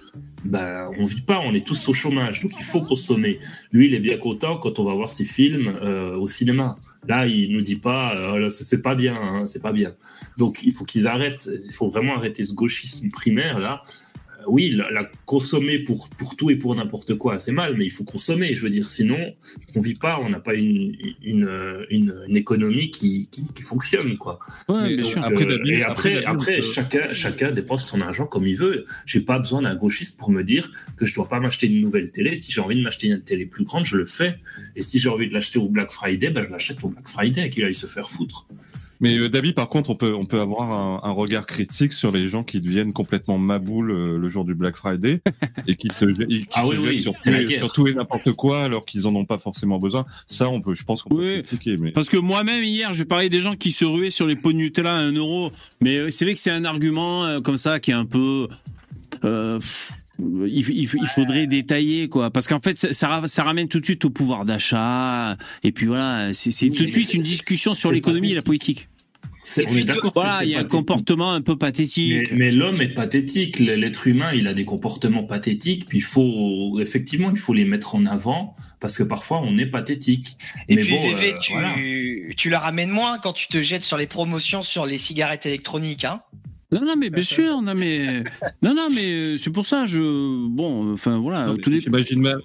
ben on vit pas, on est tous au chômage, donc il faut consommer. Lui, il est bien content quand on va voir ses films euh, au cinéma. Là, il nous dit pas, euh, c'est pas bien, hein, c'est pas bien. Donc il faut qu'ils arrêtent, il faut vraiment arrêter ce gauchisme primaire là. Oui, la, la consommer pour, pour tout et pour n'importe quoi, c'est mal, mais il faut consommer. Je veux dire, sinon, on vit pas, on n'a pas une, une, une, une économie qui, qui, qui fonctionne, quoi. Ouais, bien Donc, sûr. euh, Après, David- et après, après, euh, chacun, chacun dépense son argent comme il veut. J'ai pas besoin d'un gauchiste pour me dire que je dois pas m'acheter une nouvelle télé. Si j'ai envie de m'acheter une télé plus grande, je le fais. Et si j'ai envie de l'acheter au Black Friday, ben je l'achète au Black Friday, qu'il aille se faire foutre. Mais euh, David, par contre, on peut, on peut avoir un, un regard critique sur les gens qui deviennent complètement maboules euh, le jour du Black Friday <laughs> et qui se, qui Ah se oui, jettent oui, sur, tout et, guerre. sur tout et n'importe quoi alors qu'ils en ont pas forcément besoin. Ça, on peut, je pense qu'on peut Oui. critiquer. Mais Parce que moi-même, hier, je parlais des gens qui se ruaient sur les pots de Nutella à 1 euro. Mais euh, c'est vrai que c'est un argument euh, comme ça qui est un peu. euh, pff, il, il- il faudrait détailler, quoi. Parce qu'en fait, ça, ça ra- ça ramène tout de suite au pouvoir d'achat. Et puis voilà, c'est Oui, tout de suite une discussion sur l'économie et la politique. C'est- on est d'accord. Voilà, il y a un comportement un peu pathétique. Mais, mais l'homme est pathétique. L'être humain, il a des comportements pathétiques. Puis il faut, effectivement, il faut les mettre en avant parce que parfois on est pathétique. Et Mais puis bon, VV, euh, tu, voilà. tu la ramènes moins quand tu te jettes sur les promotions sur les cigarettes électroniques, hein Non, non, mais bien sûr, non, mais non, non, mais euh, c'est pour ça, je bon, enfin voilà, dépend. J'imagine mal,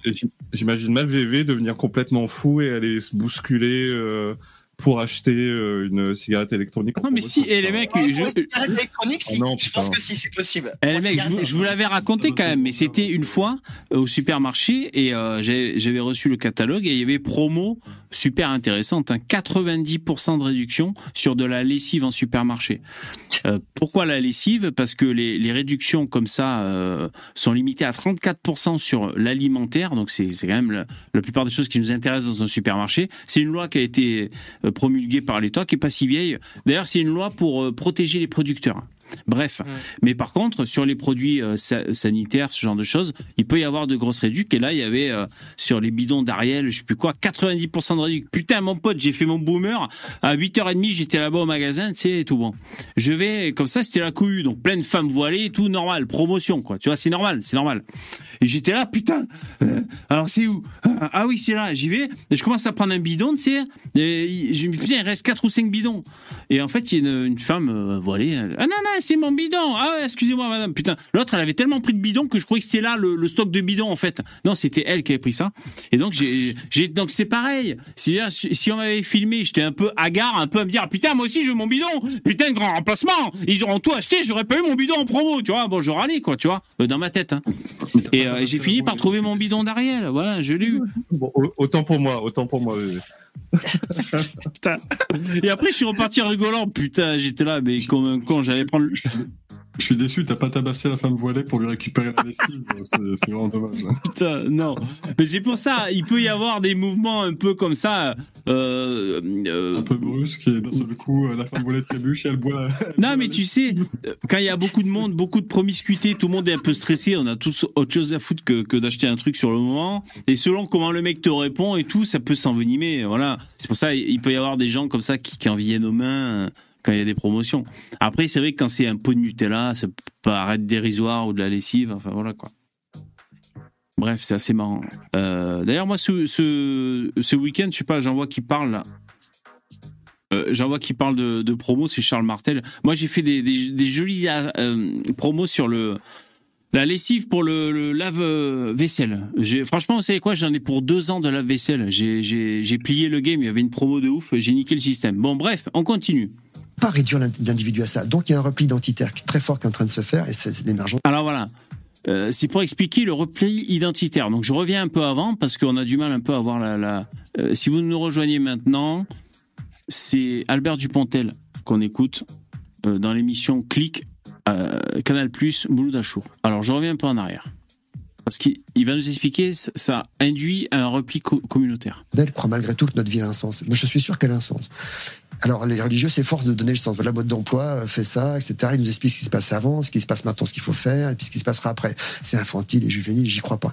j'imagine mal VV devenir complètement fou et aller se bousculer euh, pour acheter euh, une cigarette électronique. Non, mais si, et les mecs, je, cigarettes électroniques, si, Ah non, je pense que si, c'est possible. Eh, les mecs, je, vous- cigarettes je vous l'avais raconté quand même, mais c'était une fois euh, au supermarché et euh, j'avais reçu le catalogue et il y avait promo super intéressante, hein, 90% de réduction sur de la lessive en supermarché. Euh, pourquoi la lessive? Parce que les, les réductions comme ça euh, sont limitées à 34% sur l'alimentaire, donc c'est quand même la, la plupart des choses qui nous intéressent dans un supermarché. C'est une loi qui a été promulguée par l'État, qui est pas si vieille. D'ailleurs, c'est une loi pour euh, protéger les producteurs. Bref, mais par contre, sur les produits euh, sa- sanitaires, ce genre de choses, il peut y avoir de grosses réductions. Et là, il y avait euh, sur les bidons d'Ariel, je sais plus quoi, 90% de réduction. Putain, mon pote, j'ai fait mon boomer. À 8h30, j'étais là-bas au magasin, tu sais, tout bon. Je vais, comme ça, c'était la couille. Donc, plein de femmes voilées, tout normal. Promotion, quoi. Tu vois, c'est normal, c'est normal. Et j'étais là, putain. euh, alors, c'est où? Ah ah oui, c'est là. J'y vais. Et je commence à prendre un bidon, tu sais. Et je me dis, putain, il reste 4 ou 5 bidons. Et en fait, il y a une, femme euh, voilée. elle, ah non, non, c'est mon bidon. Ah excusez-moi, madame. Putain. L'autre, elle avait tellement pris de bidons que je croyais que c'était là le, stock de bidons, en fait. Non, c'était elle qui avait pris ça. Et donc, j'ai, donc c'est pareil. Si, on m'avait filmé, j'étais un peu hagard, un peu à me dire, putain, moi aussi, je veux mon bidon. Putain, grand remplacement. Ils auront tout acheté, j'aurais pas eu mon bidon en promo, tu vois. Bon, je râlais, quoi, tu vois, euh, dans ma tête. Hein. Et euh, j'ai fini par trouver mon bidon d'Ariel. Voilà, je l'ai eu. Bon, au- autant pour moi, autant pour moi. <laughs> Putain. Et après, je suis reparti rigolant. Putain, j'étais là, mais comme un con, j'allais prendre. Je suis déçu, t'as pas tabassé la femme voilée pour lui récupérer la lessive. <laughs> C'est vraiment dommage. Putain, non. Mais c'est pour ça, il peut y avoir des mouvements un peu comme ça. Euh, euh, Un peu brusque et d'un seul coup, euh, la femme voilée trébuche et elle boit la... Non, mais tu sais, quand il y a beaucoup de monde, beaucoup de promiscuité, tout le monde est un peu stressé, on a tous autre chose à foutre que, que d'acheter un truc sur le moment. Et selon comment le mec te répond et tout, ça peut s'envenimer. Voilà. C'est pour ça, il peut y avoir des gens comme ça qui, qui en viennent aux mains quand il y a des promotions. Après, c'est vrai que quand c'est un pot de Nutella, ça peut paraître dérisoire ou de la lessive. Enfin, voilà quoi. Bref, c'est assez marrant. Euh, D'ailleurs, moi, ce, ce, ce week-end, je sais pas, j'en vois qui parle. Euh, J'en vois qui parle de, de promo, c'est Charles Martel. Moi, j'ai fait des, des, des jolies euh, promos sur le la lessive pour le, le lave-vaisselle. Franchement, vous savez quoi J'en ai pour deux ans de lave-vaisselle. J'ai- plié le game, il y avait une promo de ouf, j'ai niqué le système. Bon, bref, on continue. Pas réduire l'in- l'individu à ça. Donc il y a un repli identitaire très fort qui est en train de se faire et c'est l'émergence. Alors voilà. Euh, c'est pour expliquer le repli identitaire. Donc je reviens un peu avant parce qu'on a du mal un peu à voir la. la- Euh, si vous nous rejoignez maintenant, c'est Albert Dupontel qu'on écoute euh, dans l'émission Click, euh, Canal Plus, Mouloud Achour. Alors je reviens un peu en arrière. Parce qu'il il va nous expliquer, ça- induit un repli co- communautaire. Elle croit malgré tout que notre vie a un sens. Moi, je suis sûr qu'elle a un sens. Alors, les religieux s'efforcent de donner le sens. La mode d'emploi euh, fait ça, etc. Ils nous expliquent ce qui se passe avant, ce qui se passe maintenant, ce qu'il faut faire, et puis ce qui se passera après. C'est infantile et juvénile, j'y crois pas.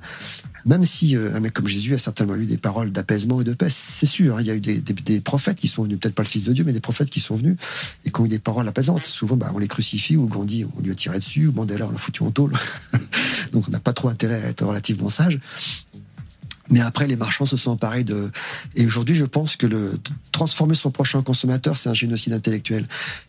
Même si euh, un mec comme Jésus a certainement eu des paroles d'apaisement et de paix, c'est sûr. hein, Il y a eu des, des- des prophètes qui sont venus, peut-être pas le Fils de Dieu, mais des prophètes qui sont venus et qui ont eu des paroles apaisantes. Souvent, bah, on les crucifie ou Gandhi, on lui a tiré dessus, ou Mandela, on l'a foutu en tôle. <laughs> Donc, on n'a pas trop intérêt à être relativement sage. Mais après, les marchands se sont emparés de. Et aujourd'hui, je pense que le transformer son prochain consommateur, c'est un génocide intellectuel.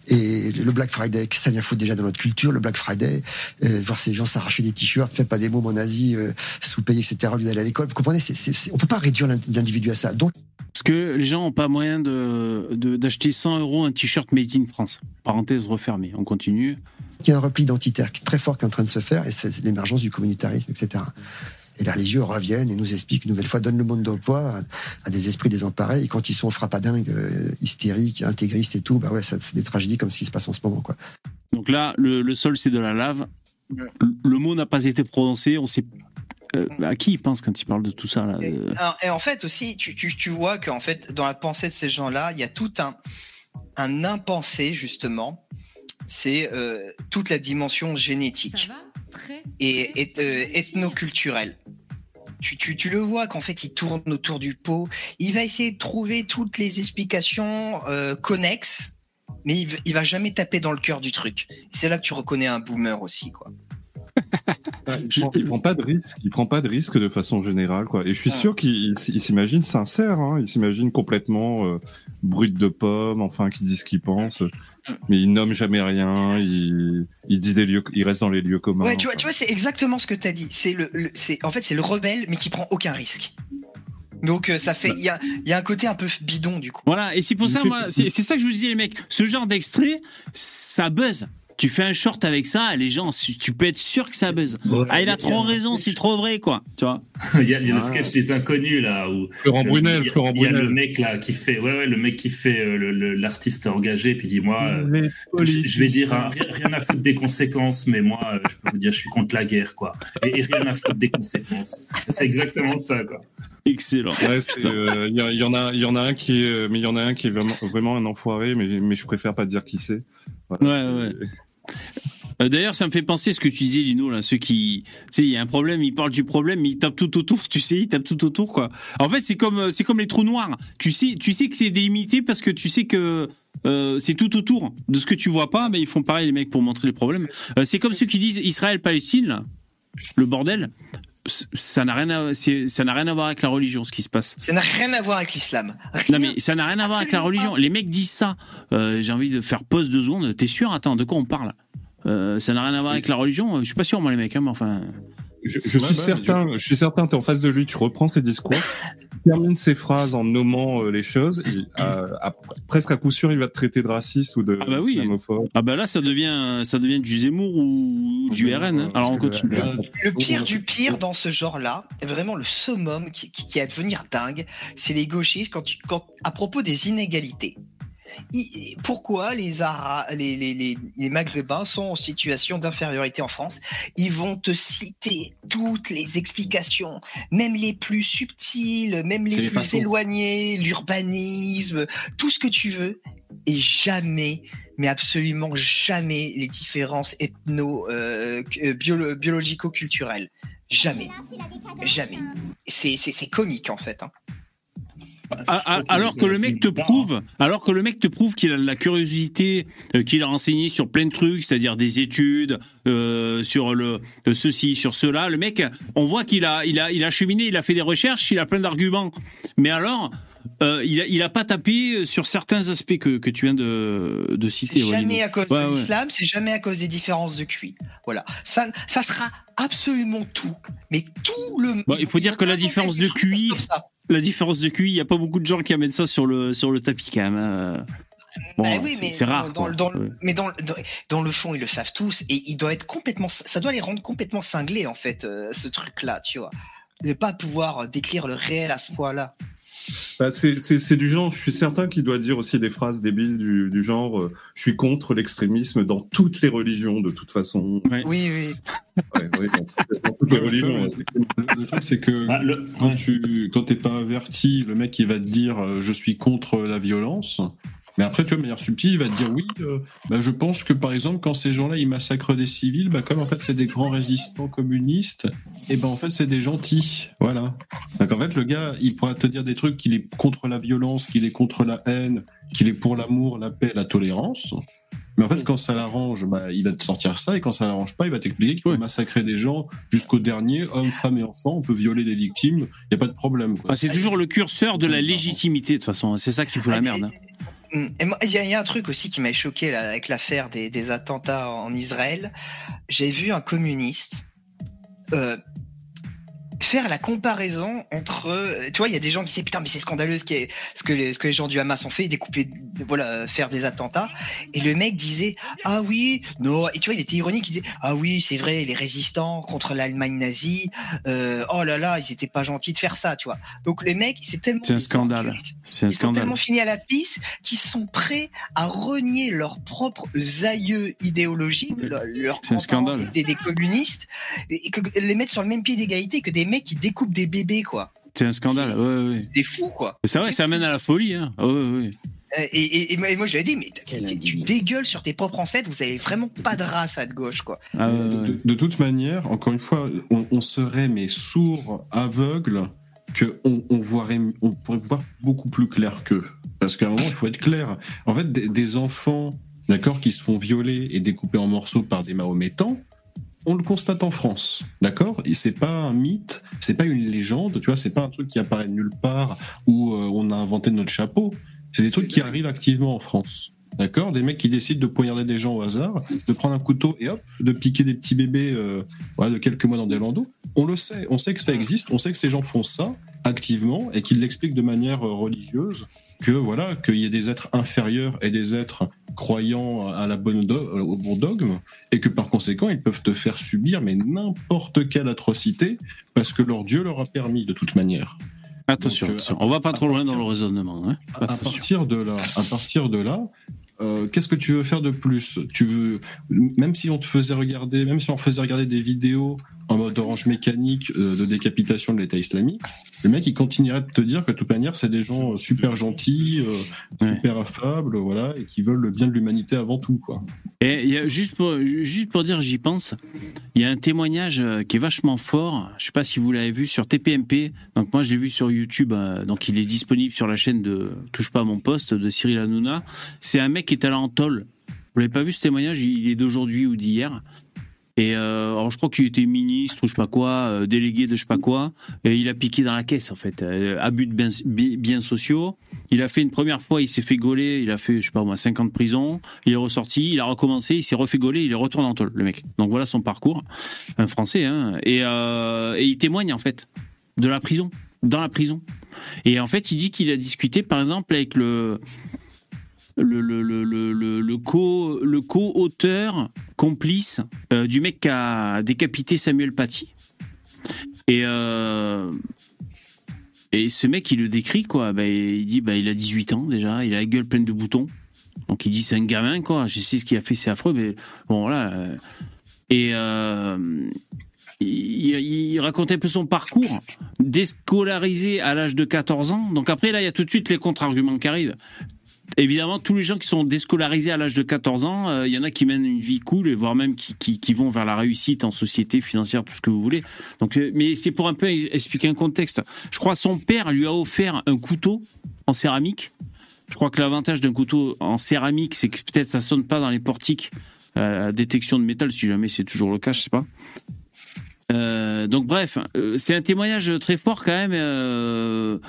Et le Black Friday, ça vient foutre déjà dans notre culture. Le Black Friday, euh, voir ces gens s'arracher des t-shirts, faites pas des mômes en Asie, euh, sous-payés, etc. Au lieu d'aller à l'école. Vous comprenez c'est, c'est, c'est- On peut pas réduire l'individu à ça. Donc, Parce que les gens n'ont pas moyen de, de- d'acheter 100 euros un t-shirt made in France. Parenthèse refermée. On continue. il y a un repli identitaire qui est très fort qui est en train de se faire, et c'est l'émergence du communautarisme, etc. Et les religieux reviennent et nous expliquent une nouvelle fois, donnent le monde d'emploi à, à des esprits désemparés, et quand ils sont frappadingues, euh, hystériques, intégristes et tout, bah ouais, c'est des tragédies comme ce qui se passe en ce moment, quoi. Donc là, le, le sol, c'est de la lave. Le, le mot n'a pas été prononcé. On sait. euh, à qui il pense quand il parle de tout ça là Alors, et en fait aussi, tu, tu, tu vois qu'en fait, dans la pensée de ces gens-là, il y a tout un, un impensé, justement. C'est euh, toute la dimension génétique et, et, euh, ethnoculturelle. Tu, tu, tu le vois qu'en fait, il tourne autour du pot. Il va essayer de trouver toutes les explications euh, connexes, mais il, il va jamais taper dans le cœur du truc. C'est là que tu reconnais un boomer aussi, quoi. <laughs> il, prend, il prend pas de risque, il prend pas de risque de façon générale, quoi. Et je suis sûr qu'il s'imagine sincère, hein, il s'imagine complètement euh, brut de pomme, enfin, qui dit ce qu'il pense, mais il nomme jamais rien, il, il dit des lieux, il reste dans les lieux communs. Ouais, tu vois, tu vois, c'est exactement ce que tu as dit. C'est le, le- c'est en fait c'est le rebelle mais qui prend aucun risque. Donc euh, ça fait il y a, il y a un côté un peu bidon du coup. Voilà, et c'est pour ça, moi, c'est c'est ça que je vous disais, les mecs. Ce genre d'extrait, ça buzz. Tu fais un short avec ça, les gens, tu peux être sûr que ça buzz. Ouais, ah, il a trop raison, c'est trop vrai, quoi. Tu vois <laughs> il y a, il y a le Ah. sketch des inconnus là où Florent il y a- Brunel, il y a- Florent il y a Brunel. le mec là qui fait ouais ouais le mec qui fait euh, l'artiste engagé puis dit moi euh, je, je vais dire hein, rien, rien à foutre des conséquences mais moi euh, je peux vous dire je suis contre la guerre quoi et, et rien à foutre des conséquences c'est exactement ça quoi Excellent. Ouais, euh, Il y, en a, il y en a un qui est, mais il y en a un qui est vraiment, vraiment un enfoiré, mais, mais je préfère pas dire qui c'est. Voilà, Ouais, ouais. Euh, D'ailleurs, ça me fait penser à ce que tu disais, Lino, là, ceux qui, tu sais, il y a un problème, ils parlent du problème, mais ils tapent tout autour, <laughs> tu sais, ils tapent tout autour, quoi. En fait, c'est comme, euh, c'est comme les trous noirs. Tu sais, tu sais que c'est délimité parce que tu sais que euh, c'est tout autour de ce que tu vois pas, mais ils font pareil, les mecs, pour montrer les problèmes. C'est comme ceux qui disent Israël-Palestine, le bordel. Ça n'a rien, à, ça n'a rien à voir avec la religion, ce qui se passe. Ça n'a rien à voir avec l'islam. Non mais ça n'a rien à voir avec la religion. Les mecs disent ça. Euh, J'ai envie de faire pause deux secondes. T'es sûr? Attends, de quoi on parle? Euh, Ça n'a rien à voir avec la religion? Je suis pas sûr moi les mecs. hein, mais enfin. Je, je suis bah, certain, je suis certain, t'es en face de lui, tu reprends ses discours, tu termines ses phrases en nommant euh, les choses, et, euh, à- presque à coup sûr, il va te traiter de raciste ou de Ah bah oui. islamophobe. Ah bah là ça devient ça devient du Zemmour ou du RN. hein. Alors on continue. Le pire du pire dans ce genre-là, vraiment le summum qui, qui, qui est à devenir dingue, c'est les gauchistes quand tu, quand, à propos des inégalités. Pourquoi les, Ara- les, les, les, les Maghrébins sont en situation d'infériorité en France? Ils vont te citer toutes les explications, même les plus subtiles, même les plus éloignées, l'urbanisme, tout ce que tu veux, et jamais, mais absolument jamais les différences ethno, euh, euh, biologico-culturelles. Jamais. Jamais. C'est comique en fait. hein. Ah, ah, alors que le mec te prouve, alors que le mec te prouve qu'il a de la curiosité, euh, qu'il a renseigné sur plein de trucs, c'est-à-dire des études euh, sur le euh, ceci, sur cela. Le mec, on voit qu'il a, il a, il a cheminé, il a fait des recherches, il a plein d'arguments. Mais alors, euh, il a, il a pas tapé sur certains aspects que, que tu viens de, de citer. C'est jamais à cause Ouais, de ouais. l'islam, c'est jamais à cause des différences de QI. Voilà. Ça, ça sera absolument tout. Mais tout le. Bon, il faut dire que la différence de QI, la différence de QI, il y a pas beaucoup de gens qui amènent ça sur le sur le tapis quand même. Bon, Bah oui, c'est- mais c'est dans- rare. Dans. Mais dans, le- dans, dans le fond, ils le savent tous et il doit être complètement. Ça doit les rendre complètement cinglés en fait, euh, ce truc-là, tu vois. De pas pouvoir décrire le réel à ce point-là. Bah, c'est du genre, je suis certain qu'il doit dire aussi des phrases débiles du, du genre euh, je suis contre l'extrémisme dans toutes les religions de toute façon. Oui, oui. Ouais, ouais, dans, dans toutes les religions. Le, le truc, c'est que Ah, le- quand tu t'es pas averti, le mec il va te dire euh, je suis contre la violence. Mais après, tu vois, de manière subtile, il va te dire oui. euh, bah, je pense que par exemple, quand ces gens-là ils massacrent des civils, bah, comme en fait c'est des grands résistants communistes, et ben en fait c'est des gentils. Voilà. Donc en fait, le gars, il pourra te dire des trucs qu'il est contre la violence, qu'il est contre la haine, qu'il est pour l'amour, la paix, la tolérance. Mais en fait, quand ça l'arrange, bah, il va te sortir ça, et quand ça l'arrange pas, il va t'expliquer qu'il faut massacrer des gens jusqu'au dernier, hommes, femmes et enfants, on peut violer des victimes, il n'y a pas de problème. quoi. Ah, c'est toujours le curseur de la légitimité, de toute façon. C'est ça qui fout la merde. hein. Mm. Il y, a- un truc aussi qui m'a choqué avec l'affaire des, des attentats en Israël. J'ai vu un communiste euh, faire la comparaison entre, euh, tu vois, il y a des gens qui disent putain mais c'est scandaleux ce, qui est, ce que les, ce que les gens du Hamas ont fait, découper, voilà, faire des attentats. Et le mec disait ah oui, non, et tu vois il était ironique, il disait ah oui c'est vrai les résistants contre l'Allemagne nazie, euh, oh là là ils étaient pas gentils de faire ça, tu vois. Donc les mecs c'est tellement C'est un scandale. C'est un ils sont tellement finis à la pisse qu'ils sont prêts à renier leurs propres aïeux idéologiques, leur- leurs scandale. étaient des communistes, et que les mettre sur le même pied d'égalité que des mecs qui découpent des bébés, quoi. C'est un scandale. Ouais, ouais. C'est fou, quoi. C'est vrai, ça amène à la folie. Hein. Ouais, ouais, ouais. Euh, Et, et- et moi- je lui ai dit, mais tu dégueules sur tes propres ancêtres, vous avez vraiment pas de race à de gauche, quoi. Ah, de, de- de toute manière, encore une fois, on, on serait mais sourd, aveugle, que on, on, voirait, on pourrait voir beaucoup plus clair qu'eux. Parce qu'à un moment, il faut être clair. En fait, des, des enfants, d'accord, qui se font violer et découper en morceaux par des mahométans, on le constate en France, d'accord? Et c'est pas un mythe, c'est pas une légende, tu vois, c'est pas un truc qui apparaît nulle part où euh, on a inventé notre chapeau. C'est des trucs qui arrivent activement en France. D'accord? Des mecs qui décident de poignarder des gens au hasard, de prendre un couteau et hop, de piquer des petits bébés euh, voilà, de quelques mois dans des landaux. On le sait, on sait que ça existe, on sait que ces gens font ça activement et qu'ils l'expliquent de manière euh, religieuse, que voilà, qu'il y ait des êtres inférieurs et des êtres croyants à la bonne euh, au bon dogme, et que par conséquent, ils peuvent te faire subir mais n'importe quelle atrocité parce que leur Dieu leur a permis de toute manière. Attention, Donc, euh, attention. on va pas trop loin dans le raisonnement. Hein. à partir de là, à partir de là, euh, qu'est-ce que tu veux faire de plus? Tu veux, même si on te faisait regarder, même si on faisait regarder des vidéos en mode orange mécanique euh, de décapitation de l'État islamique, le mec il continuerait de te dire que de toute manière c'est des gens super gentils, euh, super affables, voilà, et qui veulent le bien de l'humanité avant tout, quoi. Et il y a, juste, pour, juste pour dire, j'y pense, il y a un témoignage euh, qui est vachement fort. Je sais pas si vous l'avez vu sur TPMP. Donc moi, je l'ai vu sur YouTube. euh, donc il est disponible sur la chaîne de Touche pas à mon poste de Cyril Hanouna. C'est un mec qui est allé en tôle. Vous l'avez pas vu ce témoignage? Il est d'aujourd'hui ou d'hier. Et euh, alors je crois qu'il était ministre ou je sais pas quoi, euh, délégué de je sais pas quoi, et il a piqué dans la caisse en fait, euh, abus de biens, bi- biens sociaux. Il a fait une première fois, il s'est fait gauler, il a fait je sais pas moi 5 ans de prison, il est ressorti, il a recommencé, il s'est refait gauler, il est retourné en tôle le mec. Donc voilà son parcours, un français hein, et, euh, et il témoigne en fait de la prison, dans la prison. Et en fait il dit qu'il a discuté par exemple avec le le, le, le, le, co le co-auteur complice euh, du mec qui a décapité Samuel Paty. Et euh, et ce mec il le décrit quoi. Bah, il dit bah il a 18 ans déjà. Il a la gueule pleine de boutons. Donc il dit c'est un gamin quoi. Je sais ce qu'il a fait c'est affreux mais bon voilà. Et euh, il, il racontait un peu son parcours, déscolarisé à l'âge de 14 ans. Donc après, là, il y a tout de suite les contre-arguments qui arrivent. Évidemment, tous les gens qui sont déscolarisés à l'âge de 14 ans, euh, il y en a qui mènent une vie cool, et voire même qui, vont vers la réussite en société, financière, tout ce que vous voulez. Donc, euh, mais c'est pour un peu expliquer un contexte. Je crois son père lui a offert un couteau en céramique. Je crois que l'avantage d'un couteau en céramique, c'est que peut-être ça sonne pas dans les portiques euh, à détection de métal, si jamais c'est toujours le cas, je sais pas. Euh, donc bref, euh, c'est un témoignage très fort quand même.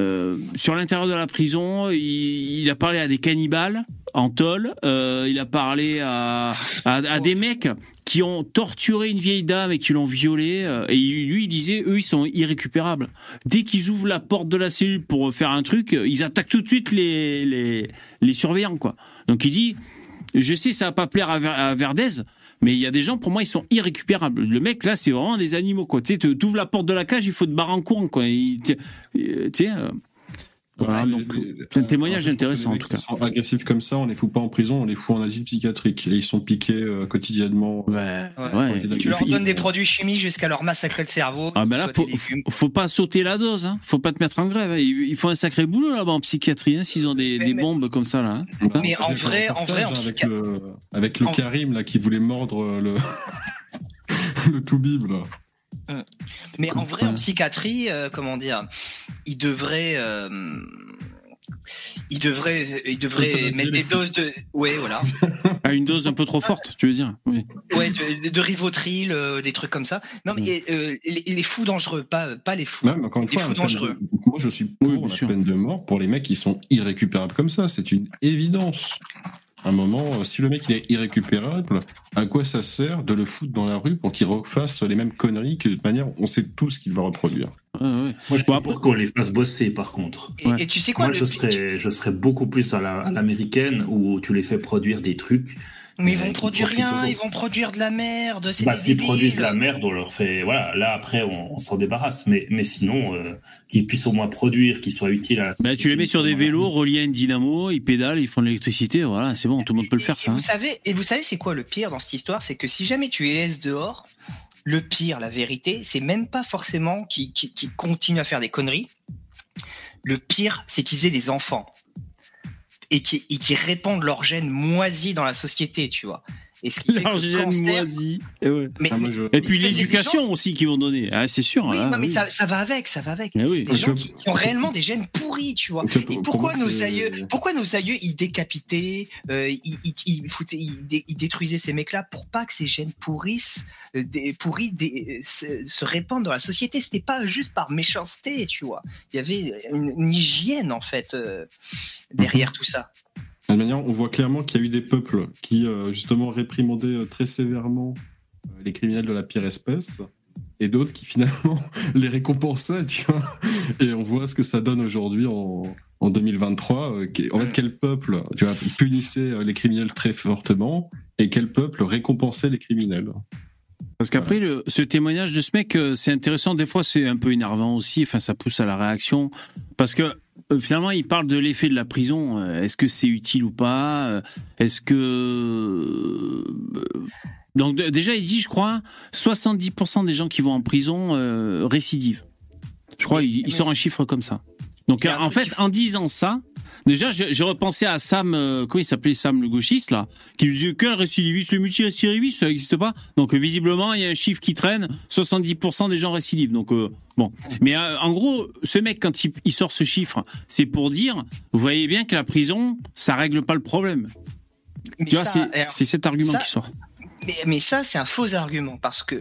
Euh, sur l'intérieur de la prison, il, a parlé à des cannibales en tôle. euh, il a parlé à, des mecs qui ont torturé une vieille dame et qui l'ont violée. euh, et lui, il disait, eux, ils sont irrécupérables. Dès qu'ils ouvrent la porte de la cellule pour faire un truc, ils attaquent tout de suite les, les, les surveillants, quoi. Donc il dit, je sais, ça va pas plaire à, Ver- à Verdez, mais il y a des gens, pour moi, ils sont irrécupérables. Le mec, là, c'est vraiment des animaux, quoi. Tu sais, tu ouvres la porte de la cage, il faut te barrer en courant, quoi euh, tu sais, euh, voilà, donc, c'est un témoignage intéressant, en tout cas. Ils sont agressifs comme ça, on les fout pas en prison, on les fout en asile psychiatrique. Et ils sont piqués euh, quotidiennement. Ouais. Tu leur donnes des produits chimiques jusqu'à leur massacrer le cerveau. Ah ben là, faut, pas sauter la dose, hein. Faut pas te mettre en grève. hein. Ils, ils font un sacré boulot là-bas en psychiatrie, hein, s'ils ont des, des bombes comme ça là. hein. Mais en vrai, en vrai, en avec le, avec le En- Karim là qui voulait mordre euh, le <laughs> le Toubib là. Mais en vrai, en psychiatrie, euh, comment dire, il devrait, euh, il devrait, il devrait mettre des doses de, ouais, voilà. À <laughs> une dose un peu trop forte, tu veux dire Oui. Ouais, de, de Rivotril, euh, des trucs comme ça. Non, mais euh, les, les fous dangereux, pas, pas les fous. Même, encore une les fois, fous dangereux. de- moi je suis pour la peine de mort pour les mecs qui sont irrécupérables comme ça. C'est une évidence. Un moment, euh, si le mec il est irrécupérable, à quoi ça sert de le foutre dans la rue pour qu'il refasse les mêmes conneries que de toute manière on sait tous qu'il va reproduire? Moi, je suis pour qu'on les fasse bosser, par contre. Et, et tu sais quoi Moi, le je serais, je serais beaucoup plus à la- à l'américaine où tu les fais produire des trucs. Mais ils vont produire rien, ils vont produire de la merde. C'est Bah, s'ils débiles. produisent de la merde, on leur fait. Voilà, là, après, on, on s'en débarrasse. Mais, mais sinon, euh, qu'ils puissent au moins produire, qu'ils soient utiles à la Bah, tu les mets sur des vélos reliés à une dynamo, ils pédalent, ils font de l'électricité, voilà, c'est bon, tout le monde peut le faire ça. hein. Vous savez, et vous savez, c'est quoi le pire dans cette histoire? C'est que si jamais tu les laisses dehors, le pire, la vérité, c'est même pas forcément qu'ils continuent à faire des conneries. Le pire, c'est qu'ils aient des enfants et qui répandent leur gène moisi dans la société, tu vois. Et ce qui fait Leur que le gène cancer- moisi. Et, ouais. Mais- Ah, moi, je- et puis l'éducation aussi qu'ils vont donner, ah, c'est sûr. Oui, ah, non, mais oui. ça, ça va avec, ça va avec. Mais C'est oui. des gens qui, qui ont réellement des gènes pourris, tu vois. Et pour- pourquoi pour nos aïeux, pourquoi nos aïeux, ils décapitaient, euh, ils, ils, ils foutaient- ils dé- ils détruisaient ces mecs-là pour pas que ces gènes pourrissent, euh, pourris des- se, se répandent dans la société. C'était pas juste par méchanceté, tu vois. Il y avait une, une hygiène, en fait, euh, derrière tout ça. De toute manière, on voit clairement qu'il y a eu des peuples qui, euh, justement, réprimandaient euh, très sévèrement euh, les criminels de la pire espèce, et d'autres qui, <laughs> finalement, les récompensaient, tu vois. Et on voit ce que ça donne aujourd'hui en, en 2023. euh, qui- en fait, quel peuple, tu vois, punissait euh, les criminels très fortement, et quel peuple récompensait les criminels. Parce qu'après, ce témoignage de ce mec, c'est intéressant. Des fois, c'est un peu énervant aussi. Enfin, ça pousse à la réaction. Parce que finalement, il parle de l'effet de la prison. Euh, Est-ce que c'est utile ou pas Euh, Est-ce que. euh, Donc, déjà, il dit, je crois, 70% des gens qui vont en prison euh, récidivent. Je crois, il, il sort un chiffre comme ça. Donc, en fait, en disant ça, déjà, j'ai repensé à Sam, euh, comment il s'appelait Sam le gauchiste, là, qui disait que le récidiviste, le multirécidiviste, ça n'existe pas. Donc, euh, visiblement, il y a un chiffre qui traîne, 70% des gens récidivent. Donc, euh, bon. Mais euh, en gros, ce mec, quand il, il sort ce chiffre, c'est pour dire, vous voyez bien que la prison, ça règle pas le problème. Mais tu vois, ça, c'est cet argument ça- qui sort. Mais, mais ça, c'est un faux argument parce que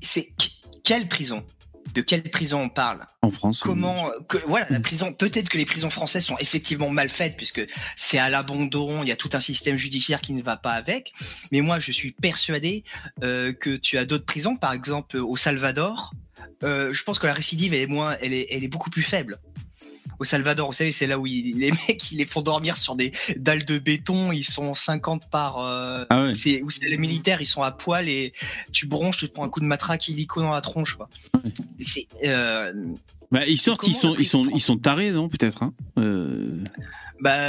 c'est quelle prison? De quelle prison on parle En France. Comment que, voilà la prison peut-être que les prisons françaises sont effectivement mal faites puisque c'est à l'abandon il y a tout un système judiciaire qui ne va pas avec. Mais moi je suis persuadé euh, que tu as d'autres prisons par exemple au Salvador. Euh, je pense que la récidive elle est moins elle est elle est beaucoup plus faible au Salvador, vous savez, c'est là où ils- les <laughs> mecs ils les font dormir sur des dalles de béton, ils sont 50 par. euh, Ah ouais. c'est où c'est les militaires, ils sont à poil et tu bronches, tu te prends un coup de matraque illico dans la tronche, quoi. C'est. euh, Bah, ils sortent, ils sont, la ils sont, ils sont tarés, non Peut-être. Hein Euh, bah,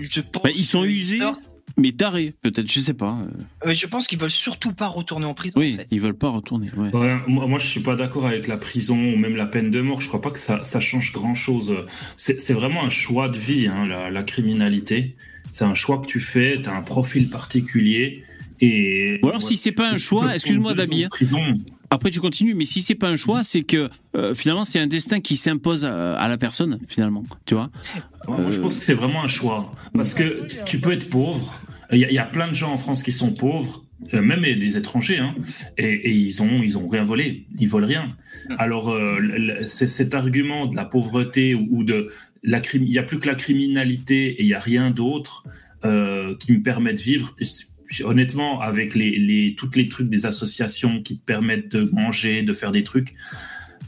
je pense. bah, ils sont usés, sortent- mais tarés, peut-être. Je sais pas. euh. Mais je pense qu'ils veulent surtout pas retourner en prison. Oui, ils veulent pas retourner. Ouais. Ouais, moi, moi, je suis pas d'accord avec la prison ou même la peine de mort. Je crois pas que ça, ça change grand chose. C'est vraiment un choix de vie, hein, la, la criminalité. C'est un choix que tu fais. Tu as un profil particulier. Et Ou alors, si c'est pas un choix, excuse-moi Dabi. hein. Prison. Après, tu continues, mais si c'est pas un choix, c'est que euh, finalement, c'est un destin qui s'impose à, la personne, finalement. Tu vois Moi, je pense que c'est vraiment un choix. Parce que tu- peux être pauvre. Il y, a- plein de gens en France qui sont pauvres, euh, même des étrangers, hein, et, ils ont ils ont rien volé. Ils volent rien. Alors, euh, cet argument de la pauvreté ou, de la crime, il y a plus que la criminalité et il y a rien d'autre qui me permet de vivre. Honnêtement, avec les, les toutes les trucs des associations qui te permettent de manger, de faire des trucs,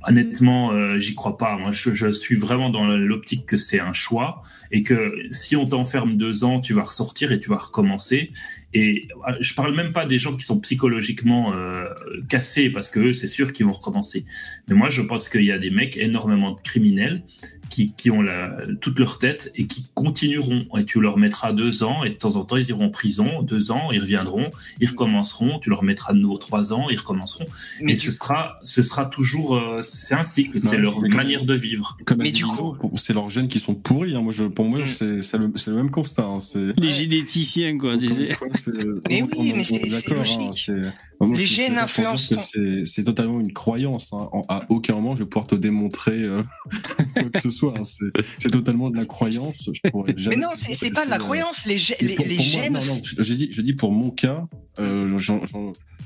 honnêtement, euh, j'y crois pas. Moi, je, suis vraiment dans l'optique que c'est un choix et que si on t'enferme deux ans, tu vas ressortir et tu vas recommencer. Et euh, je parle même pas des gens qui sont psychologiquement euh, cassés parce que eux, c'est sûr qu'ils vont recommencer. Mais moi, je pense qu'il y a des mecs énormément de criminels qui, qui ont la, toute leur tête et qui continueront. Et tu leur mettras deux ans et de temps en temps, ils iront en prison. Deux ans, ils reviendront, ils recommenceront. Tu leur mettras de nouveau trois ans, ils recommenceront. Mais et ce sera, ce sera toujours, euh, c'est un cycle, c'est leur comme- manière de vivre. Comme Mais du pour- c'est leurs gènes qui sont pourris. hein. Moi, je, pour moi, c'est c'est le, même constat. hein. Les généticiens, quoi, tu sais. Comme quoi, c'est- <laughs> Mais on- oui, on- mais c'est- hein, logique. moi, Les gènes influencent C'est c'est totalement une croyance. hein. En- À aucun moment, je vais pouvoir te démontrer euh, <laughs> quoi que ce soit. Hein. C'est totalement de la croyance. Je pourrais Mais non, c'est pas de la euh, croyance. Les, gè- mais les, les gènes. dis pour mon cas, euh,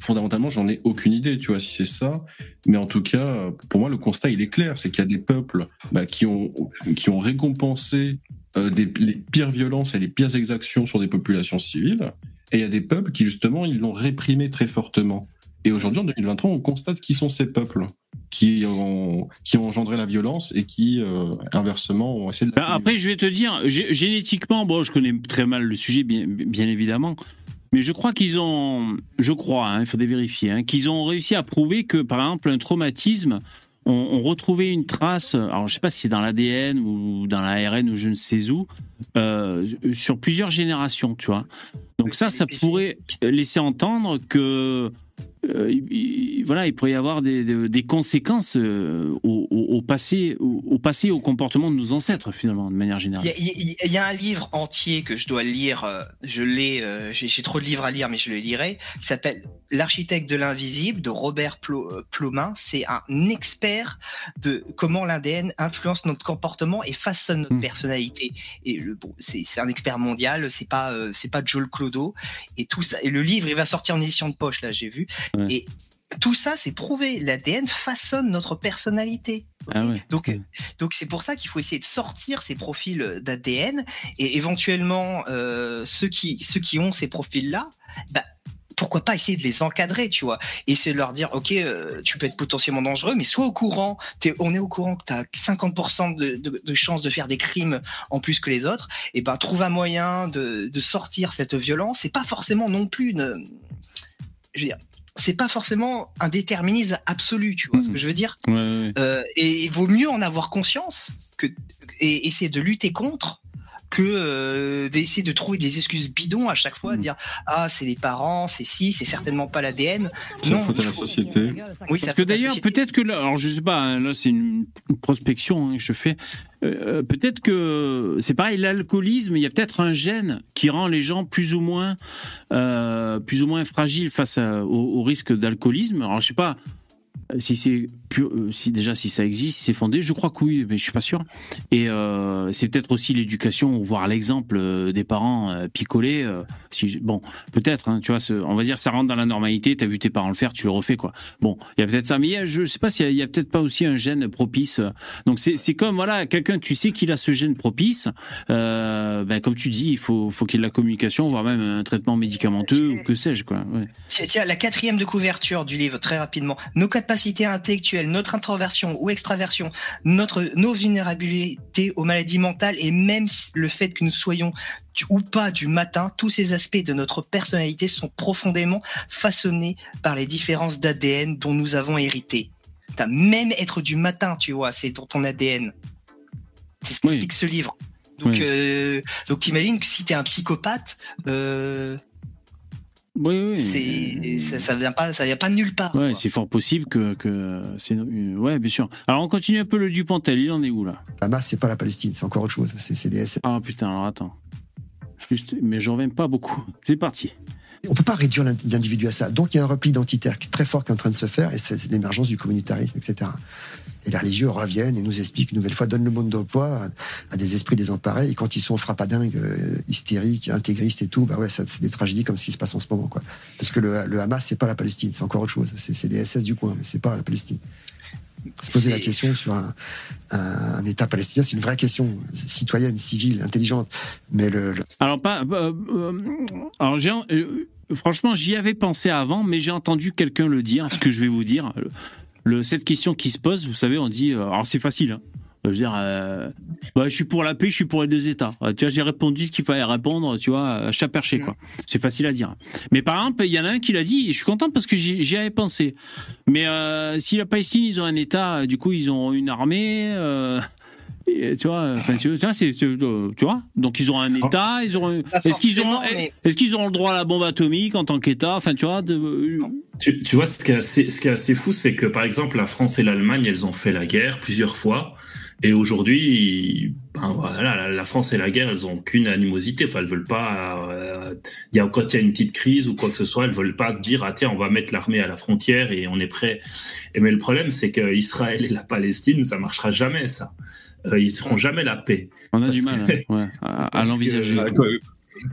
fondamentalement, j'en ai aucune idée, tu vois, si c'est ça. Mais en tout cas, pour moi, le constat, il est clair, c'est qu'il y a des peuples bah, qui ont qui ont récompensé euh, des, les pires violences et les pires exactions sur des populations civiles, et il y a des peuples qui justement, ils l'ont réprimé très fortement. Et aujourd'hui, en 2023, on constate qui sont ces peuples qui ont qui ont engendré la violence et qui euh, inversement ont essayé de Ben, après, je vais te dire, gé- génétiquement, bon, je connais très mal le sujet, bien, bien évidemment, mais je crois qu'ils ont, je crois, hein, il faudrait vérifier, hein, qu'ils ont réussi à prouver que, par exemple, un traumatisme, on, on retrouvait une trace, alors je sais pas si c'est dans l'ADN ou dans l'ARN ou je ne sais où, euh, sur plusieurs générations, tu vois. Donc ça, ça pourrait laisser entendre que euh, il- il- voilà, il pourrait y avoir des, des- des conséquences euh, au, passé, au, au passé, au comportement de nos ancêtres finalement, de manière générale. il y a- il y a un livre entier que je dois lire, euh, je l'ai, euh, j'ai trop de livres à lire, mais je le lirai, qui s'appelle L'architecte de l'invisible de Robert Plo- Plomin. C'est un expert de comment l'ADN influence notre comportement et façonne notre personnalité. Et le, bon, c'est un expert mondial, c'est pas c'est pas Joel Clodo et tout ça. Et le livre, il va sortir en édition de poche là, j'ai vu. Et tout ça, c'est prouvé. L'ADN façonne notre personnalité. Ah ouais. Donc, donc c'est pour ça qu'il faut essayer de sortir ces profils d'ADN et éventuellement euh, ceux qui ceux qui ont ces profils-là, bah, pourquoi pas essayer de les encadrer, tu vois, c'est de leur dire, ok, euh, tu peux être potentiellement dangereux, mais sois au courant. On est au courant que tu as 50% de, de, de chances de faire des crimes en plus que les autres. Et ben trouve un moyen de, de sortir cette violence. C'est pas forcément non plus une, je veux dire, c'est pas forcément un déterminisme absolu, tu vois ce que je veux dire. Ouais, ouais. Euh, et il vaut mieux en avoir conscience que et essayer de lutter contre que euh, d'essayer de trouver des excuses bidons à chaque fois, Mm. dire ah c'est les parents, c'est si, c'est certainement pas l'ADN. C'est la faute à la société. Oui, c'est Parce la que faute à la d'ailleurs, peut-être que là, alors je sais pas, hein, là c'est une, une prospection hein, que je fais. Euh, peut-être que c'est pareil, l'alcoolisme, il y a peut-être un gène qui rend les gens plus ou moins, euh, plus ou moins fragiles face au, risque d'alcoolisme. Alors je sais pas euh, si c'est euh, si déjà si ça existe, c'est fondé. Je crois que oui, mais je suis pas sûr. Et euh, c'est peut-être aussi l'éducation ou voir l'exemple euh, des parents euh, picoler. euh, si, bon, peut-être, hein, tu vois, ce- on va dire ça rentre dans la normalité. T'as vu tes parents le faire, tu le refais quoi. Bon, il y a peut-être ça, mais y a- je sais pas s'il y a, peut-être pas aussi un gène propice. Donc c'est c'est comme voilà, quelqu'un tu sais qu'il a ce gène propice. Ben comme tu dis, il faut faut qu'il y ait de la communication, voire même un traitement médicamenteux ou que sais-je quoi. Ouais. Tiens, tiens, la quatrième de couverture du livre, très rapidement. Nos capacités intellectuelles, notre introversion ou extraversion, notre, nos vulnérabilités aux maladies mentales et même le fait que nous soyons ou pas du matin, tous ces aspects de notre personnalité sont profondément façonnés par les différences d'ADN dont nous avons hérité. T'as même être du matin, tu vois, c'est dans ton ADN. C'est ce qu'explique ce livre. Donc, Oui. euh, donc imagine que si t'es un psychopathe, euh, Oui, oui. c'est ça, ça vient pas ça vient pas de nulle part. Ouais, c'est fort possible que, que c'est ouais, bien sûr. Alors on continue un peu le Dupontel. Il en est où là? Hamas, c'est pas la Palestine, c'est encore autre chose. C'est des SS. Ah putain, alors attends. Juste, mais j'en reviens pas beaucoup. <laughs> C'est parti. On peut pas réduire l'in- l'individu à ça. Donc il y a un repli identitaire très fort qui est en train de se faire, et c'est c'est l'émergence du communautarisme, etc. Et les religieux reviennent et nous expliquent une nouvelle fois, donnent le monde d'emploi à, à des esprits désemparés, et quand ils sont frappadingues, euh, hystériques, intégristes et tout, bah ouais, c'est des tragédies comme ce qui se passe en ce moment, quoi. Parce que le, le Hamas, c'est pas la Palestine, c'est encore autre chose. C'est des SS du coin, mais c'est pas la Palestine. Se poser la question sur un, un, un État palestinien, c'est une vraie question citoyenne, civile, intelligente. Mais le, le- Alors pas. euh, euh, alors j'ai. franchement, j'y avais pensé avant, mais j'ai entendu quelqu'un le dire. Ce que je vais vous dire, cette question qui se pose, vous savez, on dit. euh, alors c'est facile. Hein. Je veux dire, euh, bah, je suis pour la paix, je suis pour les deux États. Euh, Tu vois, j'ai répondu ce qu'il fallait répondre, tu vois, chat perché, quoi. C'est facile à dire. Mais par exemple, il y en a un qui l'a dit, je suis content parce que j'y avais pensé. Mais si la Palestine, ils ont un État, du coup, ils ont une armée. Et, tu vois, enfin, tu vois, c'est, c'est, euh, tu vois. Donc ils auront un État, ils auront. Est-ce qu'ils auront, mais- est-ce qu'ils auront le droit à la bombe atomique en tant qu'État? Enfin, tu vois. De... Tu, tu vois, ce qui est assez, ce qui est assez fou, c'est que par exemple, la France et l'Allemagne, elles ont fait la guerre plusieurs fois. Et aujourd'hui, ben voilà, la, France et la guerre, elles ont aucune animosité. Enfin, elles veulent pas. euh, Il y a quand il y a une petite crise ou quoi que ce soit, elles veulent pas dire ah tiens, on va mettre l'armée à la frontière et on est prêt. Et mais le problème, c'est que Israël et la Palestine, ça marchera jamais ça. Euh, ils seront jamais la paix. On a du mal que- hein, <laughs> ouais, à, l'envisager.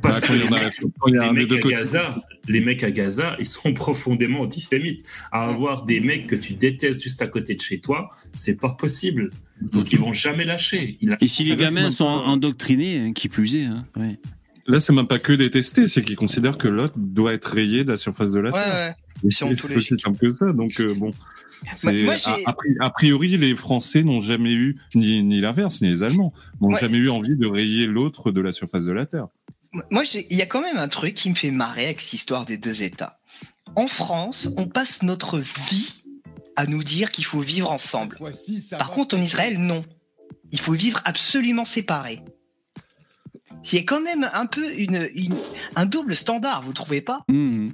Parce que y les mecs, à. Gaza, les mecs à Gaza, ils sont profondément antisémites. À avoir des mecs que tu détestes juste à côté de chez toi, c'est pas possible. Donc ils vont jamais lâcher. Ils Et si les gamins sont endoctrinés, hein, qui plus est. Hein, ouais. Là, c'est même pas que détester, c'est qu'ils considèrent que l'autre doit être rayé de la surface de la Ouais, Terre. ouais. Et Si on C'est aussi simple que ça. Donc, euh, bon. Moi, a, priori, les Français n'ont jamais eu, ni, ni l'inverse, ni les Allemands, n'ont Ouais. jamais eu envie de rayer l'autre de la surface de la Terre. Moi, j'ai- il y a quand même un truc qui me fait marrer avec cette histoire des deux États. En France, on passe notre vie à nous dire qu'il faut vivre ensemble. Par contre, en Israël, non. Il faut vivre absolument séparés. Il y a quand même un peu une, une- un double standard, vous trouvez pas? Mmh,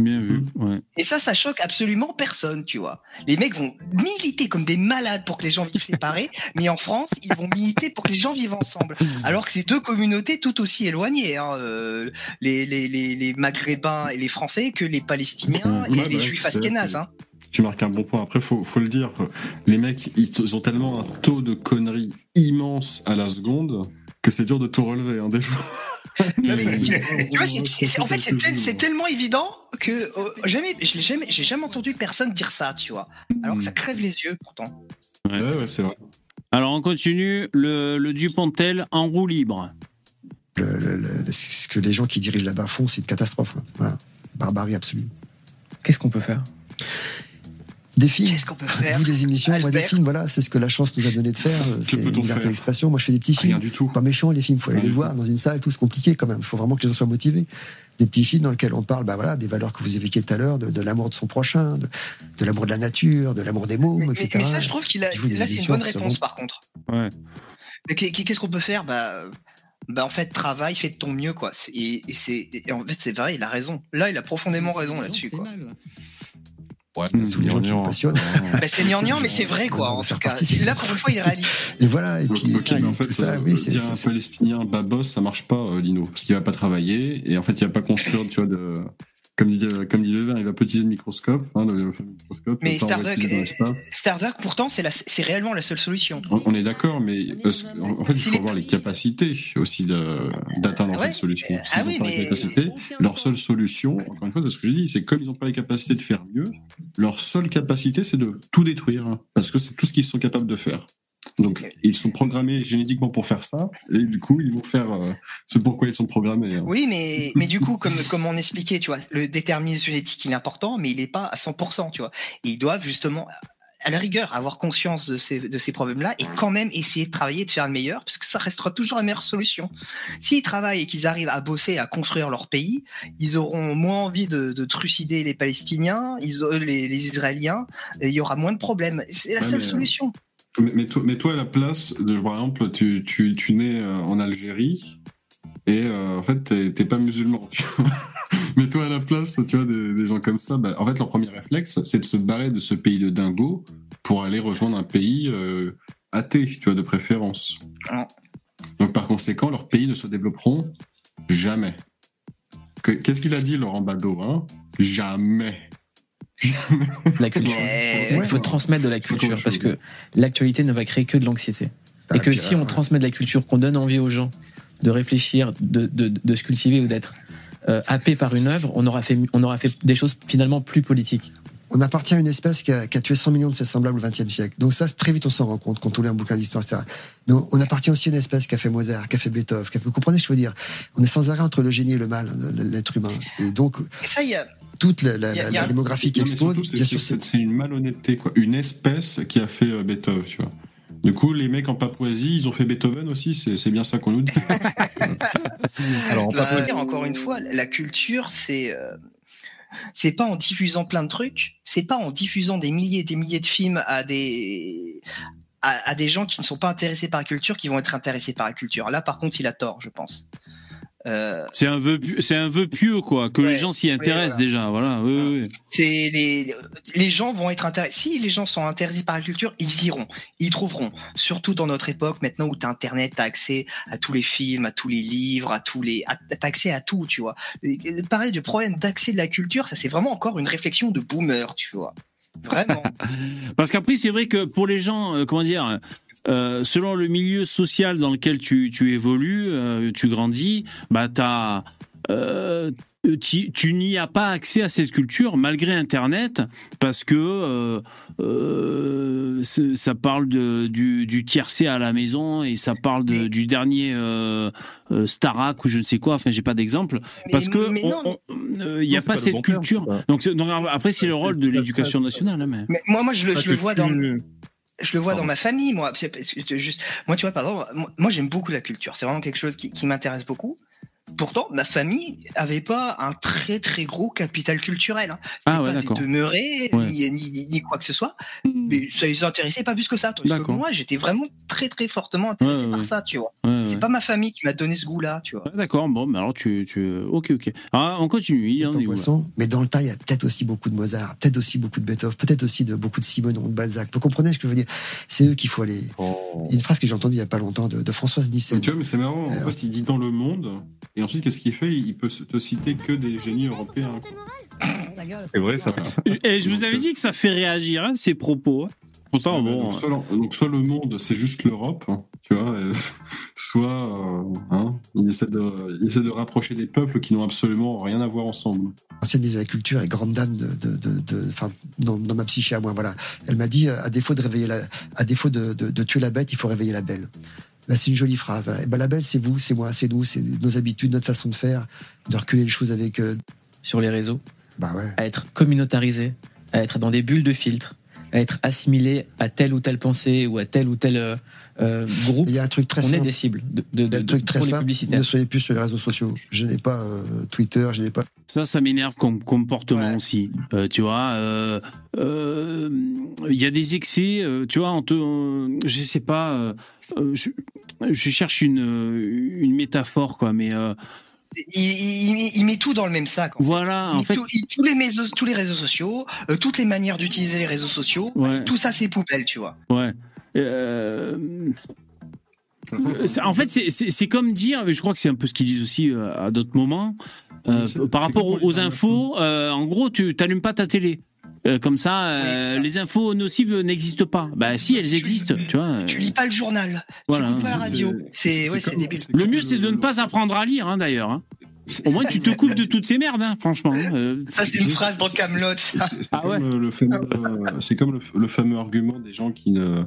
bien vu. Ouais. Et ça, ça choque absolument personne, tu vois. Les mecs vont militer comme des malades pour que les gens vivent <laughs> séparés, mais en France, ils vont militer pour que les gens vivent ensemble. Alors que c'est deux communautés tout aussi éloignées, hein, euh, les, les, les, les Maghrébins et les Français, que les Palestiniens et Ouais, les bah, Juifs askénazes. Hein. Tu marques un bon point. Après, faut, faut le dire. Les mecs, ils ils ont tellement un taux de conneries immense à la seconde que c'est dur de tout relever, hein, des fois. <laughs> Non, mais tu, tu vois, c'est- c'est- c'est- en fait, c'est tel- c'est tellement évident que euh, jamais, je l'ai jamais, j'ai jamais entendu personne dire ça, tu vois. Alors que ça crève les yeux, pourtant. Ouais. ouais, c'est vrai. Alors on continue. Le, le Dupontel en roue libre. Le- le- le- ce que les gens qui dirigent là-bas font, c'est une catastrophe. là. Voilà. Barbarie absolue. Qu'est-ce qu'on peut faire? Des films. Qu'est-ce qu'on peut faire Vous, des émissions, moi, des films, voilà, c'est ce que la chance nous a donné de faire. C'est une peut-on liberté faire d'expression. Moi, je fais des petits films. Rien du tout. Pas méchants, les films. Faut aller Rien les voir dans une salle, tout, c'est compliqué quand même. Il faut vraiment que les gens soient motivés. Des petits films dans lesquels on parle, bah voilà, des valeurs que vous évoquiez tout à l'heure, de, de l'amour de son prochain, de, de l'amour de la nature, de l'amour des mômes, Mais, etc. mais ça, je trouve qu'il a, là, c'est une bonne réponse, seront- par contre. Ouais. Mais qu'est-ce qu'on peut faire? Bah, bah, en fait, travaille, fais de ton mieux, quoi. Et, et c'est, et en fait, c'est vrai, il a raison. Là, il a profondément raison là-dessus, quoi. Ouais, tous les gens qui me passionnent. Bah, c'est gnangnan, mais c'est vrai, quoi, en tout cas. Là, pour une fois, il est <laughs> réaliste. Et voilà, et puis, Ok, mais en fait, tout ça, euh, oui, c'est dire c'est- un Palestinien bas boss, ça marche pas, euh, Lino, parce qu'il va pas travailler et en fait, il va pas construire, tu vois, de comme dit comme dit Levin, il va pas utiliser le microscope, hein, le, le microscope. Mais Starduck, euh, pourtant, c'est, la, c'est réellement la seule solution. On, on est d'accord, mais euh, en en fait, il faut avoir les capacités aussi de- d'atteindre Ouais. cette solution. Ah S'ils n'ont oui, pas mais- les capacités, leur seule solution, encore une fois, c'est ce que j'ai dit, c'est comme ils n'ont pas les capacités de faire mieux, leur seule capacité, c'est de tout détruire, hein, parce que c'est tout ce qu'ils sont capables de faire. Donc, ils sont programmés génétiquement pour faire ça, et du coup, ils vont faire euh, ce pourquoi ils sont programmés. hein. Oui, mais, mais du coup, comme, comme on expliquait, tu vois, le déterminisme génétique, il est important, mais il n'est pas à 100%, tu vois. Et ils doivent justement, à la rigueur, avoir conscience de ces, de ces problèmes-là et quand même essayer de travailler, de faire le meilleur, parce que ça restera toujours la meilleure solution. S'ils travaillent et qu'ils arrivent à bosser, à construire leur pays, ils auront moins envie de, de trucider les Palestiniens, ils, auront- les, les Israéliens, et il y aura moins de problèmes. C'est la Ouais, seule mais, euh, solution. Mais toi, mais toi, à la place de, par exemple, tu, tu, tu nais euh, en Algérie et euh, en fait, t'es pas musulman. <laughs> mais toi, à la place, tu vois, des, des gens comme ça, bah, en fait, leur premier réflexe, c'est de se barrer de ce pays de dingo pour aller rejoindre un pays euh, athée, tu vois, de préférence. Donc, par conséquent, leurs pays ne se développeront jamais. Que- Qu'est-ce qu'il a dit, Laurent Bado hein? Jamais. <laughs> La culture. Il faut transmettre de la culture parce que l'actualité ne va créer que de l'anxiété. Et que puis, si on transmet de la culture, qu'on donne envie aux gens de réfléchir, de, de, de se cultiver ou d'être euh, happé par une œuvre, on aura, fait, on aura fait des choses finalement plus politiques. On appartient à une espèce qui a, qui a tué 100 millions de ses semblables au XXe siècle. Donc ça, très vite, on s'en rend compte quand on lit un bouquin d'histoire, etc. Mais on, appartient aussi à une espèce qui a fait Mozart, qui a fait Beethoven, qui a fait... Vous comprenez ce que je veux dire? On est sans arrêt entre le génie et le mal, de l'être humain. Et donc, Et ça, il y a, toute la, la- Il y a- la- démographie qui surtout, c'est- bien sûr, c'est c'est... c'est une malhonnêteté, quoi. Une espèce qui a fait euh, Beethoven, tu vois. Du coup, les mecs en Papouasie, ils ont fait Beethoven aussi, c'est bien ça qu'on nous dit. <laughs> Alors, en La- Papouasie- encore une fois, la culture, c'est euh, c'est pas en diffusant plein de trucs, c'est pas en diffusant des milliers et des milliers de films à des à, à des gens qui ne sont pas intéressés par la culture, qui vont être intéressés par la culture. Là, par contre, il a tort, je pense. Euh, C'est un vœu, c'est un vœu pieux quoi, que les gens s'y intéressent voilà. déjà. Voilà. C'est les les gens vont être intéressés. Si les gens sont intéressés par la culture, ils iront, ils trouveront. Surtout dans notre époque maintenant où t'as internet, t'as accès à tous les films, à tous les livres, à tous les, t'as accès à tout, tu vois. Pareil, du problème d'accès de la culture, ça c'est vraiment encore une réflexion de boomer, tu vois. Vraiment. <laughs> Parce qu'après, c'est vrai que pour les gens, euh, comment dire, euh, selon le milieu social dans lequel tu, tu évolues, euh, tu grandis, bah t'as, euh, tu, tu n'y as pas accès à cette culture malgré Internet parce que euh, euh, ça parle de, du, du tiercé à la maison et ça parle de, du dernier euh, euh, Starak ou je ne sais quoi. Enfin, j'ai pas d'exemple parce que euh, il n'y a pas, pas le cette bon culture. pas- donc, après, c'est le rôle de l'éducation nationale. hein, mais... Mais moi, moi, je le, Pas je le vois dans, je le vois dans ma famille, moi. Juste, moi, tu vois, pardon, moi, moi, j'aime beaucoup la culture. C'est vraiment quelque chose qui, qui m'intéresse beaucoup. Pourtant, ma famille avait pas un très très gros capital culturel. Hein. Ah ouais, pas des d'accord. demeurés, Ouais. ni, ni, quoi que ce soit. Mais ça les intéressait pas plus que ça. Tandis que D'accord. moi, j'étais vraiment très très fortement intéressé Ouais, par ouais. ça, tu vois. Ouais, C'est ouais. pas ma famille qui m'a donné ce goût-là, tu vois. Ouais, D'accord, bon, mais alors tu, tu... Ok, ok. Ah, on continue, il y poisson, mais dans le tas, il y a peut-être aussi beaucoup de Mozart, peut-être aussi beaucoup de Beethoven, peut-être aussi de, beaucoup de Simenon, de Balzac. Vous comprenez ce que je veux dire? C'est eux qu'il faut aller. Il y a une phrase que j'ai entendue il y a pas longtemps de, de Françoise Nissen. Tu vois, mais c'est marrant. Euh, En fait, il dit dans le monde, et ensuite, qu'est-ce qu'il fait? Il peut te citer que des génies européens. <coughs> C'est vrai, ça. Et je vous avais dit que ça fait réagir, hein, ces propos. hein. Pourtant, bon. donc, soit, le- donc, soit le monde, c'est juste l'Europe, hein, tu vois, euh, <laughs> soit euh, hein, il, essaie de, il essaie de rapprocher des peuples qui n'ont absolument rien à voir ensemble. ancienne ministre de la Culture et grande dame de, de, de, dans, dans ma psyché à moi, voilà. Elle m'a dit, euh, à défaut de réveiller la, à défaut de, de, de tuer la bête, il faut réveiller la belle. Là, c'est une jolie phrase. voilà. Et ben, la belle, c'est vous, c'est moi, c'est nous, c'est nos habitudes, notre façon de faire, de reculer les choses avec. euh, sur les réseaux, bah ouais. à être communautarisé, à être dans des bulles de filtre, à être assimilé à telle ou telle pensée ou à tel ou tel euh, euh, groupe. Il y a un truc très on est simple. des cibles de, de, Il y a de- un truc très pour simple. publicitaires. Ne soyez plus sur les réseaux sociaux. Je n'ai pas euh, Twitter, je n'ai pas. Ça, ça m'énerve comme comportement aussi. Euh, tu vois, euh, euh, il y a des excès. euh, tu vois, on te, on- je sais pas. je, je cherche une, euh, une métaphore, quoi. Mais euh, Il, il- il met tout dans le même sac. en voilà, Il en fait, tout- il- tous, les méso- tous les réseaux sociaux, euh, toutes les manières d'utiliser les réseaux sociaux, Ouais. tout ça c'est poubelle, tu vois. ouais. Euh, en fait, c'est- comme dire, mais je crois que c'est un peu ce qu'ils disent aussi euh, à d'autres moments, euh, par rapport aux, infos. euh, en gros, tu t'allumes pas ta télé. Euh, comme ça, euh, les infos nocives n'existent pas. Bah si, elles existent, tu vois. Tu lis pas le journal, Voilà. tu écoutes pas la radio. C'est ouais, débile. Le mieux, c'est de ne pas apprendre à lire, hein, d'ailleurs. hein. Au moins, tu te coupes de toutes ces merdes, hein, franchement. Euh, Ça c'est une phrase dans Camelot. C'est Ah comme, ouais. euh, le fameux, euh, c'est comme le, le fameux argument des gens qui ne,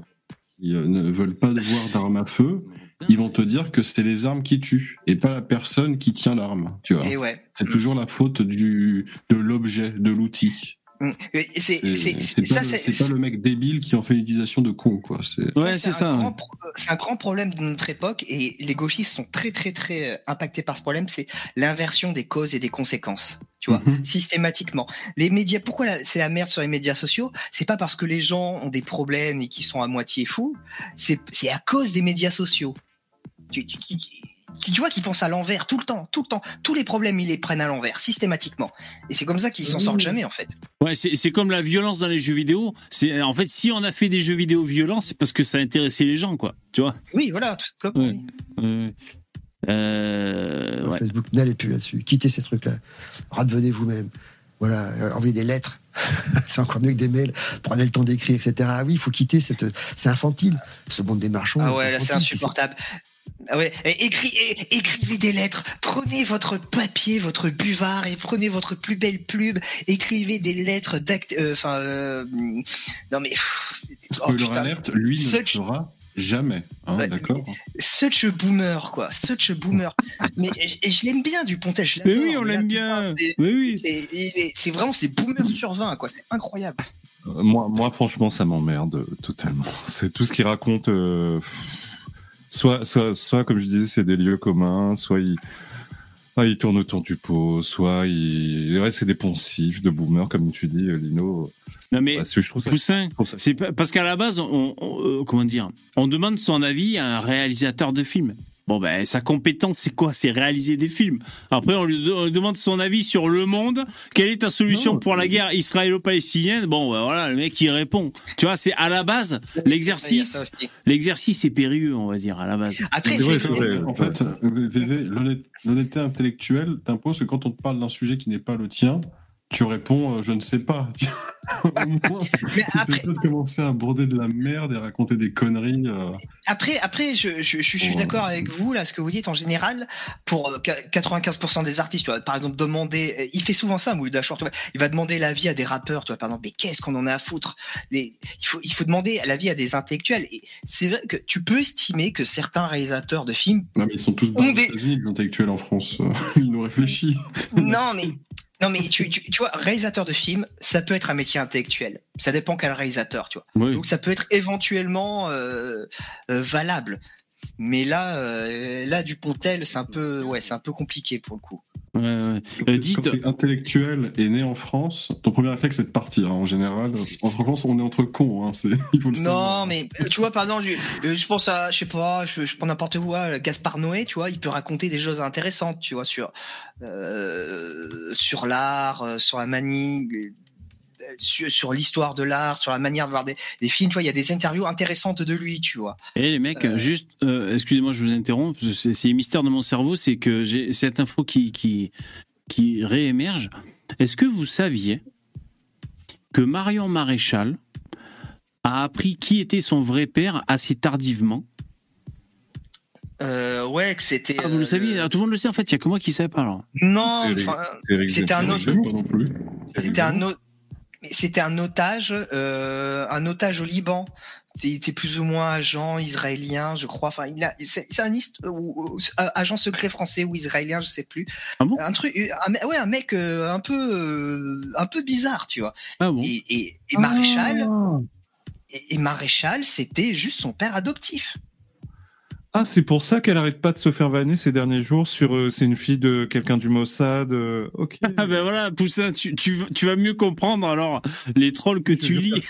qui, euh, ne veulent pas voir d'armes à feu. Ils vont te dire que c'est les armes qui tuent et pas la personne qui tient l'arme. Tu vois. Et ouais. C'est toujours la faute du, de l'objet, de l'outil. Mm. C'est C'est c'est- c'est ça pas, le- c'est c'est pas le mec débile qui en fait une utilisation de con, quoi. C'est Ouais, c'est un ça. grand pro- C'est un grand problème de notre époque et les gauchistes sont très très très euh, impactés par ce problème. C'est l'inversion des causes et des conséquences. Tu vois, Mhm. systématiquement. Les médias, pourquoi la- c'est la merde sur les médias sociaux? C'est pas parce que les gens ont des problèmes et qu'ils sont à moitié fous. C'est à cause des médias sociaux. Tu, vois qu'ils pensent à l'envers tout le temps, tout le temps. Tous les problèmes, ils les prennent à l'envers, systématiquement. Et c'est comme ça qu'ils s'en sortent jamais, en fait. Ouais, c'est c'est comme la violence dans les jeux vidéo. C'est en fait, si on a fait des jeux vidéo violents, c'est parce que ça intéressait les gens, quoi. Tu vois? Oui, voilà, tout simplement. Ouais. Ouais. Euh, ouais. Facebook, n'allez plus là-dessus. Quittez ces trucs-là. Redevenez vous-même. Voilà, euh, envoyez des lettres. <laughs> c'est encore mieux que des mails. Prenez le temps d'écrire, etc. Ah oui, il faut quitter cette. C'est infantile. Ce monde des marchands. Ah ouais, là c'est insupportable. Ah ouais, écri- écrivez des lettres, prenez votre papier, votre buvard et prenez votre plus belle plume, écrivez des lettres d'acte. euh, Enfin, euh, non mais. pff, c'est- oh, putain. alerte, lui ne le Such- fera jamais. Hein, Ouais, D'accord Such a boomer, quoi. Such a boomer. <laughs> mais et je l'aime bien, Dupontel. je Mais oui, on l'aime bien. c'est- Oui, oui. C'est vraiment, c'est boomer sur 20, quoi. C'est incroyable. Euh, Moi, moi, franchement, ça m'emmerde euh, totalement. C'est tout ce qu'il raconte. euh, soit, soit, soit, comme je disais, c'est des lieux communs, soit il. Ah, il tourne autour du pot, soit il, ouais, c'est des poncifs, de boomers, comme tu dis, Lino. Non mais Bah, c'est- je trouve ça- Poussin, c'est parce qu'à la base, on, on- euh, comment dire, on demande son avis à un réalisateur de film. Bon ben sa compétence c'est quoi? C'est réaliser des films. Après on lui, de- on lui demande son avis sur le monde. Quelle est ta solution pour la guerre israélo-palestinienne? Bon ben voilà le mec il répond. Tu vois c'est à la base l'exercice. L'exercice est périlleux on va dire à la base. Après, vrai. En fait, l'honnêteté intellectuelle t'impose que quand on te parle d'un sujet qui n'est pas le tien, tu réponds euh, je ne sais pas. <laughs> Au moins, C'était pas de commencer à broder de la merde et raconter des conneries. euh. Après, après, je, je, je suis Ouais. d'accord avec vous là, ce que vous dites en général pour euh, 95% des artistes. Tu vois, par exemple, demander, euh, il fait souvent ça, Mouloud Achour, il va demander l'avis à des rappeurs, tu vois, par exemple, mais qu'est-ce qu'on en a à foutre? Les- il faut, il faut demander l'avis à des intellectuels. Et c'est vrai que tu peux estimer que certains réalisateurs de films Non, mais ils sont tous des, intellectuels en France. euh, <laughs> Ils nous réfléchissent. non, mais non, mais tu, tu, tu vois, réalisateur de film, ça peut être un métier intellectuel. Ça dépend quel réalisateur, tu vois. Oui. Donc ça peut être éventuellement euh, euh, valable. Mais là, euh, là, du Pontel, c'est un peu, ouais, c'est un peu compliqué pour le coup. Ouais, ouais. Euh, t'es- dites- quand intellectuel et né en France, ton premier réflexe c'est de partir. hein, en général, en France, on est entre cons. Hein, c'est- <laughs> il faut le savoir. Non, mais euh, tu vois, pardon, je, euh, je pense à, je sais pas, je, je prends n'importe quoi, euh, Gaspard Noé, tu vois, il peut raconter des choses intéressantes, tu vois, sur euh, sur l'art, euh, sur la manie, sur, sur l'histoire de l'art, sur la manière de voir des, des films, tu vois, il y a des interviews intéressantes de lui, tu vois. Et les mecs, juste, euh, excusez-moi, je vous interromps, c'est c'est le mystère de mon cerveau, c'est que j'ai cette info qui, qui, qui réémerge. Est-ce que vous saviez que Marion Maréchal a appris qui était son vrai père assez tardivement? Euh, ouais, que c'était. Ah, vous le euh, saviez Ah, Tout le monde le sait en fait, il y a que moi qui ne savais pas alors. Non, c'était un autre. C'était un autre. Mais C'était un otage, euh, un otage au Liban. Il était plus ou moins agent israélien, je crois. Enfin, il a, c'est c'est un hist- ou- ou- agent secret français ou israélien, je sais plus. un truc, un, ouais, un mec euh, un peu, euh, un peu bizarre, tu vois. Ah bon? Et, et, et Maréchal, et, et Maréchal, c'était juste son père adoptif. Ah, c'est pour ça qu'elle arrête pas de se faire vanner ces derniers jours sur euh, c'est une fille de quelqu'un du Mossad. euh, ok. Ah ben voilà, Poussin, tu, tu, tu vas mieux comprendre alors les trolls que tu lis.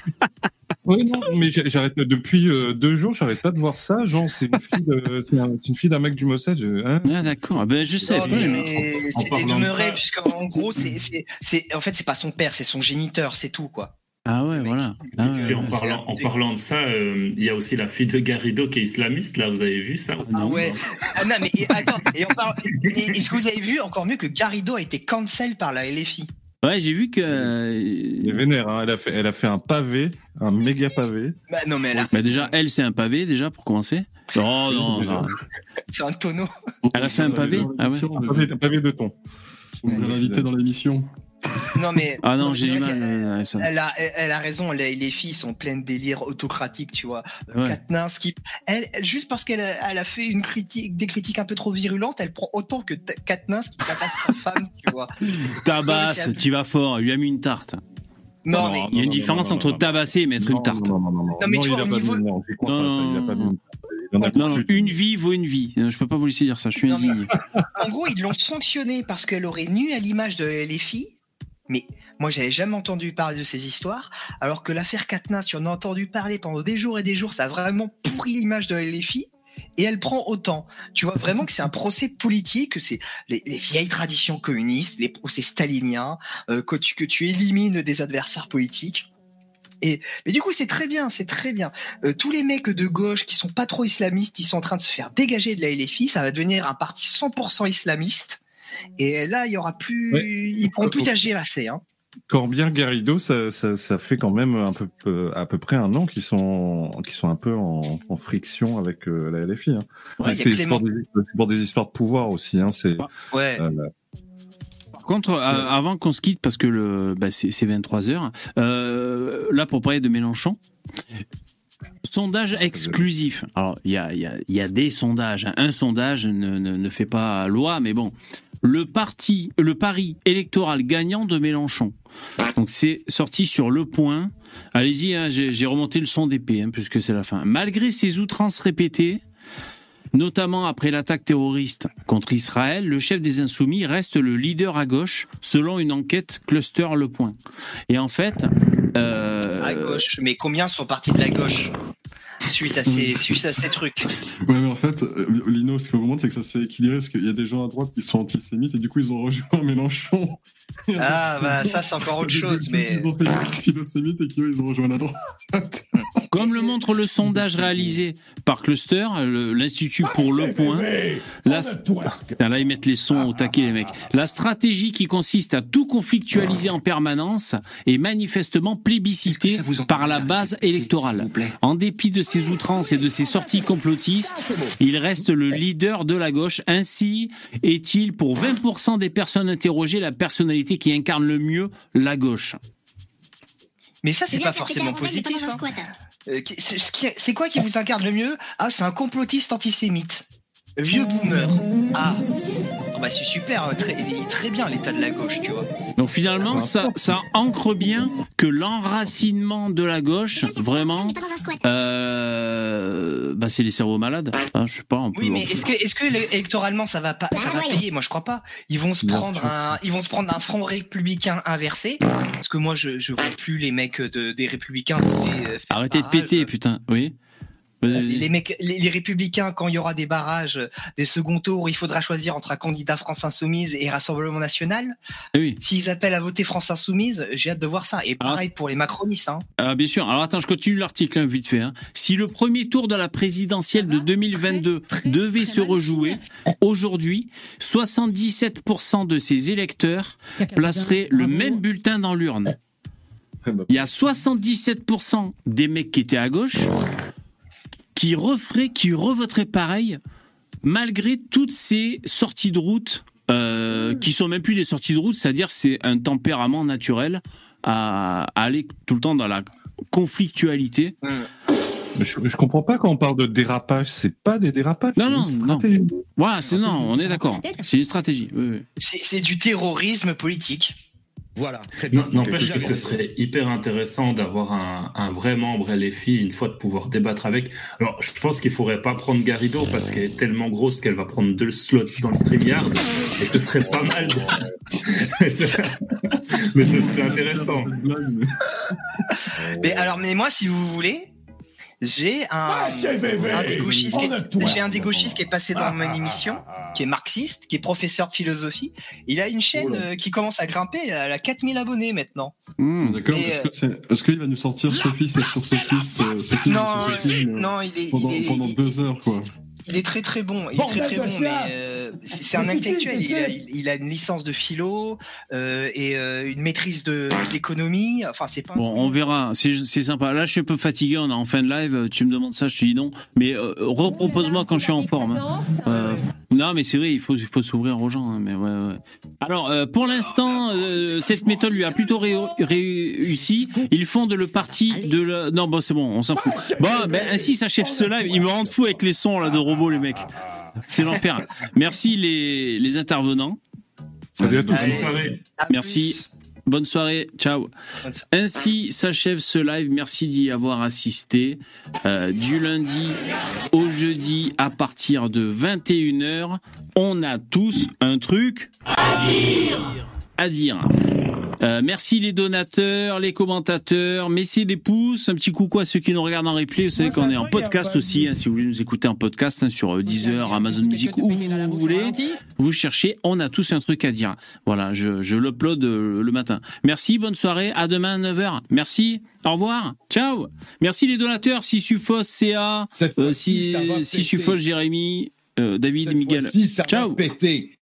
Oui, non, mais j'arrête depuis euh, deux jours, j'arrête pas de voir ça. Genre, c'est une fille, de- c'est un- c'est une fille d'un mec du Mossad. je- hein Ah d'accord, ben je sais. C'était demeuré, puisqu'en gros, c'est, c'est, c'est, en fait, c'est pas son père, c'est son géniteur, c'est tout, quoi. Ah ouais, voilà. Ah ouais, Puis en, parlant, en parlant de ça, euh, il y a aussi la fille de Garrido qui est islamiste, là, vous avez vu ça aussi? Ah ouais. Ah non, mais et- attends, et, on parle- et- est-ce que vous avez vu encore mieux que Garrido a été cancel par la LFI Ouais, j'ai vu que. Elle est vénère, hein, elle, a fait, elle a fait un pavé, un méga pavé. Bah non, mais là, Bah déjà, elle, c'est un pavé, déjà, pour commencer. Oh non, non. c'est un tonneau. Elle a fait un pavé Ah ouais Un pavé, un pavé de ton. On va l'inviter dans l'émission. Non, mais. <laughs> Ah non, non, j'ai du mal. Elle a, elle, elle a raison, les, les filles sont pleines de délires autocratiques, tu vois. Euh, Ouais. Katniss, qui, elle, juste parce qu'elle a, elle a fait une critique, des critiques un peu trop virulentes, elle prend autant que Katniss qui tabasse sa <laughs> femme, tu vois. Tabasse, tu vas fort, il lui a mis une tarte. Non, mais- Il y a une différence entre tabasser et mettre une tarte. Non, non, non, non. Non, mais Non, tu vois, au niveau- non, une vie vaut une vie. Je peux pas vous laisser dire ça, je suis indigné. En gros, ils l'ont sanctionnée parce qu'elle aurait nu à l'image de les filles. Mais moi, j'avais jamais entendu parler de ces histoires. Alors que l'affaire Katniss, tu en as entendu parler pendant des jours et des jours. Ça a vraiment pourri l'image de les filles. Et elle prend autant. Tu vois vraiment que c'est un procès politique, que c'est les, les vieilles traditions communistes, les procès staliniens, euh, que, tu, que tu élimines des adversaires politiques. Et mais du coup c'est très bien, c'est très bien. Euh, tous les mecs de gauche qui sont pas trop islamistes, ils sont en train de se faire dégager de la LFI, ça va devenir un parti 100% islamiste. Et là il y aura plus, Ouais. ils pourront plus TGLAC. Hein. Corbien Garrido, ça, ça, ça fait quand même un peu, à peu près un an qu'ils sont, qu'ils sont un peu en, en friction avec euh, la LFI. Hein. Ouais, c'est Clément- pour, des- c'est pour des histoires de pouvoir aussi. Hein. C'est, Ouais. euh, Par contre, euh, avant qu'on se quitte, parce que le, bah, c'est, c'est 23 heures, euh, là pour parler de Mélenchon, sondage exclusif. Alors il y a, il y, a, il y a des sondages. hein. Un sondage ne, ne, ne fait pas loi, mais bon. Le parti, le pari électoral gagnant de Mélenchon. Donc c'est sorti sur le point. Allez-y, hein, j'ai, remonté le son d'épée, hein, puisque c'est la fin. Malgré ses outrances répétées, notamment après l'attaque terroriste contre Israël, le chef des Insoumis reste le leader à gauche, selon une enquête Cluster Le Point. Et en fait, euh, À gauche. Mais combien sont partis de la gauche? Suite à ces, suite à ces trucs Ouais, mais en fait, euh, Lino, ce qu'on vous montre, c'est que ça s'est équilibré parce qu'il y a des gens à droite qui sont antisémites et du coup, ils ont rejoint <laughs> Mélenchon. Ah, bah ça, c'est encore autre chose, mais. Philosémites et qui, ils ont rejoint la droite. <laughs> Comme le montre le sondage réalisé par Cluster, l'Institut pour le Point, la... Là ils mettent les sons au taquet les mecs. La stratégie qui consiste à tout conflictualiser en permanence est manifestement plébiscitée par la base électorale. En dépit de ses outrances et de ses sorties complotistes, il reste le leader de la gauche. Ainsi est-il pour 20% des personnes interrogées la personnalité qui incarne le mieux la gauche. Mais ça, c'est pas forcément positif. hein. Euh, C'est quoi qui vous incarne le mieux? Ah, c'est un complotiste antisémite. Vieux boomer. Ah. Oh, bah, c'est super, euh, très, il est très bien l'état de la gauche, tu vois. Donc finalement, ça, ça ancre bien que l'enracinement de la gauche, vraiment, euh, bah c'est les cerveaux malades. Hein, je sais pas. On peut, Oui, mais est-ce que, est-ce que le- électoralement ça va pas, ça va payer? Moi, je crois pas. Ils vont se prendre un, ils vont se prendre un front républicain inversé, parce que moi, je, je vois plus les mecs de, des républicains voter. euh, Arrêtez de péter, putain. Oui. Vas-y. Les mecs, les, les républicains, quand il y aura des barrages, euh, des second tours, il faudra choisir entre un candidat France Insoumise et Rassemblement National. Oui. S'ils appellent à voter France Insoumise, j'ai hâte de voir ça. Et pareil pour les macronistes. Hein. Ah, bien sûr. Alors attends, je continue l'article hein, vite fait. hein. Si le premier tour de la présidentielle de 2022 devait se rejouer, aujourd'hui, 77% de ses électeurs placeraient le même bulletin dans l'urne. Il y a 77% des mecs qui étaient à gauche qui referaient, qui revoteraient pareil, malgré toutes ces sorties de route euh, qui sont même plus des sorties de route, c'est-à-dire c'est un tempérament naturel à, à aller tout le temps dans la conflictualité. Mais je, je comprends pas quand on parle de dérapage, c'est pas des dérapages. Non, c'est non, une non. stratégie. Voilà, c'est non, on est d'accord. C'est une stratégie. oui, oui. C'est c'est du terrorisme politique. Voilà, très N'empêche que ce serait hyper intéressant d'avoir un, un vrai membre LFI, une fois de pouvoir débattre avec. Alors, je pense qu'il faudrait pas prendre Garrido parce qu'elle est tellement grosse qu'elle va prendre deux slots dans le StreamYard. Et ce serait pas mal. de- <laughs> Mais ce serait intéressant. <laughs> Mais alors, mais moi, si vous voulez, j'ai un, un des gauchistes qui est, j'ai un des gauchistes qui est passé dans mon émission, qui est marxiste, qui est professeur de philosophie. Il a une chaîne euh, qui commence à grimper, elle a 4000 abonnés maintenant. D'accord, Et, est-ce que c'est- est-ce qu'il va nous sortir sophiste sur sophiste, euh, sophiste Non, sur sophisme, euh, non, il est- pendant, il est- pendant deux heures, quoi. Il est très très bon, il est très très bon, mais euh, c'est <laughs> c'est un intellectuel. Il a, il a une licence de philo euh, et euh, une maîtrise de d'économie. Enfin, c'est pas. Bon, on verra. C'est c'est sympa. Là, je suis un peu fatigué. On est en fin de live. Tu me demandes ça, je te dis non. Mais euh, repropose-moi quand je suis en forme. hein. Euh, non, mais c'est vrai, il faut, il faut s'ouvrir aux gens. hein, mais ouais, ouais. Alors, euh, pour l'instant, euh, cette méthode lui a plutôt ré- réussi. Ils fondent le parti de la... Non, bon, c'est bon, on s'en fout. Bon, ben, ainsi s'achève ce live. Ils me rendent fou avec les sons là de robots, les mecs. C'est l'enfer. Merci les, les intervenants. Salut à tous. Bonne soirée. Merci. Bonne soirée. Ciao. Ainsi s'achève ce live. Merci d'y avoir assisté. Euh, du lundi au jeudi à partir de 21h, on a tous un truc à dire. À dire. Euh, merci les donateurs, les commentateurs, mettez des pouces, un petit coucou à ceux qui nous regardent en replay. Vous savez qu'on est en podcast aussi, hein, si vous voulez nous écouter en podcast hein, sur Deezer, Amazon Music, où vous voulez. Vous cherchez, on a tous un truc à dire. Voilà, je, je l'upload euh, le matin. Merci, bonne soirée, à demain à 9h. Merci, au revoir, ciao. Merci les donateurs, Sissufos, CA, euh, si, Sissufos, Jérémy, euh, David, Miguel. ciao. péter.